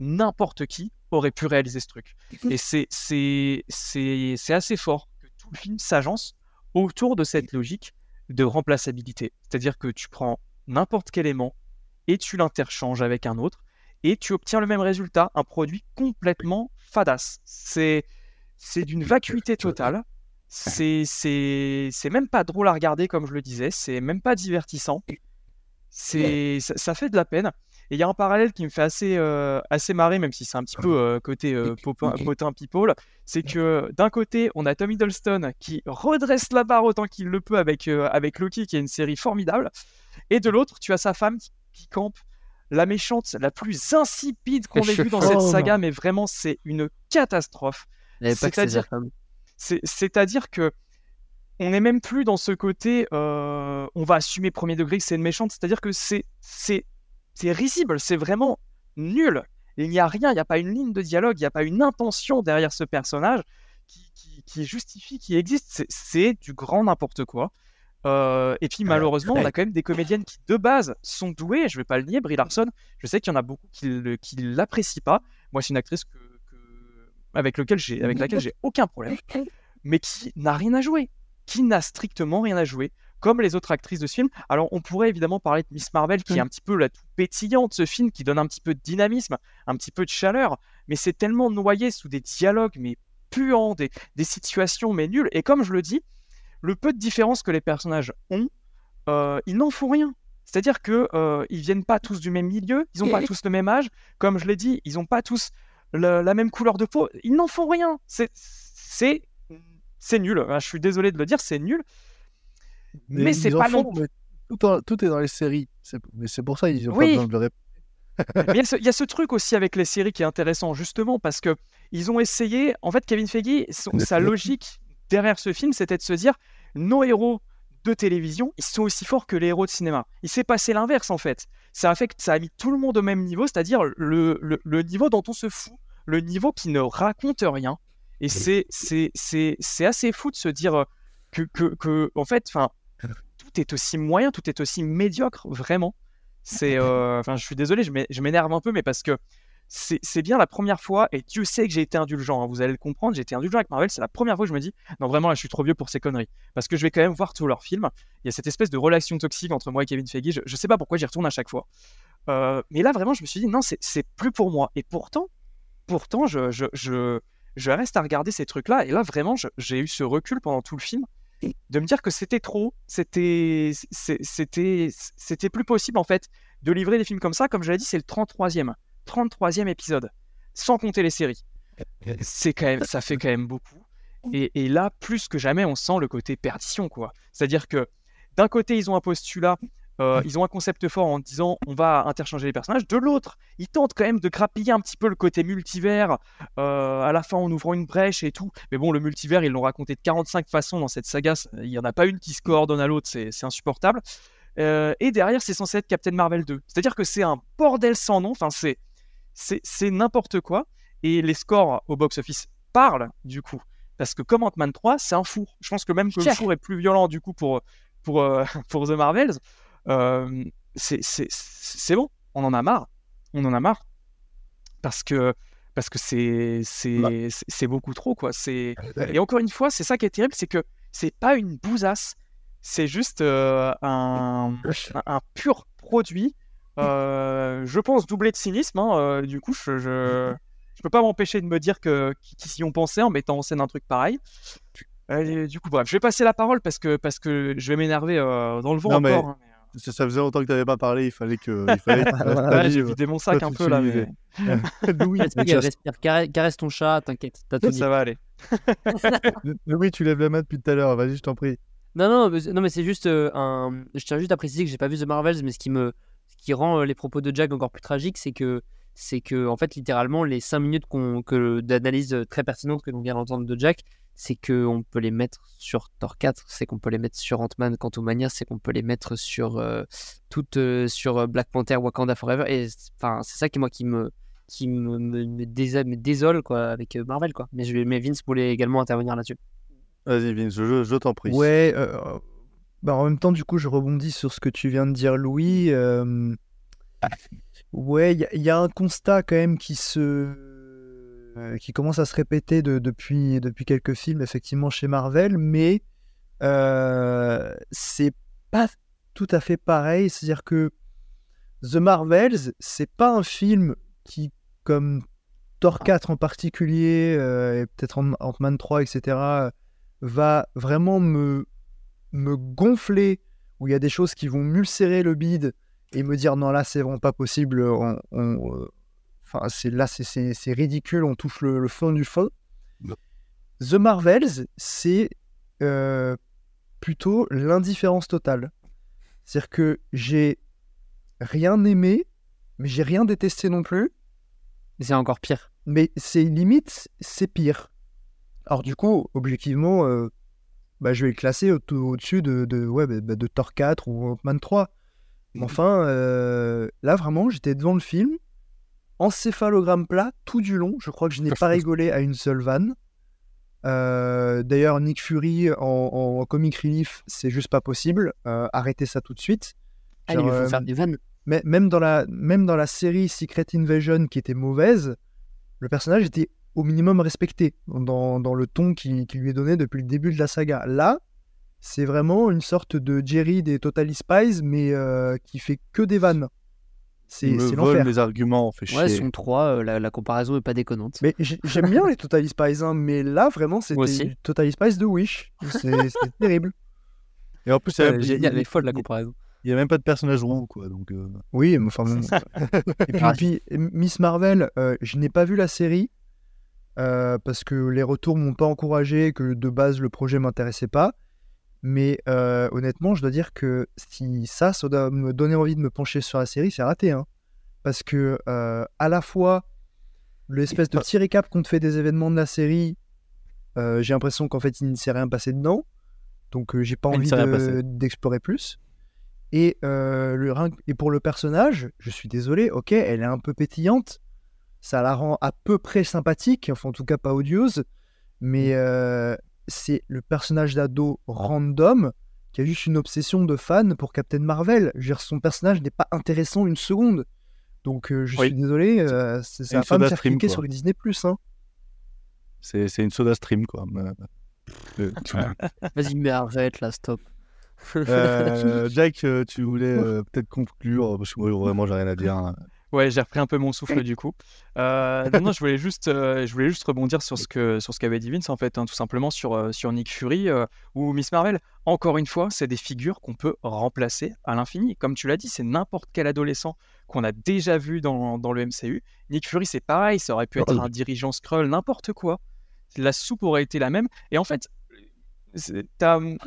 N'importe qui aurait pu réaliser ce truc. Et c'est c'est- c'est c'est assez fort que tout le film s'agence autour de cette logique de remplaçabilité. C'est-à-dire que tu prends n'importe quel aimant et tu l'interchanges avec un autre et tu obtiens le même résultat, un produit complètement fadasse. C'est c'est d'une vacuité totale. C'est c'est c'est même pas drôle à regarder comme je le disais, c'est même pas divertissant. C'est ça, ça fait de la peine. Et il y a un parallèle qui me fait assez euh, assez marrer, même si c'est un petit peu euh, côté euh, popin- potin people, c'est que d'un côté on a Tom Hiddleston qui redresse la barre autant qu'il le peut avec euh, avec Loki, qui est une série formidable, et de l'autre tu as sa femme qui, qui campe la méchante la plus insipide qu'on ait vue dans cette saga, mais vraiment c'est une catastrophe. C'est-à-dire c'est- C'est-à-dire que on n'est même plus dans ce côté euh, on va assumer premier degré que c'est une méchante, c'est-à-dire que c'est c'est risible, c'est vraiment nul. Il n'y a rien, il n'y a pas une ligne de dialogue, il n'y a pas une intention derrière ce personnage qui, qui- qui justifie, qui existe. C'est- du grand n'importe quoi. Euh, et puis malheureusement, on a quand même des comédiennes qui de base sont douées. Je vais pas le nier, Brie Larson. Je sais qu'il y en a beaucoup qui, qui l'apprécient pas. Moi, c'est une actrice que, que- avec, lequel j'ai, avec laquelle j'ai aucun problème, [laughs] mais qui n'a rien à jouer, qui n'a strictement rien à jouer, comme les autres actrices de ce film. Alors, on pourrait évidemment parler de Miss Marvel, qui est un petit peu la tout pétillante de ce film, qui donne un petit peu de dynamisme, un petit peu de chaleur, mais c'est tellement noyé sous des dialogues mais puants, des, des situations mais nulles. Et comme je le dis, le peu de différence que les personnages ont, euh, ils n'en font rien. C'est-à-dire que euh, ils viennent pas tous du même milieu, ils n'ont pas tous le même âge. Comme je l'ai dit, ils n'ont pas tous le- la même couleur de peau. Ils n'en font rien. C'est c'est c'est nul. Hein, Je suis désolé de le dire, c'est nul. Mais, c'est pas font, non. mais tout, en- tout est dans les séries. Mais c'est pour ça ils ont Oui. pas besoin de le répéter. [laughs] Il y, a ce- il y a ce truc aussi avec les séries qui est intéressant, justement, parce que ils ont essayé. En fait, Kevin Feige, son- sa [laughs] logique derrière ce film, c'était de se dire nos héros de télévision, ils sont aussi forts que les héros de cinéma. Il s'est passé l'inverse, en fait. Ça a fait ça a mis tout le monde au même niveau, c'est-à-dire le, le- le niveau dont on se fout, le niveau qui ne raconte rien. Et c'est c'est- c'est- c'est assez fou de se dire que, que, que en fait, enfin, tout est aussi moyen, tout est aussi médiocre, vraiment. C'est, [laughs] euh, enfin, je suis désolé, je m'é- je m'énerve un peu, mais parce que c'est bien la première fois, et Dieu sait que j'ai été indulgent, hein, vous allez le comprendre, j'ai été indulgent avec Marvel, c'est la première fois que je me dis, non vraiment là je suis trop vieux pour ces conneries, parce que je vais quand même voir tous leurs films, il y a cette espèce de relation toxique entre moi et Kevin Feige, je, je sais pas pourquoi j'y retourne à chaque fois, Euh, mais là vraiment je me suis dit, non c'est plus pour moi, et pourtant, pourtant je, je, je, je reste à regarder ces trucs-là, et là vraiment j'ai eu ce recul pendant tout le film, de me dire que c'était trop, c'était c'était c'était plus possible en fait de livrer des films comme ça, comme je l'ai dit, c'est le 33e, 33e épisode, sans compter les séries. C'est quand même, ça fait quand même beaucoup. Et, et là, plus que jamais, on sent le côté perdition, quoi. C'est-à-dire que d'un côté, ils ont un postulat, euh, ils ont un concept fort en disant on va interchanger les personnages. De l'autre, ils tentent quand même de grappiller un petit peu le côté multivers euh, à la fin en ouvrant une brèche et tout. Mais bon, le multivers, ils l'ont raconté de 45 façons dans cette saga. Il n'y en a pas une qui se coordonne à l'autre, c'est insupportable. Euh, et derrière, c'est censé être Captain Marvel 2. C'est-à-dire que c'est un bordel sans nom. Enfin, c'est n'importe quoi. Et les scores au box-office parlent, du coup. Parce que comme Ant-Man 3, c'est un four. Je pense que même que le four est plus violent, du coup, pour, pour, [laughs] pour The Marvels. Euh, c'est bon. On en a marre. On en a marre. Parce que parce que c'est c'est c'est beaucoup trop, quoi. C'est et encore une fois, c'est ça qui est terrible, c'est que c'est pas une bousasse. C'est juste euh, un, un, un pur produit. euh, je pense doublé de cynisme. hein, euh, du coup, je, je, je peux pas m'empêcher de me dire que qu'ils y ont pensé en mettant en scène un truc pareil. Du coup, bref, je vais passer la parole parce que parce que je vais m'énerver euh, dans le vent Non, mais encore. hein. Ça, ça faisait longtemps que tu n'avais pas parlé, il fallait que. Il fallait [laughs] Ouais, j'ai vidé mon sac un peu là, vivais. Louis, [laughs] Respire, déjà, respire, caresse, ton chat, t'inquiète, t'as tout dit. Ça va aller. [laughs] Louis, tu lèves la main depuis tout à l'heure, vas-y, je t'en prie. Non, non, mais, c'est- non, mais c'est juste euh, un. Je tiens juste à préciser que j'ai pas vu The Marvels, mais ce qui me, ce qui rend euh, les propos de Jack encore plus tragiques, c'est que, c'est que, en fait, littéralement, les 5 minutes qu'on, que d'analyse euh, très pertinente que l'on vient d'entendre de Jack, c'est que on peut les mettre sur Thor 4, c'est qu'on peut les mettre sur Ant-Man Quantumania, c'est qu'on peut les mettre sur euh, toute, euh, sur euh, Black Panther, Wakanda Forever, et c'est- enfin, c'est ça qui moi qui me, qui me, me, me désole quoi avec Marvel quoi. Mais je, vais- mais Vince voulait également intervenir là-dessus. Vas-y, Vince, je, je t'en prie. Ouais, euh, bah en même temps, du coup, je rebondis sur ce que tu viens de dire, Louis. euh, Ouais, il y, a- un constat quand même qui se, euh, qui commence à se répéter de- depuis, depuis quelques films, effectivement, chez Marvel, mais euh, c'est pas tout à fait pareil. C'est-à-dire que The Marvels, c'est pas un film qui, comme Thor 4 en particulier, euh, et peut-être Ant- Ant-Man 3, etc., va vraiment me, me gonfler, où il y a des choses qui vont m'ulcérer le bide et me dire non, là, c'est vraiment pas possible. on- on, euh, Enfin, c'est là, c'est- ridicule, on touche le, le fond du fond. The Marvels, c'est euh, plutôt l'indifférence totale. C'est-à-dire que j'ai rien aimé, mais j'ai rien détesté non plus. C'est encore pire. Mais c'est limite, c'est pire. Alors du coup, objectivement, euh, bah, je vais le classer au- au-dessus de, de, ouais, bah, bah, de Thor 4 ou Ant-Man 3. Mais enfin, euh, là vraiment, j'étais devant le film, encéphalogramme plat tout du long. Je crois que je n'ai pas [laughs] rigolé à une seule vanne. Euh, D'ailleurs, Nick Fury en, en comic relief, c'est juste pas possible. Euh, arrêtez ça tout de suite. Ah, il faut faire des vannes. mais même dans la même dans la série Secret Invasion qui était mauvaise, le personnage était au minimum respecté dans, dans le ton qui, qui lui est donné depuis le début de la saga. Là, c'est vraiment une sorte de Jerry des Totally Spies, mais euh, qui fait que des vannes. C'est l'enfer. mes arguments, on fait Ouais, chier. son 3, la, la comparaison est pas déconnante. Mais j'ai- j'aime bien les Totally Spies, hein, mais là vraiment c'était. Totally Spies de Wish. C'est c'est [laughs] terrible. Et en plus, Ouais, il y a- génial, elle est folle la comparaison. Il n'y a même pas de personnage roux, quoi. Donc, euh, Oui, mais enfin bon. [laughs] [laughs] Et puis, Ah. puis, Miss Marvel, euh, je n'ai pas vu la série euh, parce que les retours m'ont pas encouragé, que de base le projet m'intéressait pas. Mais euh, honnêtement, je dois dire que si ça, ça doit me donner envie de me pencher sur la série, c'est raté. Hein. Parce que euh, à la fois, l'espèce de petit récap qu'on te fait des événements de la série, euh, j'ai l'impression qu'en fait il ne s'est rien passé dedans. Donc j'ai pas Il envie de- d'explorer plus. Et, le, et pour le personnage, je suis désolé, ok, elle est un peu pétillante. Ça la rend à peu près sympathique, enfin en tout cas pas odieuse. Mais euh, c'est le personnage d'ado random qui a juste une obsession de fan pour Captain Marvel. Je veux dire, son personnage n'est pas intéressant une seconde. Donc euh, je Oui. suis désolé, euh, c'est- ça va me soda faire stream, cliquer quoi. sur le Disney+. Hein. c'est c'est une soda stream, quoi. Euh, [laughs] Vas-y, mais arrête là, stop. Euh, Jack, tu voulais [laughs] euh, peut-être conclure, parce que moi, vraiment, j'ai rien à dire. hein. Ouais, j'ai repris un peu mon souffle du coup. Euh, non, non, je [laughs] voulais juste, euh, je voulais juste rebondir sur ce que, sur ce qu'avait dit Vince en fait, hein, tout simplement sur, euh, sur Nick Fury euh, ou Miss Marvel. Encore une fois, c'est des figures qu'on peut remplacer à l'infini. Comme tu l'as dit, c'est n'importe quel adolescent qu'on a déjà vu dans, dans le MCU. Nick Fury, c'est pareil, ça aurait pu être un dirigeant Skrull, n'importe quoi. La soupe aurait été la même. Et en fait, t'as hum,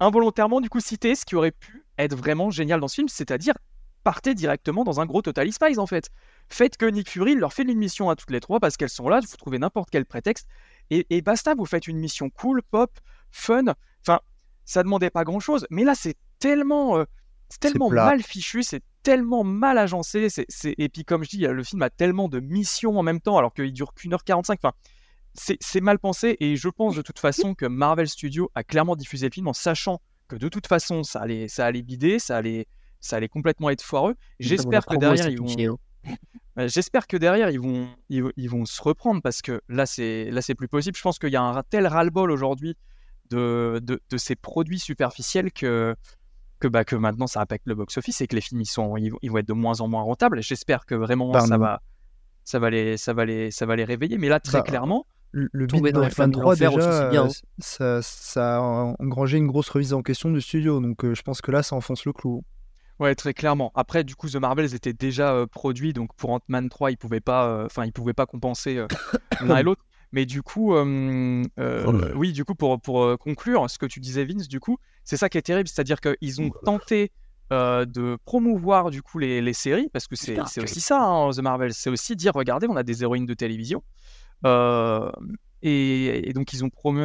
involontairement du coup cité ce qui aurait pu être vraiment génial dans ce film, c'est-à-dire partez directement dans un gros Total Spies en fait. Faites que Nick Fury leur fait une mission à toutes les trois parce qu'elles sont là, vous trouvez n'importe quel prétexte et, et basta, vous faites une mission cool, pop, fun. Enfin, ça demandait pas grand-chose, mais là c'est tellement, euh, tellement mal fichu, c'est tellement mal agencé, c'est, c'est- et puis comme je dis, le film a tellement de missions en même temps alors qu'il dure qu'une heure 45. Enfin, c'est c'est mal pensé et je pense de toute façon que Marvel Studios a clairement diffusé le film en sachant que de toute façon ça allait, ça allait bider, ça allait, ça allait complètement être foireux. J'espère que derrière ils vont, [laughs] J'espère que derrière ils vont, ils, ils vont se reprendre parce que là c'est là c'est plus possible. Je pense qu'il y a un tel ras-le-bol aujourd'hui de, de, de ces produits superficiels que que bah que maintenant ça impacte le box-office et que les films ils sont ils, vont- ils vont être de moins en moins rentables. J'espère que vraiment ça va ça va les ça va les ça va les réveiller. Mais là très Bah, clairement Le, Tomber dans de les flammes de 23 l'enfer aussi, déjà, c'est bien, euh, hein. ça, ça a engrangé une grosse remise en question du studio, donc euh, je pense que là, ça enfonce le clou. Ouais, très clairement. Après, du coup, The Marvels était déjà euh, produit, donc pour Ant-Man 3, ils pouvaient pas, euh, enfin, ils pouvaient pas compenser euh, [coughs] l'un et l'autre. Mais du coup, Ouais. oui, du coup, pour, pour conclure, ce que tu disais, Vince, du coup, c'est ça qui est terrible, c'est-à-dire qu'ils ont tenté de promouvoir du coup les, les séries, parce que c'est aussi ça, hein, The Marvels, c'est aussi dire, regardez, on a des héroïnes de télévision. Et, et donc, ils ont promu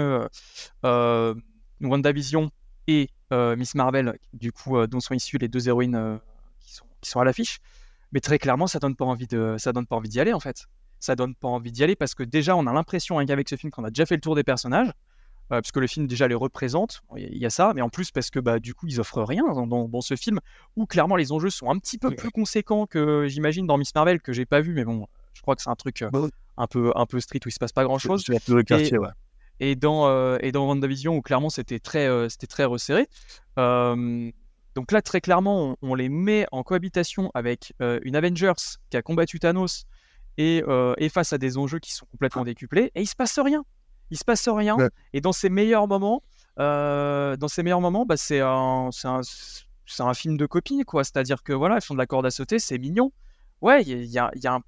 WandaVision et euh, Miss Marvel, du coup, euh, dont sont issues les deux héroïnes euh, qui sont, qui sont à l'affiche. Mais très clairement, ça donne pas envie de, ça donne pas envie d'y aller en fait. Ça donne pas envie d'y aller parce que déjà, on a l'impression, hein, qu'avec ce film, qu'on a déjà fait le tour des personnages, euh, puisque le film déjà les représente. Il y a- ça, mais en plus parce que bah du coup, ils offrent rien dans, dans- dans ce film où clairement les enjeux sont un petit peu plus conséquents que j'imagine dans Miss Marvel que j'ai pas vu, mais bon, je crois que c'est un truc euh, un peu un peu street où il se passe pas grand chose. Quartier, ouais. Et dans, euh, et dans WandaVision, où clairement c'était très, euh, c'était très resserré. Euh, donc là, très clairement, on, on les met en cohabitation avec euh, une Avengers qui a combattu Thanos et, et face à des enjeux qui sont complètement décuplés, et il se passe rien. Il se passe rien. Ouais. Et dans ces meilleurs moments, dans ces meilleurs moments, bah, c'est un, c'est un, c'est un film de copie, quoi. C'est-à-dire que voilà, ils font de la corde à sauter, c'est mignon. Ouais, il y, y y a un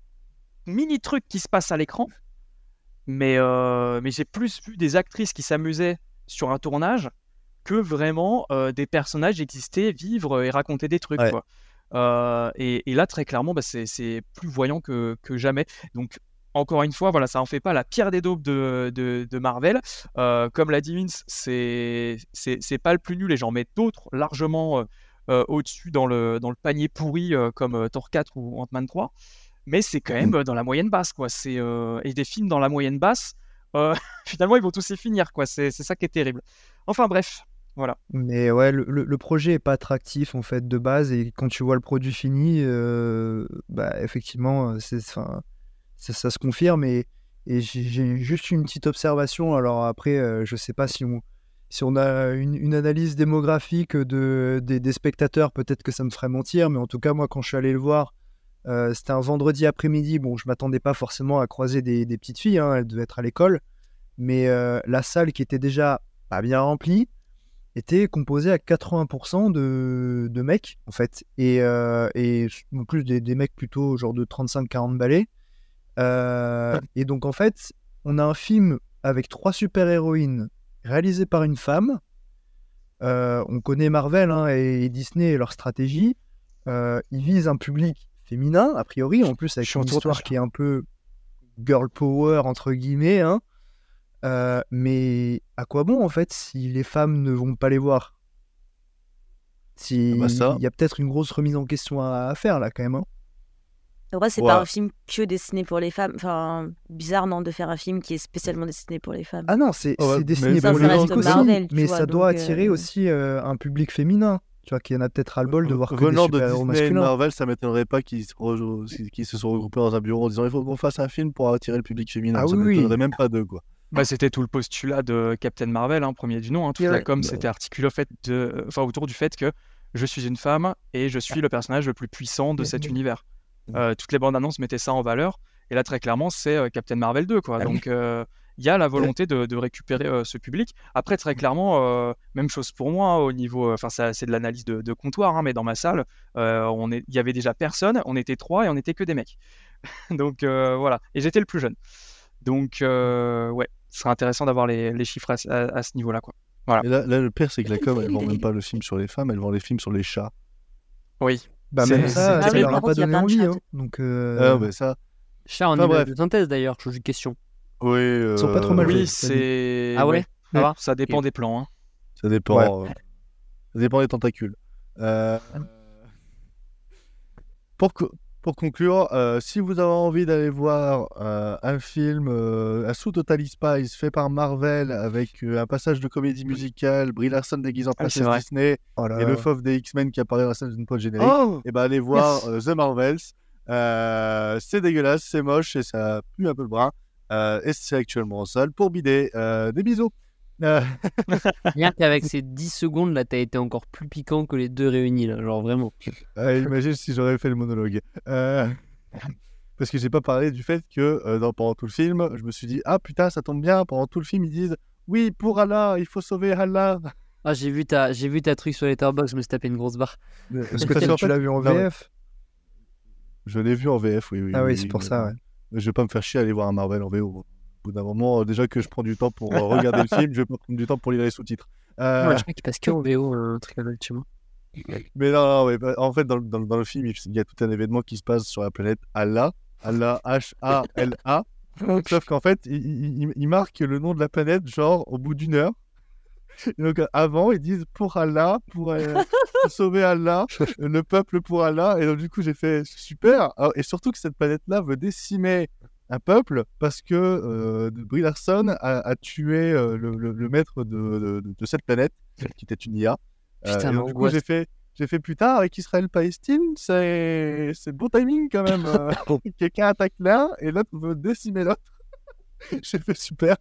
mini truc qui se passe à l'écran, mais, euh, mais j'ai plus vu des actrices qui s'amusaient sur un tournage que vraiment euh, des personnages exister, vivre et raconter des trucs. Ouais. quoi. Euh, et, et là, très clairement, bah, c'est plus voyant que, que jamais. Donc, encore une fois, voilà, ça en fait pas la pierre des daubes de, de, de Marvel. Euh, comme l'a dit Vince, c'est pas le plus nul et j'en mets d'autres largement euh, euh, au-dessus dans le, dans le panier pourri euh, comme euh, Thor 4 ou Ant-Man 3. Mais c'est quand même euh, dans la moyenne basse, quoi. C'est euh, et des films dans la moyenne basse, euh, [laughs] finalement, ils vont tous y finir, quoi. C'est ça qui est terrible. Enfin bref, voilà. Mais ouais, le, projet est pas attractif en fait de base et quand tu vois le produit fini, euh, bah effectivement, c'est, ça, ça se confirme et, et j'ai j'ai juste une petite observation. Alors après, euh, je sais pas si on, si on a une, une analyse démographique de, des, des spectateurs, peut-être que ça me ferait mentir, mais en tout cas, moi, quand je suis allé le voir, euh, c'était un vendredi après-midi. Bon, je m'attendais pas forcément à croiser des, des petites filles, hein, elles devaient être à l'école, mais euh, la salle qui était déjà pas bien remplie était composée à 80% de, de mecs, en fait. Et, euh, et en plus, des, des mecs plutôt genre de 35-40 balais. Et donc, en fait, on a un film avec trois super-héroïnes réalisé par une femme. On connaît Marvel hein, et, et Disney et leur stratégie. Ils visent un public féminin, a priori, en plus avec une histoire qui est un peu girl power, entre guillemets. hein. Euh, mais à quoi bon, en fait, si les femmes ne vont pas les voir? Si, Ah bah ça. Il y a peut-être une grosse remise en question à, à faire, là, quand même. hein. Après, c'est Ouais. pas un film que destiné pour les femmes. Enfin, bizarre, non, de faire un film qui est spécialement destiné pour les femmes. Ah non, c'est Oh, ouais, ça, pour les mecs aussi, mais vois, ça doit donc, attirer euh, aussi euh, un public féminin. Tu vois, qu'il y en a peut-être ras-le-bol de voir que des Venant de Disney et de masculins. Marvel, ça m'étonnerait pas qu'ils se, rejou- qu'ils se sont regroupés dans un bureau en disant il faut qu'on fasse un film pour attirer le public féminin. Ah ça oui, oui. m'étonnerait même pas d'eux, quoi. Bah, c'était tout le postulat de Captain Marvel, hein, premier du nom. hein. Toute la com Bah s'était articulée au fait de... enfin, autour du fait que je suis une femme et je suis le personnage le plus puissant de cet univers. Euh, toutes les bandes annonces mettaient ça en valeur. Et là, très clairement, c'est euh, Captain Marvel 2. Quoi. Ah. Donc, euh, il y a la volonté de, de récupérer euh, ce public. Après, très clairement, euh, même chose pour moi, hein, au niveau. Enfin, ça, c'est de l'analyse de, de comptoir, hein, mais dans ma salle, euh, on il y avait déjà personne. On était trois et on était que des mecs. [laughs] Donc, euh, voilà. Et j'étais le plus jeune. Donc, euh, ouais, ce serait intéressant d'avoir les, les chiffres à, ce- à- à ce niveau-là. Quoi. Voilà. Et là, là, le pire, c'est que la com, elle vend même pas le film sur les femmes, elle vend les films sur les chats. Oui. Bah, même ça, ça leur a pas donné envie. hein. Donc, euh, Ah, bah ça. Chat en Enfin, bref. de synthèse d'ailleurs, je pose une question. Oui. Ils sont pas trop mal euh, Oui, c'est. Ah ouais, ça dépend des plans. hein. Ça dépend. Ouais. euh, Ça dépend des tentacules. Euh, Pour, co- pour conclure, euh, si vous avez envie d'aller voir euh, un film, euh, un sous Totally Spies fait par Marvel avec euh, un passage de comédie musicale, Brie Larson déguisée en Ah, princesse. Disney oh là et le fauve des X-Men qui apparaît dans la scène d'une pote générique, Oh et ben allez voir Yes. euh, The Marvels. Euh, c'est dégueulasse, c'est moche et ça pue un peu le bras. Euh, et c'est actuellement en salle pour bider. Euh, des bisous. Euh, [laughs] Rien qu'avec ces 10 secondes là, t'as été encore plus piquant que les deux réunis là, genre vraiment. Euh, imagine si j'aurais fait le monologue. Euh, Parce que j'ai pas parlé du fait que euh, dans- pendant tout le film, je me suis dit ah putain ça tombe bien pendant tout le film ils disent oui pour Allah il faut sauver Allah Ah, j'ai vu ta, j'ai vu ta truc sur Letterboxd, je me suis tapé une grosse barre. Parce que tu, tu l'as vu en Non, ouais. VF Je l'ai vu en VF, oui. oui Ah oui, oui, c'est pour ça, oui. ouais. Je vais pas me faire chier à aller voir un Marvel en VO. Au bout d'un moment, euh, déjà que je prends du temps pour euh, regarder le film, je vais pas prendre du temps pour lire les sous-titres. Euh, Ouais, je crois qu'il passe que en VO, un truc comme ça, tu vois. Mais non, non, bah, en fait, dans, le- dans le- dans le film, il y a tout un événement qui se passe sur la planète Allah. Allah, [laughs] H-A-L-A. Sauf qu'en fait, il, il- il- il marque le nom de la planète, genre, au bout d'une heure. Et donc, avant, ils disent pour Allah, pour, euh, pour sauver Allah, [laughs] le peuple pour Allah. Et donc, du coup, j'ai fait super. Et surtout que cette planète-là veut décimer un peuple parce que euh, Brie Larson a, a tué euh, le, le- le maître de, de- de cette planète, qui était une IA. Euh, Putain, et donc, du coup, j'ai fait, j'ai fait plus tard avec Israël-Palestine, c'est c'est bon timing quand même. euh, [laughs] [laughs] Quelqu'un attaque l'un et l'autre veut décimer l'autre. j'ai fait super.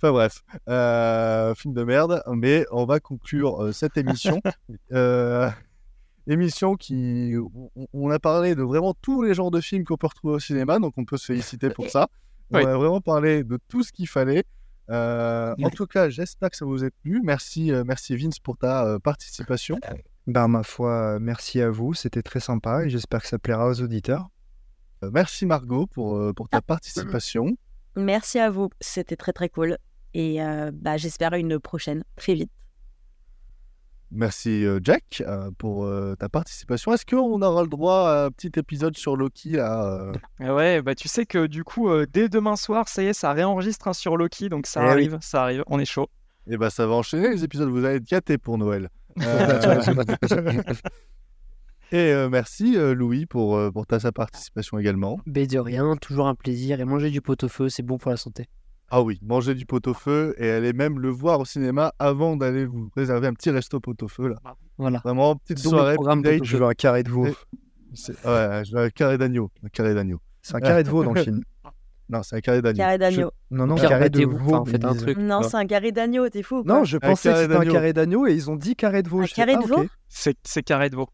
Enfin bref, euh, film de merde, mais on va conclure euh, cette émission. [laughs] Euh, émission qui, on, on a parlé de vraiment tous les genres de films qu'on peut retrouver au cinéma, donc on peut se féliciter pour ça. On Oui. a vraiment parlé de tout ce qu'il fallait. Euh, en tout cas, j'espère que ça vous a plu. Merci, euh, merci Vince pour ta euh, participation. Ben, ma foi, merci à vous, c'était très sympa et j'espère que ça plaira aux auditeurs. Euh, merci Margot pour, euh, pour ta participation. Merci à vous, c'était très très cool. Et euh, bah, j'espère une prochaine, très vite. Merci euh, Jack euh, pour ta participation. Est-ce qu'on aura le droit à un petit épisode sur Loki là Ah Ouais, bah tu sais que du coup, dès demain soir, ça y est, ça réenregistre hein, sur Loki, donc ça Eh oui. arrive, ça arrive, on est chaud. Eh ben, ça va enchaîner les épisodes. Vous allez être gâtés pour Noël. [laughs] Euh, Et euh, merci euh, Louis pour, pour ta sa participation également. Mais de rien, toujours un plaisir. Et manger du pot-au-feu, c'est bon pour la santé. Ah oui, manger du pot-au-feu et allez même le voir au cinéma avant d'aller vous réserver un petit resto pot-au-feu là. Voilà. Vraiment petite Double soirée. programme petit date. Je veux un carré de veau. Et- Ouais, je veux un carré d'agneau. Un carré d'agneau. C'est un carré de veau dans le film. [laughs] Non, c'est un carré d'agneau. Carré d'agneau. Non, non, Pire, carré de veau. enfin, un truc. Non, c'est un carré d'agneau, t'es fou ou Non, je pensais que c'était un carré d'agneau et ils ont dit carré de veau. Un Je carré ah, de veau C'est c'est carré de veau.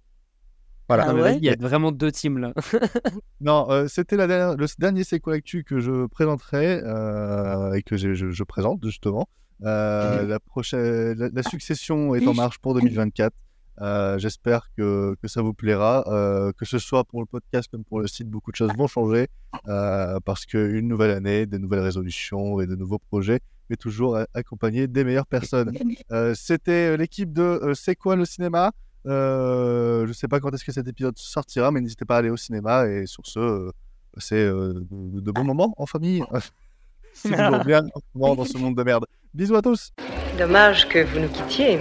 Voilà. Ah ouais Il y a vraiment deux teams là. [laughs] Non, euh, c'était la dernière- le dernier C'est quoi l'actu que je présenterai euh, et que je, je- je présente justement. Euh, la, prochaine, la, la succession est en marche pour 2024. Euh, J'espère que, que ça vous plaira, euh, que ce soit pour le podcast comme pour le site, beaucoup de choses vont changer euh, parce qu'une nouvelle année, des nouvelles résolutions et de nouveaux projets, mais toujours accompagné des meilleures personnes. Euh, C'était l'équipe de euh, C'est quoi le cinéma? Euh, je sais pas quand est-ce que cet épisode sortira, mais n'hésitez pas à aller au cinéma et sur ce, euh, passez euh, de, de bons moments en famille. [laughs] C'est toujours bien [laughs] en ce moment dans ce monde de merde. Bisous à tous. Dommage que vous nous quittiez,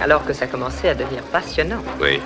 alors que ça commençait à devenir passionnant. Oui,